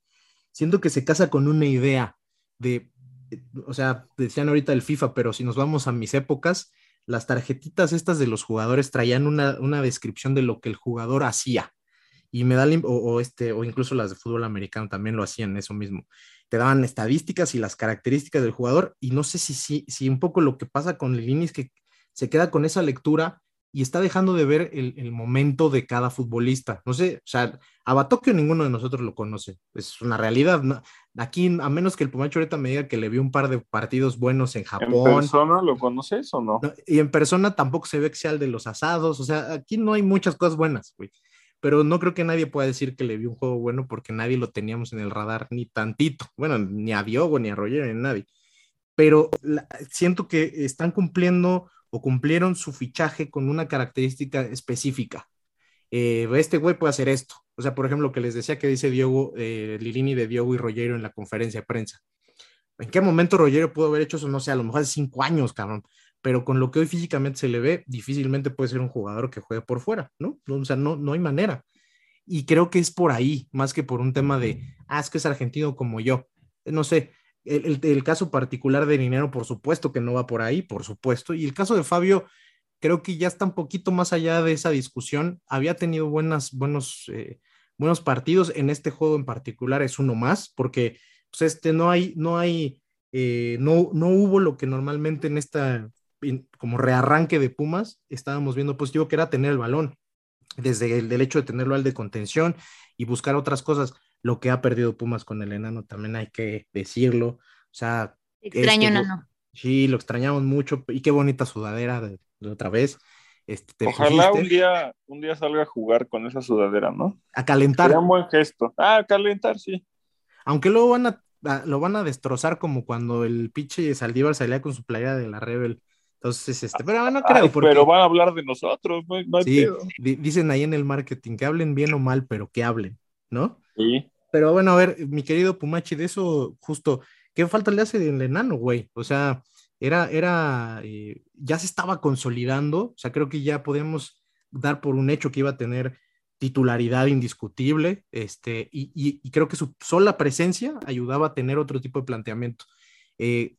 Siento que se casa con una idea de o sea, decían ahorita el FIFA, pero si nos vamos a mis épocas, las tarjetitas estas de los jugadores traían una, descripción de lo que el jugador hacía. Y me da, o, este, o incluso las de fútbol americano también lo hacían, eso mismo. Te daban estadísticas y las características del jugador. Y no sé si, si, si un poco lo que pasa con Lilini es que se queda con esa lectura y está dejando de ver el, momento de cada futbolista. No sé, o sea, a Batokio ninguno de nosotros lo conoce, es una realidad. Aquí, a menos que el Pumacho ahorita me diga que le vio un par de partidos buenos en Japón. ¿En persona lo conoces o no? Y en persona tampoco se ve que sea el de los asados, o sea, aquí no hay muchas cosas buenas, güey. Pero no creo que nadie pueda decir que le vio un juego bueno porque nadie lo teníamos en el radar ni tantito. Bueno, ni a Diogo, ni a Roger, ni a nadie. Pero siento que están cumpliendo o cumplieron su fichaje con una característica específica. Eh, este güey puede hacer esto. O sea, por ejemplo, lo que les decía que dice Diego, eh, Lilini de Diego y Rogero en la conferencia de prensa. ¿En qué momento Rogero pudo haber hecho eso? No sé, a lo mejor hace cinco años, cabrón. Pero con lo que hoy físicamente se le ve, difícilmente puede ser un jugador que juegue por fuera, ¿no? O sea, no, no hay manera. Y creo que es por ahí, más que por un tema de, ah, es que es argentino como yo. No sé, el, caso particular de Dinero, por supuesto que no va por ahí, por supuesto. Y el caso de Fabio, creo que ya está un poquito más allá de esa discusión. Había tenido buenas, buenos, eh, buenos partidos. En este juego en particular es uno más, porque pues, este, no hay, no hay, eh, no, no hubo lo que normalmente en esta, como rearranque de Pumas, estábamos viendo positivo, que era tener el balón. Desde el, el hecho de tenerlo al de contención y buscar otras cosas lo que ha perdido Pumas con el enano, también hay que decirlo. O sea, extraño este, Sí, lo extrañamos mucho y qué bonita sudadera de, de otra vez. Este, te Ojalá pusiste un día, un día salga a jugar con esa sudadera, ¿no? a calentar, Sería un buen gesto. Ah, calentar, sí. aunque luego van a, a- lo van a destrozar como cuando el pinche Saldívar salía con su playera de la Rebel. Entonces, este, pero no creo, Ay, porque pero van a hablar de nosotros, no hay sí, pedo. dicen ahí en el marketing que hablen bien o mal, pero que hablen, ¿no? Sí. Pero bueno, a ver, mi querido Pumachi, de eso justo, ¿qué falta le hace el enano, güey? O sea, era, era, eh, ya se estaba consolidando, o sea, creo que ya podemos dar por un hecho que iba a tener titularidad indiscutible, este, y, y- y creo que su sola presencia ayudaba a tener otro tipo de planteamiento. Eh,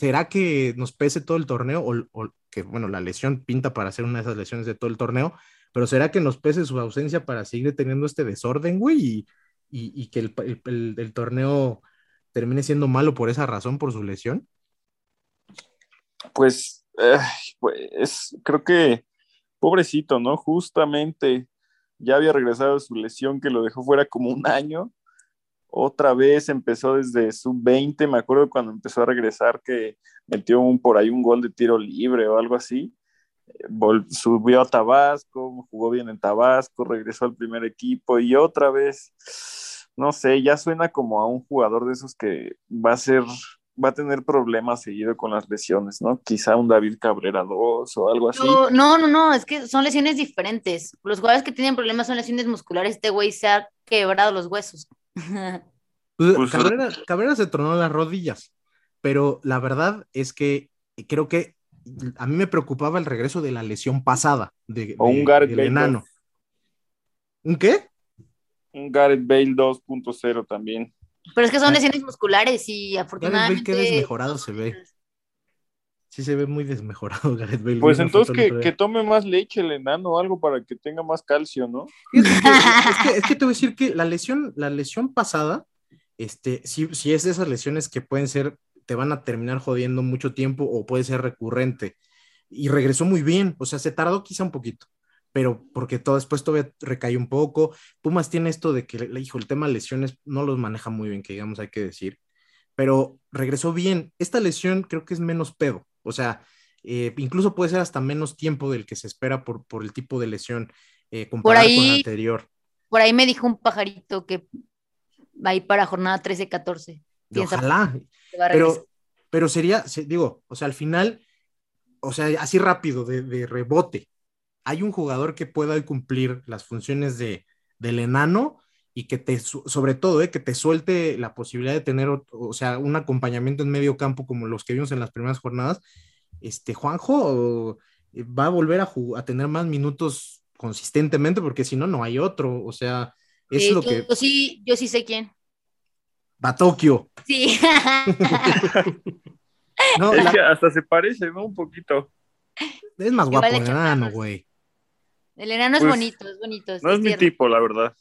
¿Será que nos pese todo el torneo? O, que, bueno, la lesión pinta para ser una de esas lesiones de todo el torneo, pero ¿será que nos pese su ausencia para seguir teniendo este desorden, güey? Y, que el, torneo termine siendo malo por esa razón, por su lesión. Pues, ay, pues, creo que pobrecito, ¿no? Justamente ya había regresado de su lesión que lo dejó fuera como un año. Otra vez empezó desde sub-20, me acuerdo cuando empezó a regresar que metió por ahí un gol de tiro libre o algo así. Eh, subió a Tabasco, jugó bien en Tabasco, regresó al primer equipo y otra vez, no sé, ya suena como a un jugador de esos que va a ser, va a tener problemas seguido con las lesiones, ¿no? Quizá un David Cabrera 2 o algo así. No, no, no, no, es que son lesiones diferentes. Los jugadores que tienen problemas son lesiones musculares. Este güey se ha quebrado los huesos. Pues, Pues, Cabrera, Cabrera se tronó las rodillas, pero la verdad es que creo que a mí me preocupaba el regreso de la lesión pasada de, O un Gareth del Bale enano. ¿Un qué? Un Gareth Bale 2.0 también. Pero es que Ah. son lesiones musculares y Gareth Bale afortunadamente. qué desmejorado se ve. Sí se ve muy desmejorado Gareth Bale. Pues entonces que, que tome más leche el enano o algo para que tenga más calcio, ¿no? Que- es, que, es que te voy a decir que la lesión, la lesión pasada, este, sí, sí es de esas lesiones que pueden ser, te van a terminar jodiendo mucho tiempo o puede ser recurrente. Y regresó muy bien, o sea, se tardó quizá un poquito, pero porque todo después todavía recayó un poco. Pumas tiene esto de que, le- hijo, el tema de lesiones no los maneja muy bien, que digamos, hay que decir, pero regresó bien. Esta lesión creo que es menos pedo, o sea, eh, incluso puede ser hasta menos tiempo del que se espera por, por el tipo de lesión eh, comparado con la anterior. Por ahí me dijo un pajarito que va a ir para jornada 13-14. Y Piensa Ojalá, pero, pero sería, se- digo, o sea, al final, o sea, así rápido, de, de rebote, hay un jugador que pueda cumplir las funciones de, del enano y que te, sobre todo, eh, que te suelte la posibilidad de tener, ot- o sea, un acompañamiento en medio campo como los que vimos en las primeras jornadas, este, Juanjo eh, va a volver a, a tener más minutos consistentemente porque si no, no hay otro, o sea, es lo yo, que yo sí, yo sí sé quién. va a Tokio. Sí. No, Es la- que hasta se parece, ¿no? Un poquito. es más guapo el enano, güey. El enano es Pues, bonito, es bonito. No es mi tierno. tipo, la verdad.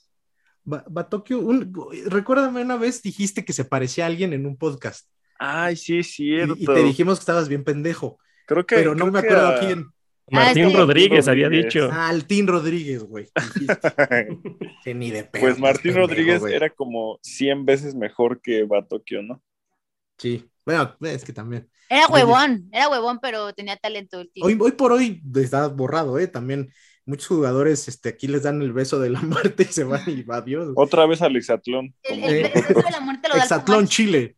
Ba- Batokio, un- recuérdame una vez dijiste que se parecía a alguien en un podcast Ay, sí, es y, cierto. y te dijimos que estabas bien pendejo, creo que, pero no me acuerdo a- quién. Martín este- Rodríguez había dicho. Ah, Rodríguez, güey. Que ni de pedo. Pues Martín pendejo, Rodríguez güey. era como 100 veces mejor que Batokio, ¿no? Sí, bueno, es que también. Era Oye. huevón, era huevón, pero tenía talento el tío. Hoy, hoy por hoy está borrado, ¿eh? También muchos jugadores este, aquí les dan el beso de la muerte y se van y va Dios. Otra vez al Exatlón. el, el beso de la muerte lo da el Exatlón, Pumachi. Chile.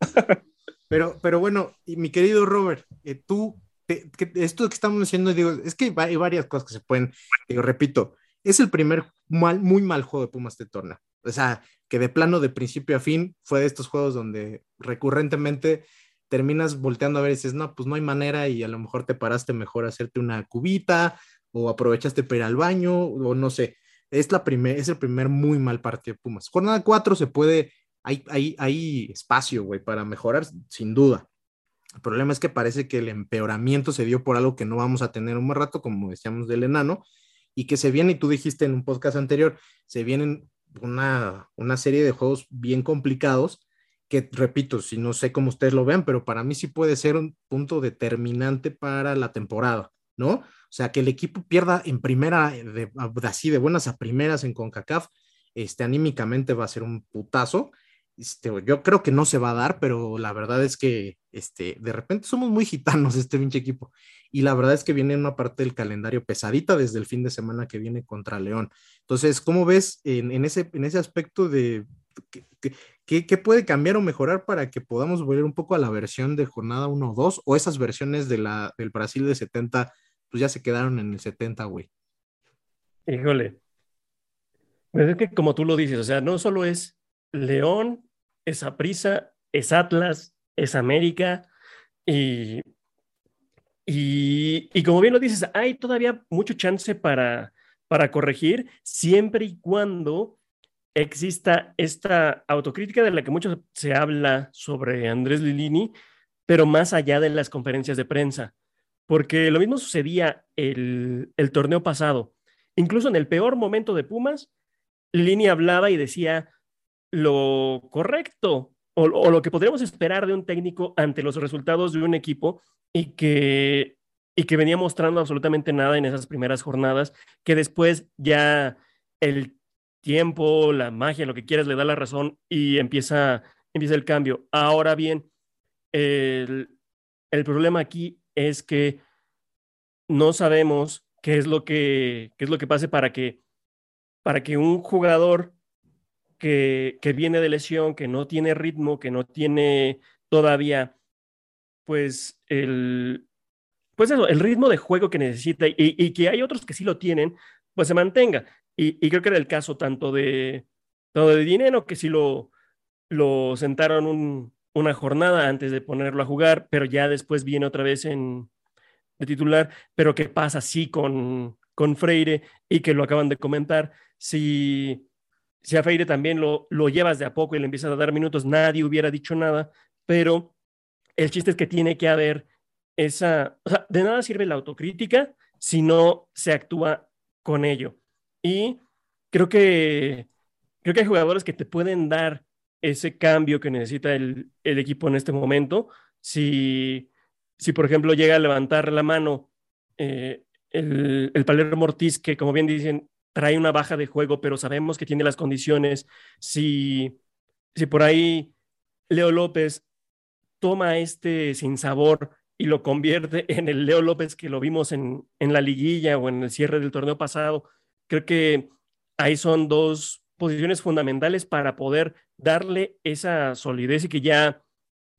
Pero, pero bueno, y mi querido Robert, eh, tú, te- que- esto que estamos diciendo, digo, es que hay varias cosas que se pueden, digo, repito, es el primer mal, muy mal juego de Pumas de torneo. O sea, que de plano de principio a fin fue de estos juegos donde recurrentemente terminas volteando a ver y dices, no, pues no hay manera y a lo mejor te paraste mejor a hacerte una cubita o aprovechaste para ir al baño o no sé. Es, la primer, es el primer muy mal partido de Pumas. Jornada 4 se puede, hay, hay, hay espacio, güey, para mejorar, sin duda. El problema es que parece que el empeoramiento se dio por algo que no vamos a tener un buen rato, como decíamos del enano, y que se viene, y tú dijiste en un podcast anterior, se vienen una, una serie de juegos bien complicados que, repito, si no sé cómo ustedes lo vean, pero para mí sí puede ser un punto determinante para la temporada, ¿no? O sea, que el equipo pierda en primera, de, así de buenas a primeras en CONCACAF, este, anímicamente va a ser un putazo. este, yo creo que no se va a dar, pero la verdad es que este, de repente somos muy gitanos este pinche equipo. Y la verdad es que viene una parte del calendario pesadita desde el fin de semana que viene contra León. Entonces, ¿cómo ves en, ese, en ese aspecto de qué, puede cambiar o mejorar para que podamos volver un poco a la versión de jornada 1 o 2? O esas versiones de la, del Brasil de 70, pues ya se quedaron en el 70, güey. Híjole. Pues es que como tú lo dices, o sea, no solo es León, es Aprisa, es Atlas, es América y, y, como bien lo dices, hay todavía mucho chance para, para corregir siempre y cuando exista esta autocrítica de la que mucho se habla sobre Andrés Lilini, pero más allá de las conferencias de prensa, porque lo mismo sucedía el, torneo pasado. Incluso en el peor momento de Pumas, Lilini hablaba y decía, lo correcto o, lo que podríamos esperar de un técnico ante los resultados de un equipo y que, y que venía mostrando absolutamente nada en esas primeras jornadas, que después ya el tiempo, la magia, lo que quieras, le da la razón y empieza, empieza el cambio. Ahora bien, el, el problema aquí es que no sabemos qué es lo que, qué es lo que pase para que, para que un jugador que, viene de lesión, que no tiene ritmo, que no tiene todavía, pues, el, pues eso, el ritmo de juego que necesita y, que hay otros que sí lo tienen, pues se mantenga. Y, creo que era el caso tanto de, todo de Dinero, que sí lo, lo sentaron una jornada antes de ponerlo a jugar, pero ya después viene otra vez en, de titular, pero ¿qué pasa sí con, con Freire y que lo acaban de comentar? Si si a Feire también lo, lo llevas de a poco y le empiezas a dar minutos, nadie hubiera dicho nada, pero el chiste es que tiene que haber esa, o sea, de nada sirve la autocrítica si no se actúa con ello. Y creo que, creo que hay jugadores que te pueden dar ese cambio que necesita el, el equipo en este momento. Si, si, por ejemplo, llega a levantar la mano eh, el, el Palermo Ortiz, que como bien dicen, trae una baja de juego, pero sabemos que tiene las condiciones. Si, si por ahí Leo López toma este sin sabor y lo convierte en el Leo López que lo vimos en, en la liguilla o en el cierre del torneo pasado, creo que ahí son dos posiciones fundamentales para poder darle esa solidez y que ya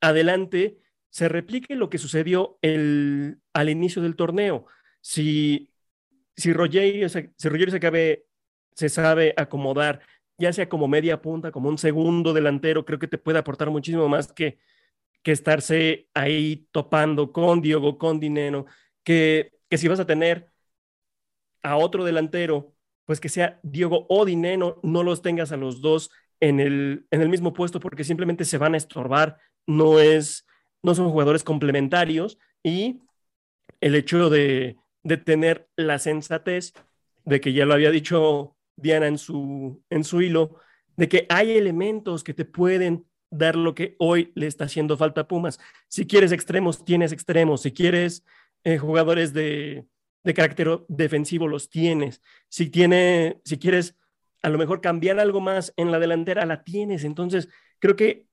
adelante se replique lo que sucedió el, al inicio del torneo. Si si Roger, si se, se sabe acomodar, ya sea como media punta, como un segundo delantero, creo que te puede aportar muchísimo más que, que estarse ahí topando con Diogo, con Dinero, que, que si vas a tener a otro delantero, pues que sea Diogo o Dinero, no los tengas a los dos en el, en el mismo puesto porque simplemente se van a estorbar, no, es, no son jugadores complementarios y el hecho de, de tener la sensatez de que ya lo había dicho Diana en su, en su hilo, de que hay elementos que te pueden dar lo que hoy le está haciendo falta a Pumas. Si quieres extremos, tienes extremos. Si quieres eh, jugadores de, de, carácter defensivo, los tienes. Si, tiene, si quieres a lo mejor cambiar algo más en la delantera, la tienes. Entonces, creo que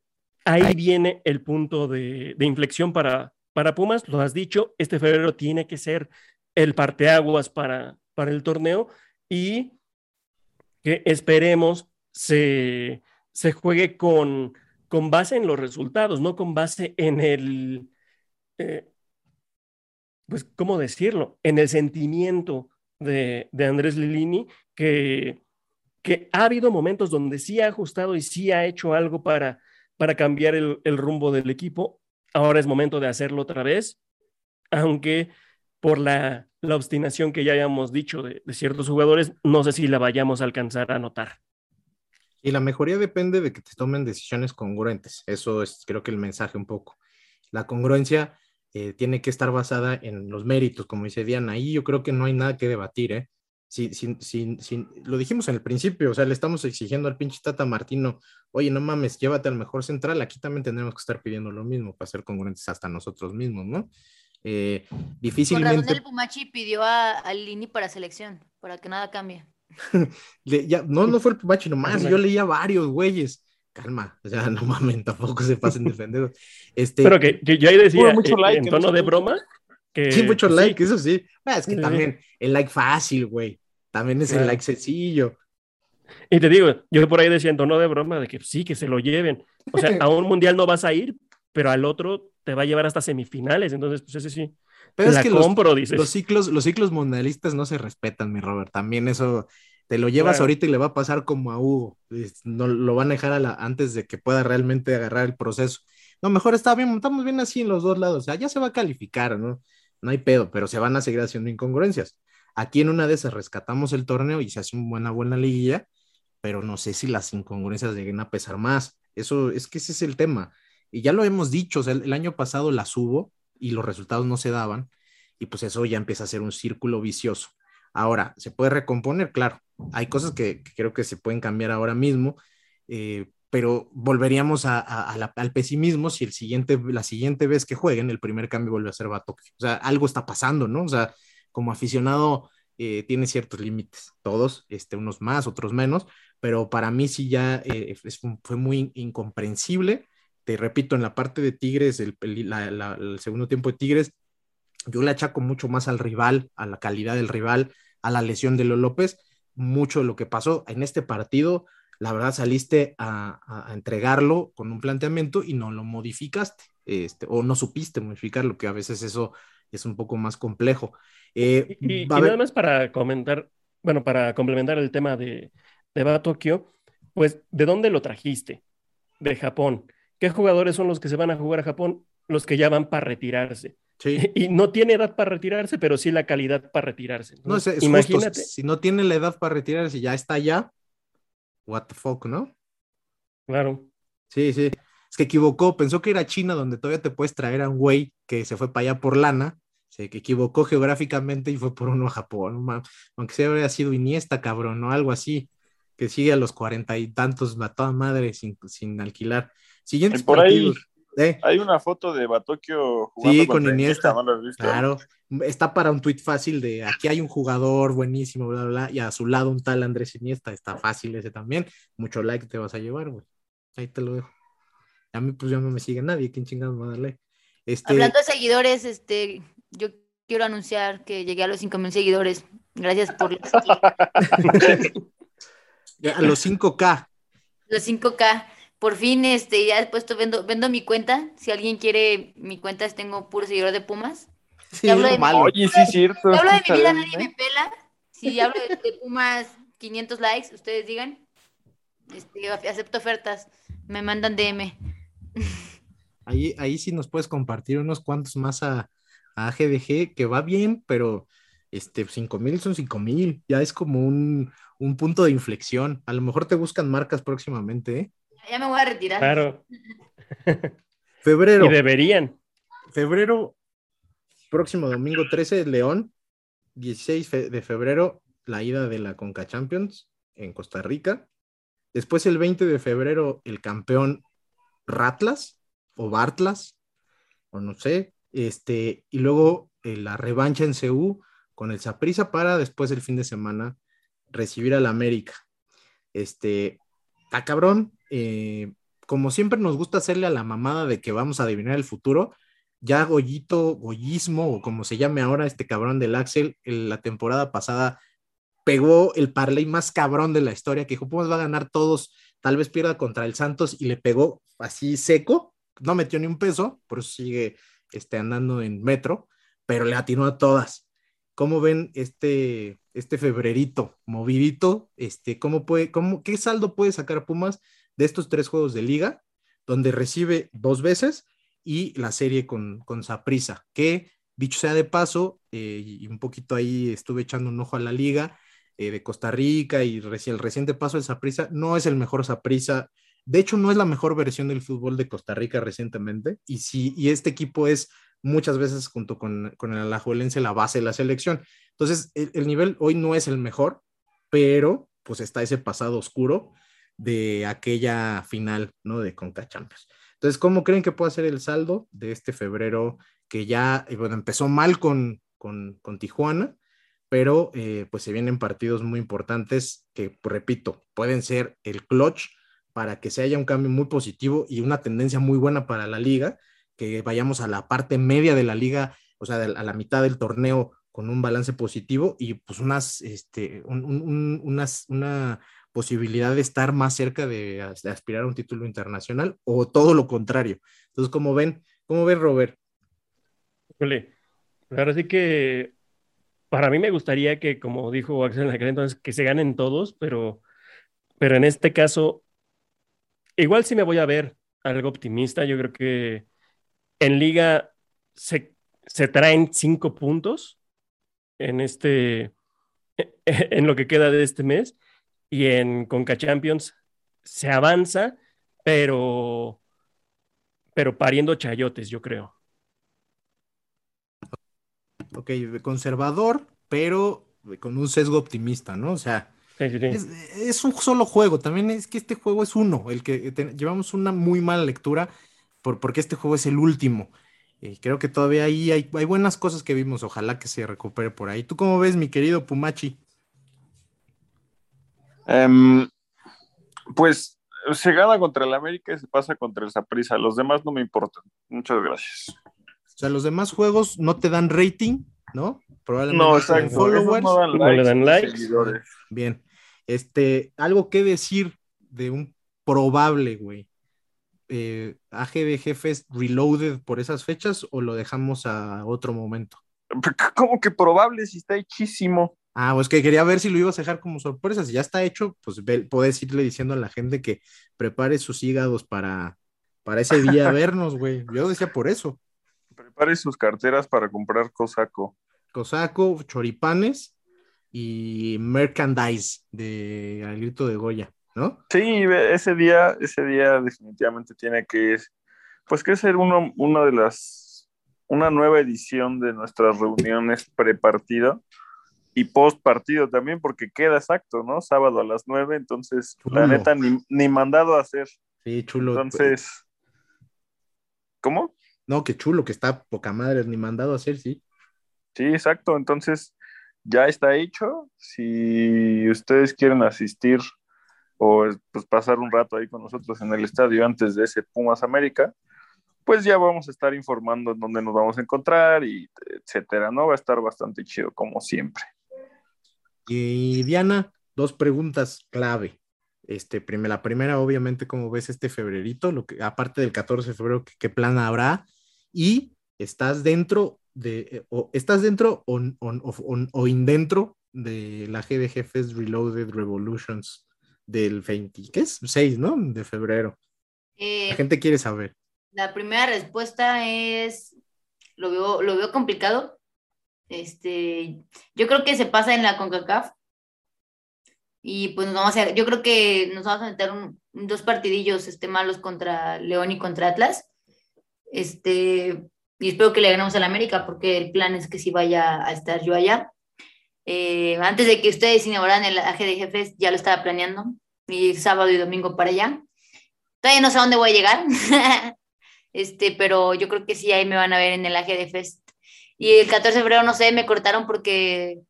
ahí viene el punto de, de inflexión para, para Pumas. Lo has dicho, este febrero tiene que ser el parteaguas para, para el torneo y que esperemos se, se juegue con, con base en los resultados, no con base en el, eh, pues, ¿cómo decirlo? En el sentimiento de, de Andrés Lilini, que, que ha habido momentos donde sí ha ajustado y sí ha hecho algo para, para cambiar el, el rumbo del equipo. Ahora es momento de hacerlo otra vez, aunque por la, la obstinación que ya habíamos dicho de, ciertos jugadores, no sé si la vayamos a alcanzar a notar. Y la mejoría depende de que te tomen decisiones congruentes. Eso es, creo que el mensaje un poco. La congruencia eh, tiene que estar basada en los méritos, como dice Diana. Ahí yo creo que no hay nada que debatir, ¿eh? Si, si, si, lo dijimos en el principio, o sea, le estamos exigiendo al pinche Tata Martino, oye, no mames, llévate al mejor central, aquí también tendremos que estar pidiendo lo mismo para ser congruentes hasta nosotros mismos, ¿no? Eh, difícilmente. Por razón el Pumachi pidió a, Lini para selección, para que nada cambie. ya, no, no fue el Pumachi nomás, yo leía varios güeyes. calma, o sea, no mamen, tampoco se pasen defendidos. Este, Pero que, que yo ahí decía, mucho eh, like en tono de broma, que sí, mucho pues, like, eso sí. Ah, es que Sí. también el like fácil, güey. También es el Claro. sencillo. Y te digo, yo por ahí decía en tono de broma de que sí, que se lo lleven. O sea, a un mundial no vas a ir, pero al otro te va a llevar hasta semifinales. Entonces, pues ese sí. Pero es que los, compro, dices. los ciclos, los ciclos mundialistas no se respetan, mi Robert. También eso te lo llevas Claro. ahorita y le va a pasar como a Hugo. No lo van a dejar a la- antes de que pueda realmente agarrar el proceso. No, mejor está bien, estamos bien así en los dos lados. O sea, ya se va a calificar, ¿no? No hay pedo, pero se van a seguir haciendo incongruencias. Aquí en una de esas rescatamos el torneo y se hace una buena, buena liguilla, pero no sé si las incongruencias lleguen a pesar más. Eso es que ese es el tema. Y ya lo hemos dicho, el, año pasado las hubo y los resultados no se daban, y pues eso ya empieza a ser un círculo vicioso. Ahora, ¿se puede recomponer? Claro, hay cosas que, creo que se pueden cambiar ahora mismo, eh, pero volveríamos al pesimismo si el siguiente, la siguiente vez que jueguen, el primer cambio vuelve a ser Batok. O sea, algo está pasando, ¿no? O sea, como aficionado eh, tiene ciertos límites, todos, este, unos más, otros menos, pero para mí sí ya eh, es- fue muy incomprensible. Te repito, en la parte de Tigres, el, segundo tiempo de Tigres, yo le achaco mucho más al rival, a la calidad del rival, a la lesión de Leo López, mucho lo que pasó en este partido. La verdad, saliste a, a- entregarlo con un planteamiento y no lo modificaste, este, o no supiste modificarlo, que a veces eso es un poco más complejo. Eh, Y, nada más para comentar, bueno, para complementar el tema de, de Va Tokio, pues, ¿de dónde lo trajiste? De Japón. ¿Qué jugadores son los que se van a jugar a Japón? Los que ya van para retirarse. sí. Y no tiene edad para retirarse, pero sí la calidad para retirarse. No, es, es justo, Imagínate. si no tiene la edad para retirarse, ya está allá, what the fuck, ¿no? Claro. Sí, sí. Es que equivocó, pensó que era China donde todavía te puedes traer a un güey que se fue para allá por lana, se que equivocó geográficamente y fue por uno a Japón, aunque sea habría sido Iniesta, cabrón, o algo así, que sigue a los cuarenta y tantos a toda madre sin, sin alquilar. Siguientes Y por ahí-. Eh, Hay una foto de Batokio jugando Sí, con Iniesta. Claro, está para un tuit fácil de aquí hay un jugador buenísimo, bla, bla, bla, y a su lado un tal Andrés Iniesta, está fácil ese también, mucho like te vas a llevar, güey. Ahí te lo dejo. A mí pues ya no me sigue nadie, ¿quién chingados me va a darle? Este, Hablando de seguidores, este, yo quiero anunciar que llegué a los 5000 seguidores. Gracias por los, a los 5K, los 5K. Por fin, este, ya después vendo, vendo mi cuenta. Si alguien quiere mi cuenta, tengo puro seguidor de Pumas. sí, hablo es de- malo. Oye, sí es cierto. Si hablo de mi vida, nadie me pela. Si hablo de, de Pumas, 500 likes, ustedes digan. Este, acepto ofertas. Me mandan DM. Ahí, ahí sí nos puedes compartir unos cuantos más a, a GDG, que va bien, pero este, 5 mil son 5 mil, ya es como un, un punto de inflexión. A lo mejor te buscan marcas próximamente, ¿eh? Ya me voy a retirar. Claro. Febrero. Y deberían. febrero, próximo domingo 13, León, 16 fe- de febrero, la ida de la Conca Champions en Costa Rica. Después el 20 de febrero, el campeón Ratlas o Bartlas, o no sé, este, y luego eh, la revancha en CU con el Saprissa para después el fin de semana recibir al América. Este, está cabrón. eh, como siempre nos gusta hacerle a la mamada de que vamos a adivinar el futuro, ya Goyito, Goyismo, o como se llame ahora este cabrón del Axel, en la temporada pasada pegó el parlay más cabrón de la historia, que dijo, Pumas va a ganar todos, tal vez pierda contra el Santos, y le pegó así seco, no metió ni un peso, por eso sigue este, andando en metro, pero le atinó a todas. ¿Cómo ven este, este febrerito movidito? Este, ¿cómo puede, cómo, ¿Qué saldo puede sacar Pumas de estos tres juegos de liga, donde recibe dos veces y la serie con, con que dicho sea de paso, eh, y un poquito ahí estuve echando un ojo a la liga eh, de Costa Rica y el reciente paso de Saprisa, no es el mejor Saprisa, de hecho no es la mejor versión del fútbol de Costa Rica recientemente, y, sí, y este equipo es muchas veces junto con, con el Alajuelense la base de la selección. Entonces, el, el nivel hoy no es el mejor, pero pues está ese pasado oscuro de aquella final, ¿no? De Conca Champions. Entonces, ¿cómo creen que puede ser el saldo de este febrero que ya, eh, bueno, empezó mal con, con, con Tijuana, pero eh, pues se vienen partidos muy importantes que, repito, pueden ser el clutch para que se haya un cambio muy positivo y una tendencia muy buena para la liga, que vayamos a la parte media de la liga, o sea, a la mitad del torneo con un balance positivo y pues unas, este, unas, una posibilidad de estar más cerca de, aspirar a un título internacional o todo lo contrario. Entonces, ¿cómo ven? ¿Cómo ven, Robert? ahora sí que para mí me gustaría que, como dijo Axel en aquel entonces, que se ganen todos, pero, pero en este caso, igual sí me voy a ver algo optimista. Yo creo que en liga se, se traen cinco puntos en este, en lo que queda de este mes y en Conca Champions se avanza, pero, pero pariendo chayotes, yo creo. Ok, conservador, pero con un sesgo optimista, ¿no? O sea, Es, un solo juego. También es que este juego es uno, el que llevamos una muy mala lectura por, porque este juego es el último. Y creo que todavía ahí hay, hay, buenas cosas que vimos. Ojalá que se recupere por ahí. ¿Tú cómo ves, mi querido Pumachi? Em, pues se gana contra el América y se pasa contra el Saprissa. Los demás no me importan. Muchas gracias. O sea, los demás juegos no te dan rating, ¿no? Probablemente no, exacto. followers. No, le dan likes. Bien. Este, algo que decir de un probable, güey. Eh, AG Jefes Reloaded por esas fechas o lo dejamos a otro momento? ¿Cómo que probable si está hechísimo? Ah, pues que quería ver si lo ibas a dejar como sorpresa. Si ya está hecho, pues puedes irle diciendo a la gente que prepare sus hígados para, para ese día vernos, güey. Yo decía por eso. Prepare sus carteras para comprar cosaco. Cosaco, choripanes y merchandise de Al Grito de Goya, ¿no? Sí, ese día, ese día definitivamente tiene que, pues que ser uno, uno de las, una nueva edición de nuestras reuniones pre-partido y post partido también, porque queda exacto, ¿no? Sábado a las nueve, entonces la neta ni, mandado a hacer. Sí, chulo. Entonces, ¿cómo? No, qué chulo, que está poca madre, ni mandado a hacer, sí. Sí, exacto, entonces ya está hecho. Si ustedes quieren asistir o pues pasar un rato ahí con nosotros en el estadio antes de ese Pumas América, pues ya vamos a estar informando en dónde nos vamos a encontrar y etcétera, ¿no? Va a estar bastante chido como siempre. Y Diana, dos preguntas clave. Este, la primera, obviamente, como ves este febrerito, lo que, aparte del 14 de febrero, ¿qué, plan habrá? Y estás dentro de, o estás dentro o, o, indentro de la G de Jefes Reloaded Revolutions del 20, ¿qué es? 6, ¿no? De febrero. la eh, gente quiere saber. La primera respuesta es, lo veo, lo veo complicado, este, yo creo que se pasa en la CONCACAF. Y pues nos vamos a, yo creo que nos vamos a meter dos partidillos este, malos contra León y contra Atlas. Este, y espero que le ganemos al América porque el plan es que si vaya a estar yo allá. Eh, antes de que ustedes inauguraran el AG de jefes, ya lo estaba planeando. Y sábado y domingo para allá. Todavía no sé a dónde voy a llegar. este, pero yo creo que sí, ahí me van a ver en el AG de Fest y el 14 de febrero, no sé, me cortaron porque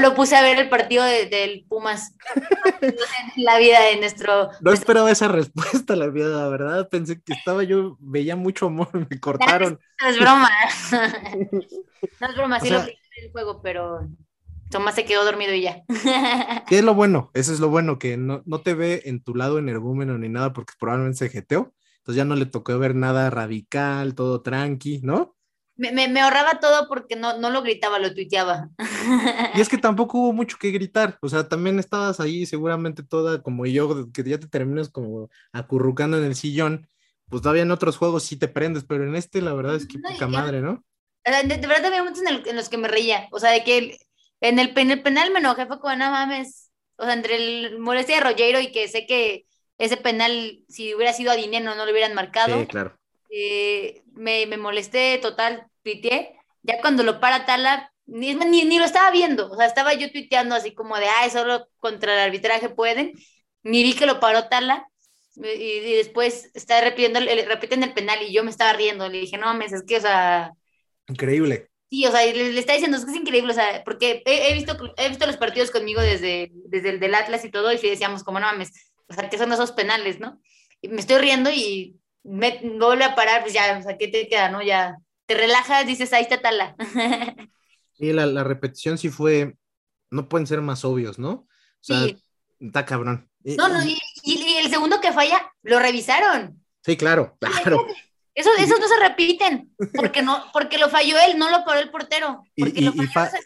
lo, puse a ver el partido del Pumas. la vida de nuestro. No esperaba esa respuesta, la vida, la verdad. Pensé que estaba yo, veía mucho amor, me cortaron. No, es broma. no es broma, sí lo vi en el juego, pero Tomás se quedó dormido y ya. ¿Qué es lo bueno? Eso es lo bueno, que no, no te ve en tu lado energúmeno ni nada, porque probablemente se jeteó. Entonces ya no le tocó ver nada radical, todo tranqui, ¿no? Me, ahorraba todo porque no, no lo gritaba, lo tuiteaba. Y es que tampoco hubo mucho que gritar, o sea, también estabas ahí seguramente toda como yo, que ya te terminas como acurrucando en el sillón, pues todavía en otros juegos sí te prendes, pero en este la verdad es que poca madre, ¿no? De, verdad había momentos en, los que me reía, o sea, de que en, el, el penal me enojé, fue como, no mames, o sea, entre el molestia de Rogero y que sé que ese penal, si hubiera sido a dinero, no lo hubieran marcado. Sí, claro. Eh, me, me molesté total, tuiteé, ya cuando lo para Tala, ni, ni, lo estaba viendo, o sea, estaba yo tuiteando así como de, ay, solo contra el arbitraje pueden, ni vi que lo paró Tala, y, después está repitiendo, repiten el penal y yo me estaba riendo, le dije, no mames, es que, o sea... Increíble. Sí, o sea, le, está diciendo, es que es increíble, o sea, porque he, visto, he visto los partidos conmigo desde, desde el del Atlas y todo, y decíamos, como no mames, o sea, que son esos penales, ¿no? Y me estoy riendo y me vuelve a parar, pues ya, o sea, ¿qué te queda, no? Ya te relajas, dices, ahí está tala. Sí, la, la repetición sí fue, no pueden ser más obvios, ¿no? O sea, Sí. está cabrón. No, no, y, el segundo que falla, lo revisaron. Sí, claro, claro. Eso, esos no se repiten, porque no, porque lo falló él, no lo paró el portero. Porque y- lo falló, no se.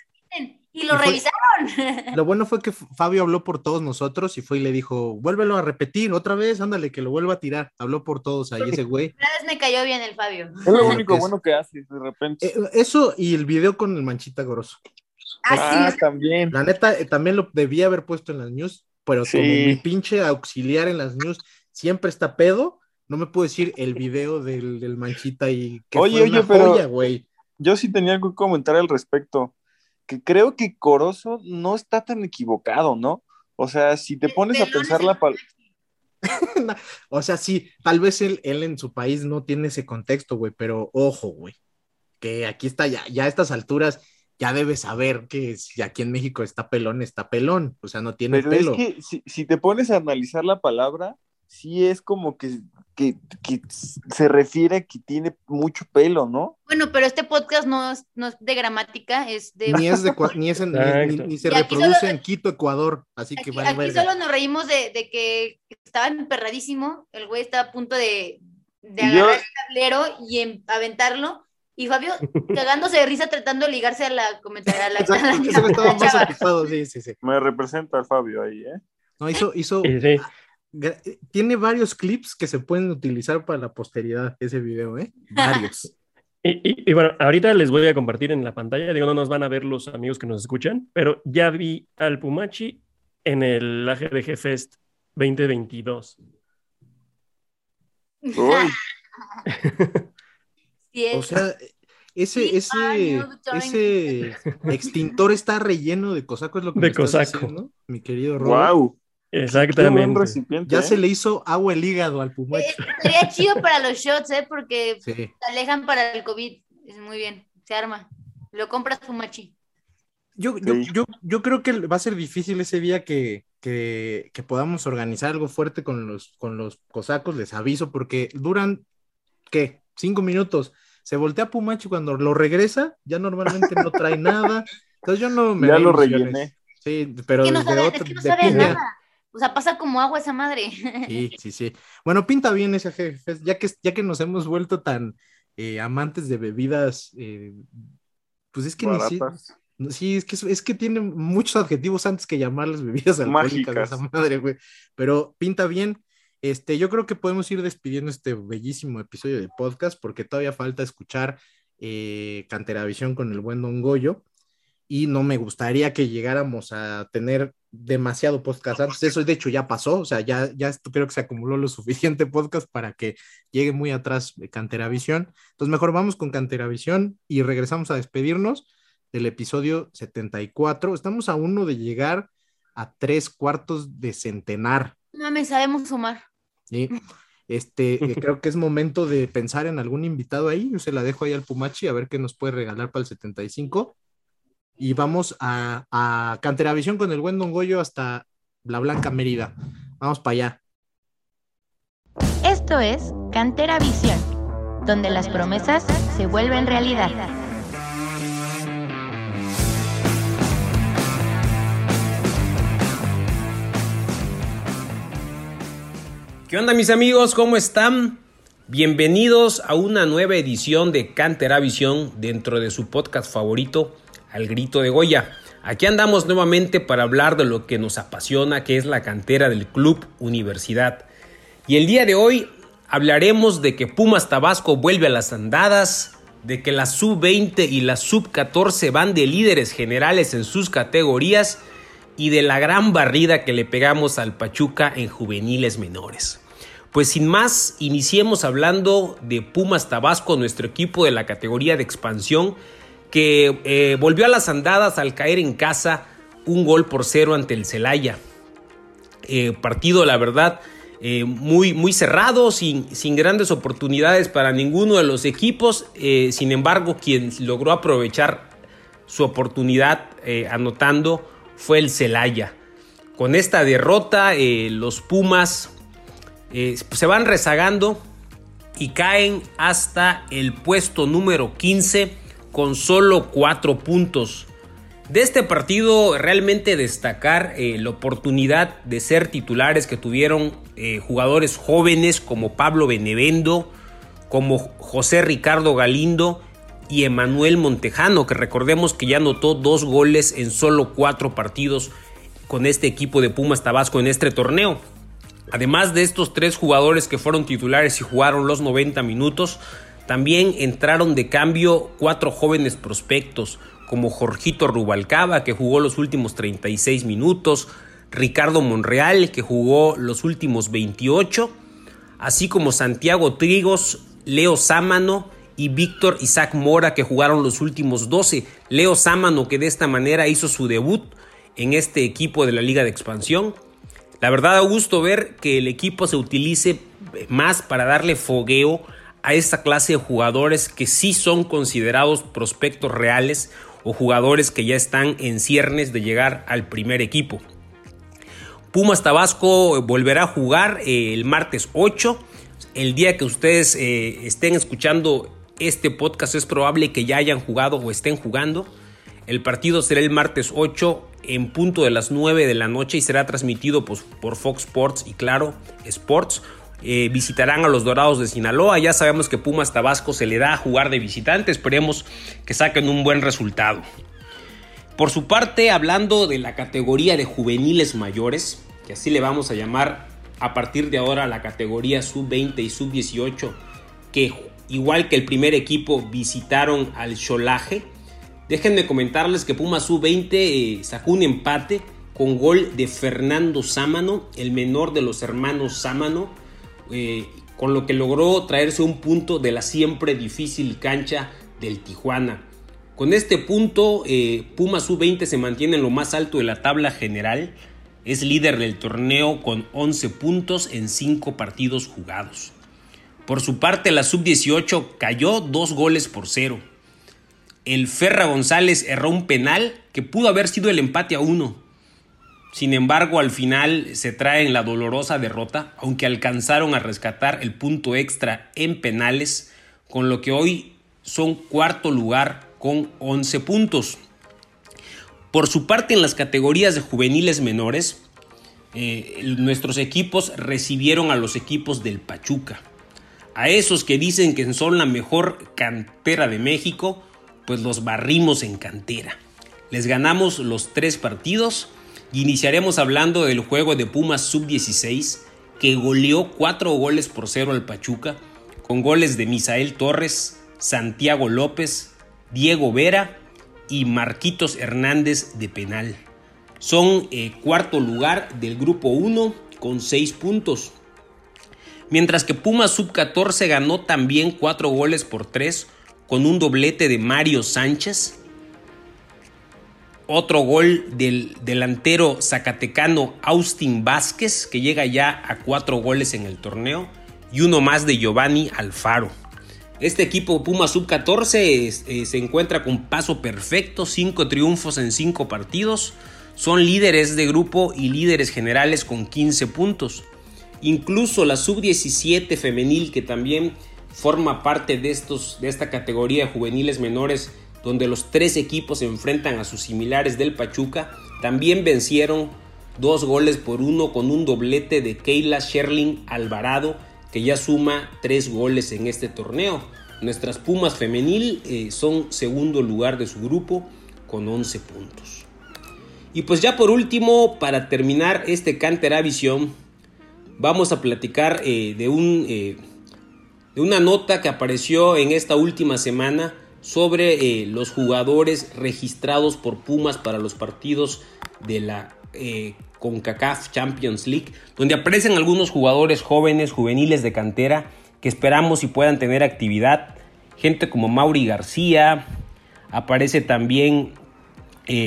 Y lo y fue- revisaron. Lo bueno fue que Fabio habló por todos nosotros y fue y le dijo, vuélvelo a repetir otra vez, ándale, que lo vuelva a tirar. Habló por todos ahí ese güey. Una vez me cayó bien el Fabio. Es lo único es- bueno que hace de repente. Eh, eso y el video con el manchita grosso. Ah, Ah, sí, también. La neta, eh, también lo debía haber puesto en las news, pero Sí. como mi pinche auxiliar en las news siempre está pedo, no me puedo decir el video del, del manchita y que Oye, fue oye, una pero- joya, güey. Yo sí tenía algo que comentar al respecto. Que creo que Corozo no está tan equivocado, ¿no? O sea, si te pones a pensar la el- pal- O sea, sí, tal vez él, él en su país no tiene ese contexto, güey, pero ojo, güey, que aquí está ya, ya a estas alturas ya debe saber que si aquí en México está pelón, está pelón, o sea, no tiene Pero pelo. es que si, si te pones a analizar la palabra, sí es como que, que, que se refiere a que tiene mucho pelo, ¿no? Bueno, pero este podcast no es, no es de gramática, es de... Ni es de ni, es en- ni- se reproduce solo- en Quito, Ecuador, así que Aquí, vale aquí verga. solo nos reímos de, de que estaba emperradísimo, el güey estaba a punto de, de yo- agarrar el tablero y em- aventarlo, y Fabio cagándose de risa tratando de ligarse a la comentaria. A la, a la- Exacto, ese güey estaba a la más chava. ocupado, sí, sí, sí. Me representa al Fabio ahí, ¿eh? No, hizo, hizo, Sí, sí. Gra- tiene varios clips que se pueden utilizar para la posteridad, ese video, ¿eh? Varios. Y, y- y bueno, ahorita les voy a compartir en la pantalla, digo, no nos van a ver los amigos que nos escuchan, pero ya vi al Pumachi en el AGDG Fest 2022. Uy, Sí, es- O sea, ese, ese, no, ese extintor está relleno de cosaco, es lo que De me estás cosaco. diciendo, mi querido Robert. wow. Qué buen Exactamente. Ya ¿eh? se le hizo agua el hígado al eh, Pumachi. sería chido para los shots, ¿eh? Porque Sí. se alejan para el COVID. Es muy bien, se arma. Lo compras Fumachi. Yo, yo, Sí. yo, yo creo que va a ser difícil ese día que, que, que podamos organizar algo fuerte con los, con los cosacos, les aviso, porque duran, ¿qué? Cinco minutos. Se voltea Pumachi cuando lo regresa, ya normalmente no trae nada. Entonces yo no me Ya lo rellené. Sí, pero Es que no desde sabe, otro- es que no de sabe piña. nada. O sea, pasa como agua esa madre. Sí, sí, sí. Bueno, pinta bien ese jefe, ya que, ya que nos hemos vuelto tan eh, amantes de bebidas, eh, pues es que ni Baratas. no, Sí, es que, es que tiene muchos adjetivos antes que llamarles bebidas alcohólicas Mágicas. esa madre, güey. Pero pinta bien. Este, yo creo que podemos ir despidiendo este bellísimo episodio de podcast porque todavía falta escuchar eh, Canteravisión con el buen Don Goyo y no me gustaría que llegáramos a tener demasiado podcast antes. Eso de hecho ya pasó, o sea, ya, ya esto creo que se acumuló lo suficiente podcast para que llegue muy atrás de Canteravisión. Entonces mejor vamos con Canteravisión y regresamos a despedirnos del episodio 74. Estamos a uno de llegar a tres cuartos de centenar. No mames, sabemos sumar. ¿sí? Este, eh, creo que es momento de pensar en algún invitado ahí. Yo se la dejo ahí al Pumachi a ver qué nos puede regalar para el 75. Y vamos a, a Canteravisión con el buen Don Goyo hasta la Blanca Mérida. Vamos para allá. Esto es Cantera Visión, donde las promesas se vuelven realidad. ¿Qué onda mis amigos? ¿Cómo están? Bienvenidos a una nueva edición de Cantera Visión dentro de su podcast favorito, Al Grito de Goya. Aquí andamos nuevamente para hablar de lo que nos apasiona, que es la cantera del Club Universidad. Y el día de hoy hablaremos de que Pumas Tabasco vuelve a las andadas, de que la sub-20 y la sub-14 van de líderes generales en sus categorías y de la gran barrida que le pegamos al Pachuca en juveniles menores. Pues sin más, iniciemos hablando de Pumas Tabasco, nuestro equipo de la categoría de expansión, que eh, volvió a las andadas al caer en casa un gol por cero ante el Celaya. Eh, partido, la verdad, eh, muy, muy cerrado, sin, sin, grandes oportunidades para ninguno de los equipos. Sin embargo, quien logró aprovechar su oportunidad anotando fue el Celaya. Con esta derrota, los Pumas se van rezagando y caen hasta el puesto número 15 con solo 4 puntos. De este partido realmente destacar eh, la oportunidad de ser titulares que tuvieron jugadores jóvenes como Pablo Benevendo, como José Ricardo Galindo y Emanuel Montejano, que recordemos que ya anotó dos goles en solo cuatro partidos con este equipo de Pumas Tabasco en este torneo. Además de estos tres jugadores que fueron titulares y jugaron los 90 minutos, también entraron de cambio cuatro jóvenes prospectos, como Jorgito Rubalcaba, que jugó los últimos 36 minutos, Ricardo Monreal, que jugó los últimos 28, así como Santiago Trigos, Leo Sámano y Víctor Isaac Mora que jugaron los últimos 12. Leo Sámano que de esta manera hizo su debut en este equipo de la Liga de Expansión. La verdad da gusto ver que el equipo se utilice más para darle fogueo a esta clase de jugadores que sí son considerados prospectos reales o jugadores que ya están en ciernes de llegar al primer equipo. Pumas Tabasco volverá a jugar eh, el martes 8. El día que ustedes eh, estén escuchando este podcast es probable que ya hayan jugado o estén jugando. El partido será el martes 8 en punto de las 9 de la noche y será transmitido pues, por Fox Sports y claro, Sports. Eh, visitarán a los Dorados de Sinaloa. Ya sabemos que Pumas Tabasco se le da a jugar de visitante. Esperemos que saquen un buen resultado. Por su parte, hablando de la categoría de juveniles mayores, que así le vamos a llamar a partir de ahora la categoría sub-20 y sub-18, que igual que el primer equipo visitaron al Cholaje. Déjenme comentarles que Puma Sub-20 eh, sacó un empate con gol de Fernando Sámano, el menor de los hermanos Sámano, eh, con lo que logró traerse un punto de la siempre difícil cancha del Tijuana. Con este punto, eh, Puma Sub-20 se mantiene en lo más alto de la tabla general. Es líder del torneo con 11 puntos en 5 partidos jugados. Por su parte, la sub-18 cayó dos goles por cero. El Ferra González erró un penal que pudo haber sido el empate a uno. Sin embargo, al final se traen la dolorosa derrota, aunque alcanzaron a rescatar el punto extra en penales, con lo que hoy son cuarto lugar con 11 puntos. Por su parte, en las categorías de juveniles menores, eh, nuestros equipos recibieron a los equipos del Pachuca. A esos que dicen que son la mejor cantera de México, pues los barrimos en cantera. Les ganamos los tres partidos iniciaremos hablando del juego de Pumas Sub-16 que goleó cuatro goles por cero al Pachuca con goles de Misael Torres, Santiago López, Diego Vera y Marquitos Hernández de penal. Son eh, cuarto lugar del grupo 1 con seis puntos. Mientras que Pumas Sub-14 ganó también 4 goles por 3 con un doblete de Mario Sánchez. Otro gol del delantero zacatecano Austin Vázquez, que llega ya a 4 goles en el torneo. Y uno más de Giovanni Alfaro. Este equipo Pumas Sub-14 eh, se encuentra con paso perfecto, 5 triunfos en 5 partidos. Son líderes de grupo y líderes generales con 15 puntos. Incluso la sub-17 femenil que también forma parte de, estos, de esta categoría de juveniles menores donde los tres equipos se enfrentan a sus similares del Pachuca, también vencieron dos goles por uno con un doblete de Keila Sherling Alvarado que ya suma tres goles en este torneo. Nuestras Pumas femenil eh, son segundo lugar de su grupo con 11 puntos. Y pues ya por último, para terminar este Cantera Visión, vamos a platicar eh, de, un, eh, de una nota que apareció en esta última semana sobre eh, los jugadores registrados por Pumas para los partidos de la CONCACAF Champions League, donde aparecen algunos jugadores jóvenes, juveniles de cantera, que esperamos y puedan tener actividad. Gente como Mauri García, aparece también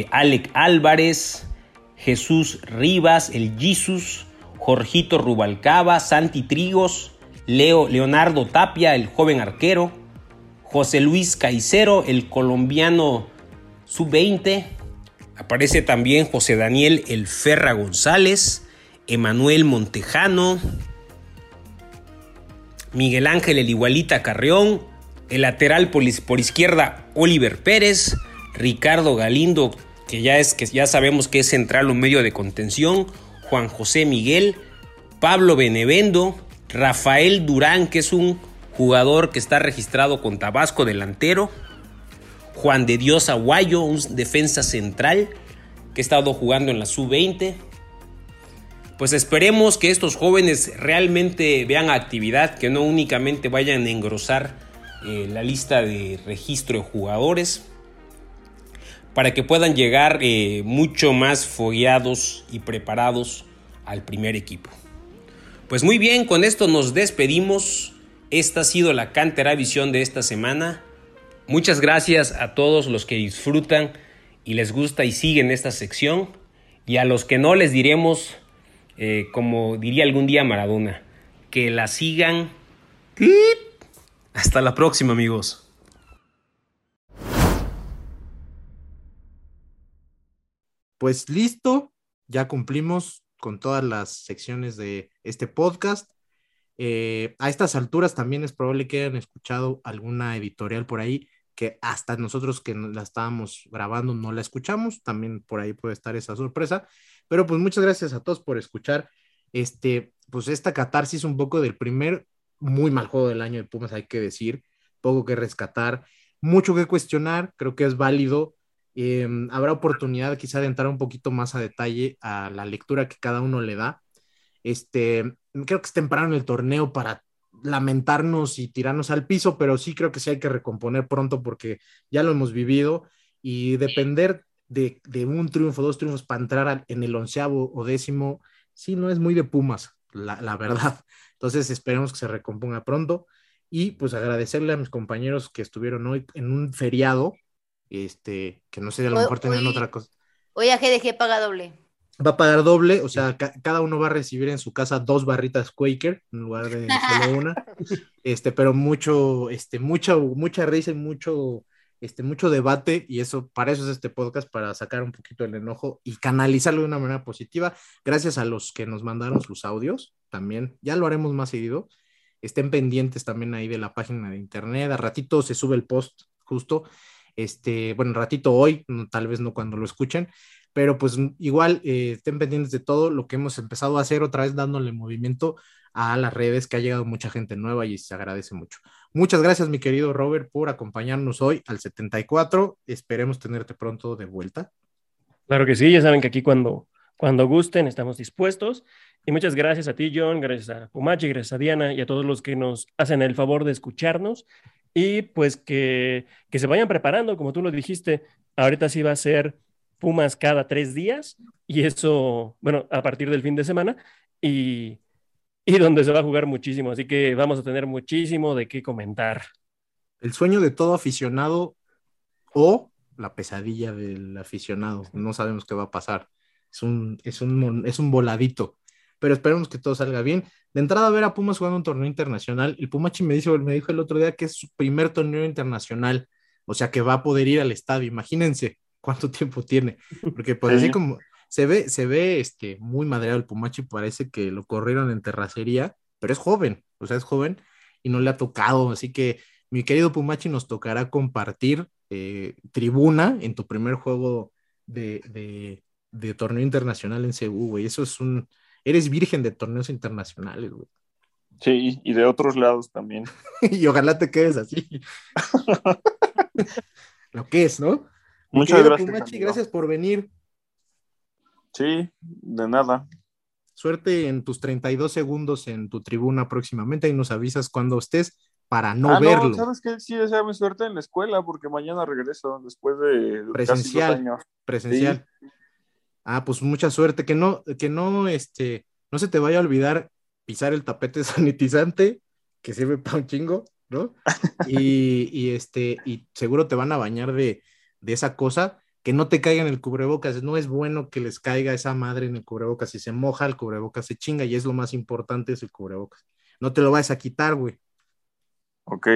Alec Álvarez, Jesús Rivas, el Jesus, Jorgito Rubalcaba, Santi Trigos, Leo, Leonardo Tapia, el joven arquero, José Luis Caicero, el colombiano sub-20, Aparece también José Daniel El Ferra González, Emanuel Montejano, Miguel Ángel El Igualita Carreón, el lateral por, por izquierda Oliver Pérez, Ricardo Galindo, que ya, es, que ya sabemos que es central o medio de contención, Juan José Miguel, Pablo Benevendo, Rafael Durán, que es un jugador que está registrado con Tabasco delantero, Juan de Dios Aguayo, un defensa central que ha estado jugando en la sub-20. Pues esperemos que estos jóvenes realmente vean actividad, que no únicamente vayan a engrosar eh, la lista de registro de jugadores, para que puedan llegar eh, mucho más fogueados y preparados al primer equipo. Pues muy bien, con esto nos despedimos. Esta ha sido la Cantera Visión de esta semana. Muchas gracias a todos los que disfrutan y les gusta y siguen esta sección. Y a los que no les diremos, eh, como diría algún día Maradona, que la sigan. Hasta la próxima amigos. Pues listo, ya cumplimos con todas las secciones de este podcast. Eh, a estas alturas también es probable que hayan escuchado alguna editorial por ahí que hasta nosotros que la estábamos grabando no la escuchamos, también por ahí puede estar esa sorpresa, pero pues muchas gracias a todos por escuchar este, pues esta catarsis un poco del primer muy mal juego del año de Pumas, hay que decir, poco que rescatar, mucho que cuestionar, creo que es válido, em, habrá oportunidad quizá de entrar un poquito más a detalle a la lectura que cada uno le da. Este, creo que es temprano en el torneo para lamentarnos y tirarnos al piso, pero sí creo que sí hay que recomponer pronto porque ya lo hemos vivido y depender de, un triunfo, dos triunfos para entrar en el onceavo o décimo, sí, no es muy de Pumas, la, verdad. Entonces esperemos que se recomponga pronto y pues agradecerle a mis compañeros que estuvieron hoy en un feriado, este, que no sé, a lo mejor tenían otra cosa. Hoy a GDG paga doble va a pagar doble, o sea, cada uno va a recibir en su casa dos barritas Quaker en lugar de solo una. Este, pero mucho, este, mucha, mucha risa y mucho, este, mucho debate, y eso, para eso es este podcast, para sacar un poquito el enojo y canalizarlo de una manera positiva. Gracias a los que nos mandaron sus audios, también, ya lo haremos más seguido. Estén pendientes también ahí de la página de internet. A ratito se sube el post justo. Este, bueno, ratito hoy, tal vez no cuando lo escuchen, pero pues igual eh, estén pendientes de todo lo que hemos empezado a hacer otra vez dándole movimiento a las redes, que ha llegado mucha gente nueva y se agradece mucho. Muchas gracias, mi querido Robert, por acompañarnos hoy al 74. Esperemos tenerte pronto de vuelta. Claro que sí, ya saben que aquí cuando, cuando gusten estamos dispuestos. Y muchas gracias a ti, John, gracias a Pumachi, gracias a Diana y a todos los que nos hacen el favor de escucharnos. Y pues que, que se vayan preparando, como tú lo dijiste, ahorita sí va a ser Pumas cada tres días y eso, bueno, a partir del fin de semana y, y donde se va a jugar muchísimo. Así que vamos a tener muchísimo de qué comentar. El sueño de todo aficionado o la pesadilla del aficionado. No sabemos qué va a pasar. Es un, es un, es un voladito. Pero esperemos que todo salga bien. De entrada, a ver a Pumas jugando un torneo internacional. El Pumachi me dijo, me dijo el otro día que es su primer torneo internacional. O sea que va a poder ir al estadio. Imagínense cuánto tiempo tiene, porque pues así como se ve, se ve este, muy madreado el Pumachi, parece que lo corrieron en terracería, pero es joven, o sea, es joven y no le ha tocado, así que mi querido Pumachi nos tocará compartir eh, tribuna en tu primer juego de, de, torneo internacional en CU, güey, eso es un, eres virgen de torneos internacionales, güey. Sí, y de otros lados también. y ojalá te quedes así. Lo que es, ¿no? Muchas gracias. gracias por venir. Sí, de nada. Suerte en tus 32 segundos en tu tribuna próximamente y nos avisas cuando estés para no ah, verlo. ¿Sabes qué? Sí, desea mi suerte en la escuela porque mañana regreso después de presencial. años. Presencial. Ah, pues mucha suerte. Que no, que no, este, no se te vaya a olvidar pisar el tapete sanitizante que sirve para un chingo, ¿no? y, y este, y seguro te van a bañar de, de esa cosa, que no te caiga en el cubrebocas. No es bueno que les caiga esa madre en el cubrebocas. Si se moja, el cubrebocas se chinga y es lo más importante, es el cubrebocas. No te lo vayas a quitar, güey. Ok,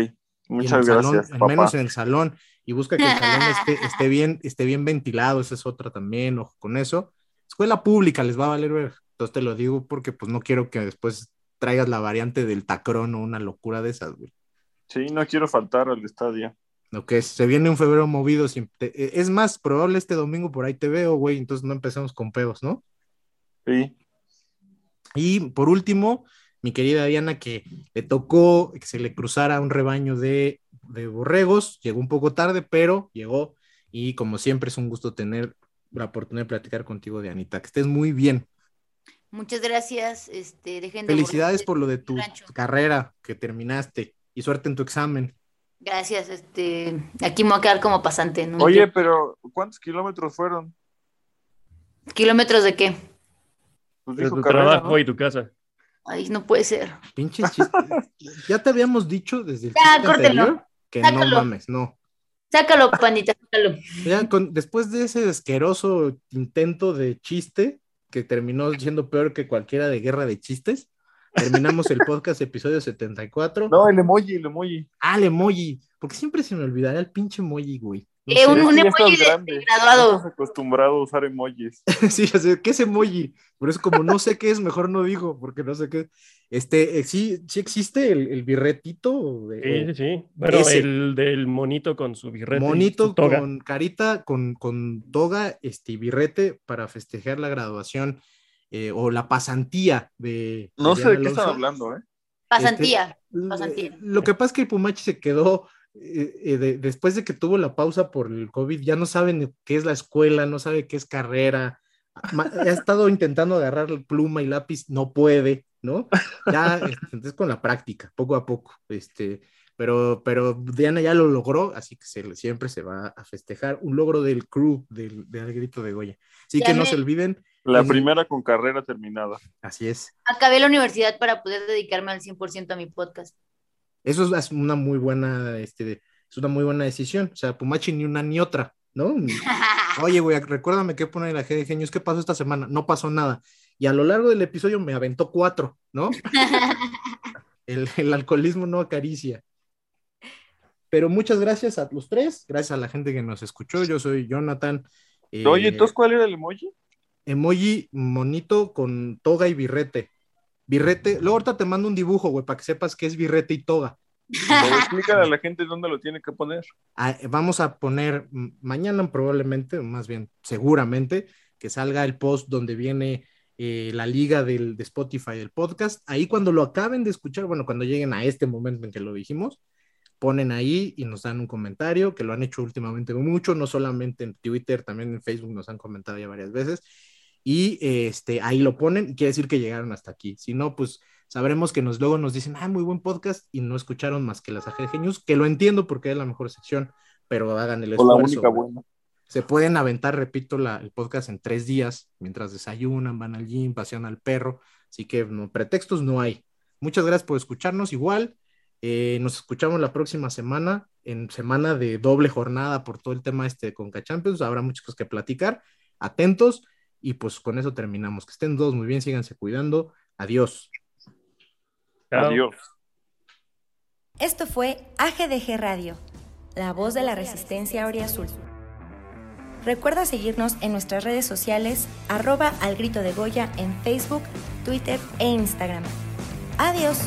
muchas gracias. al menos en el salón. y busca que el salón esté, esté, bien, esté bien ventilado, esa es otra también, ojo con eso. Escuela pública les va a valer ver, entonces te lo digo porque pues no quiero que después traigas la variante del tacrón o una locura de esas, güey. Sí, no quiero faltar al estadio. Lo que es, se viene un febrero movido, e, es más probable este domingo por ahí te veo, güey, entonces no empecemos con pedos, ¿no? Sí. Y por último, mi querida Diana, que le tocó que se le cruzara un rebaño de, de borregos, llegó un poco tarde, pero llegó y como siempre es un gusto tener la oportunidad de platicar contigo, Dianita, que estés muy bien. Muchas gracias. Este, dejen Felicidades por lo de tu carrera que terminaste y suerte en tu examen. Gracias, este, aquí me voy a quedar como pasante. Oye, pero ¿cuántos kilómetros fueron? ¿Kilómetros de qué? Pues de tu trabajo y tu casa. Ay, no puede ser. Pinche chiste. ya te habíamos dicho desde el ya, anterior que no mames, no. Sácalo, panita, sácalo. Ya, con, después de ese asqueroso intento de chiste, que terminó siendo peor que cualquiera de guerra de chistes, terminamos el podcast episodio 74. No, el emoji, el emoji. Ah, el emoji. Porque siempre se me olvidará el pinche emoji, güey. Eh, un, emoji de, graduado. Estás acostumbrado a usar emojis. sí, ¿qué es emoji? Pero es como no sé qué es, mejor no digo, porque no sé qué. Este, eh, sí, sí existe el, birretito. sí, sí, sí. Bueno, el del monito con su birrete. Monito con carita, con, con toga, este, birrete para festejar la graduación eh, o la pasantía de. No sé de qué están hablando, ¿eh? Pasantía. Este, pasantía. Lo que pasa es que el Pumachi se quedó eh, eh, después de que tuvo la pausa por el COVID, ya no saben qué es la escuela, no sabe qué es carrera, ha estado intentando agarrar pluma y lápiz, no puede, ¿no? Ya, entonces con la práctica, poco a poco, este, pero, pero Diana ya lo logró, así que se, siempre se va a festejar un logro del crew del, del grito de Goya. Así que no se olviden. La primera con carrera terminada. Así es. Acabé la universidad para poder dedicarme al 100% a mi podcast. Eso es una muy buena, este, es una muy buena decisión. O sea, Pumachi ni una ni otra, ¿no? Oye, güey, recuérdame qué pone la G de Genios, ¿qué pasó esta semana? No pasó nada. Y a lo largo del episodio me aventó cuatro, ¿no? el, alcoholismo no acaricia. Pero muchas gracias a los tres, gracias a la gente que nos escuchó. Yo soy Jonathan. Oye, entonces, ¿cuál era el emoji? Emoji monito con toga y birrete. Birrete, luego ahorita te mando un dibujo, güey, para que sepas que es birrete y toga. explícale a la gente dónde lo tiene que poner. Ah, vamos a poner mañana probablemente, más bien seguramente, que salga el post donde viene eh, la liga del, de Spotify del podcast. Ahí cuando lo acaben de escuchar, bueno, cuando lleguen a este momento en que lo dijimos, ponen ahí y nos dan un comentario, que lo han hecho últimamente mucho, no solamente en Twitter, también en Facebook nos han comentado ya varias veces y este, ahí lo ponen, quiere decir que llegaron hasta aquí. Si no, pues sabremos que nos, luego nos dicen, ah, muy buen podcast y no escucharon más que las AGG News, que lo entiendo porque es la mejor sección, pero hagan el esfuerzo. la única buena. Se pueden aventar, repito, la, el podcast en tres días, mientras desayunan, van al gym, pasean al perro, así que no, pretextos no hay. Muchas gracias por escucharnos igual. Eh, nos escuchamos la próxima semana, en semana de doble jornada por todo el tema este con Champions. Habrá muchas cosas que platicar. Atentos. Y pues con eso terminamos. Que estén todos muy bien, síganse cuidando. Adiós. Adiós. Esto fue AGDG Radio, la voz de la resistencia Azul. Recuerda seguirnos en nuestras redes sociales, arroba al grito de Goya en Facebook, Twitter e Instagram. Adiós.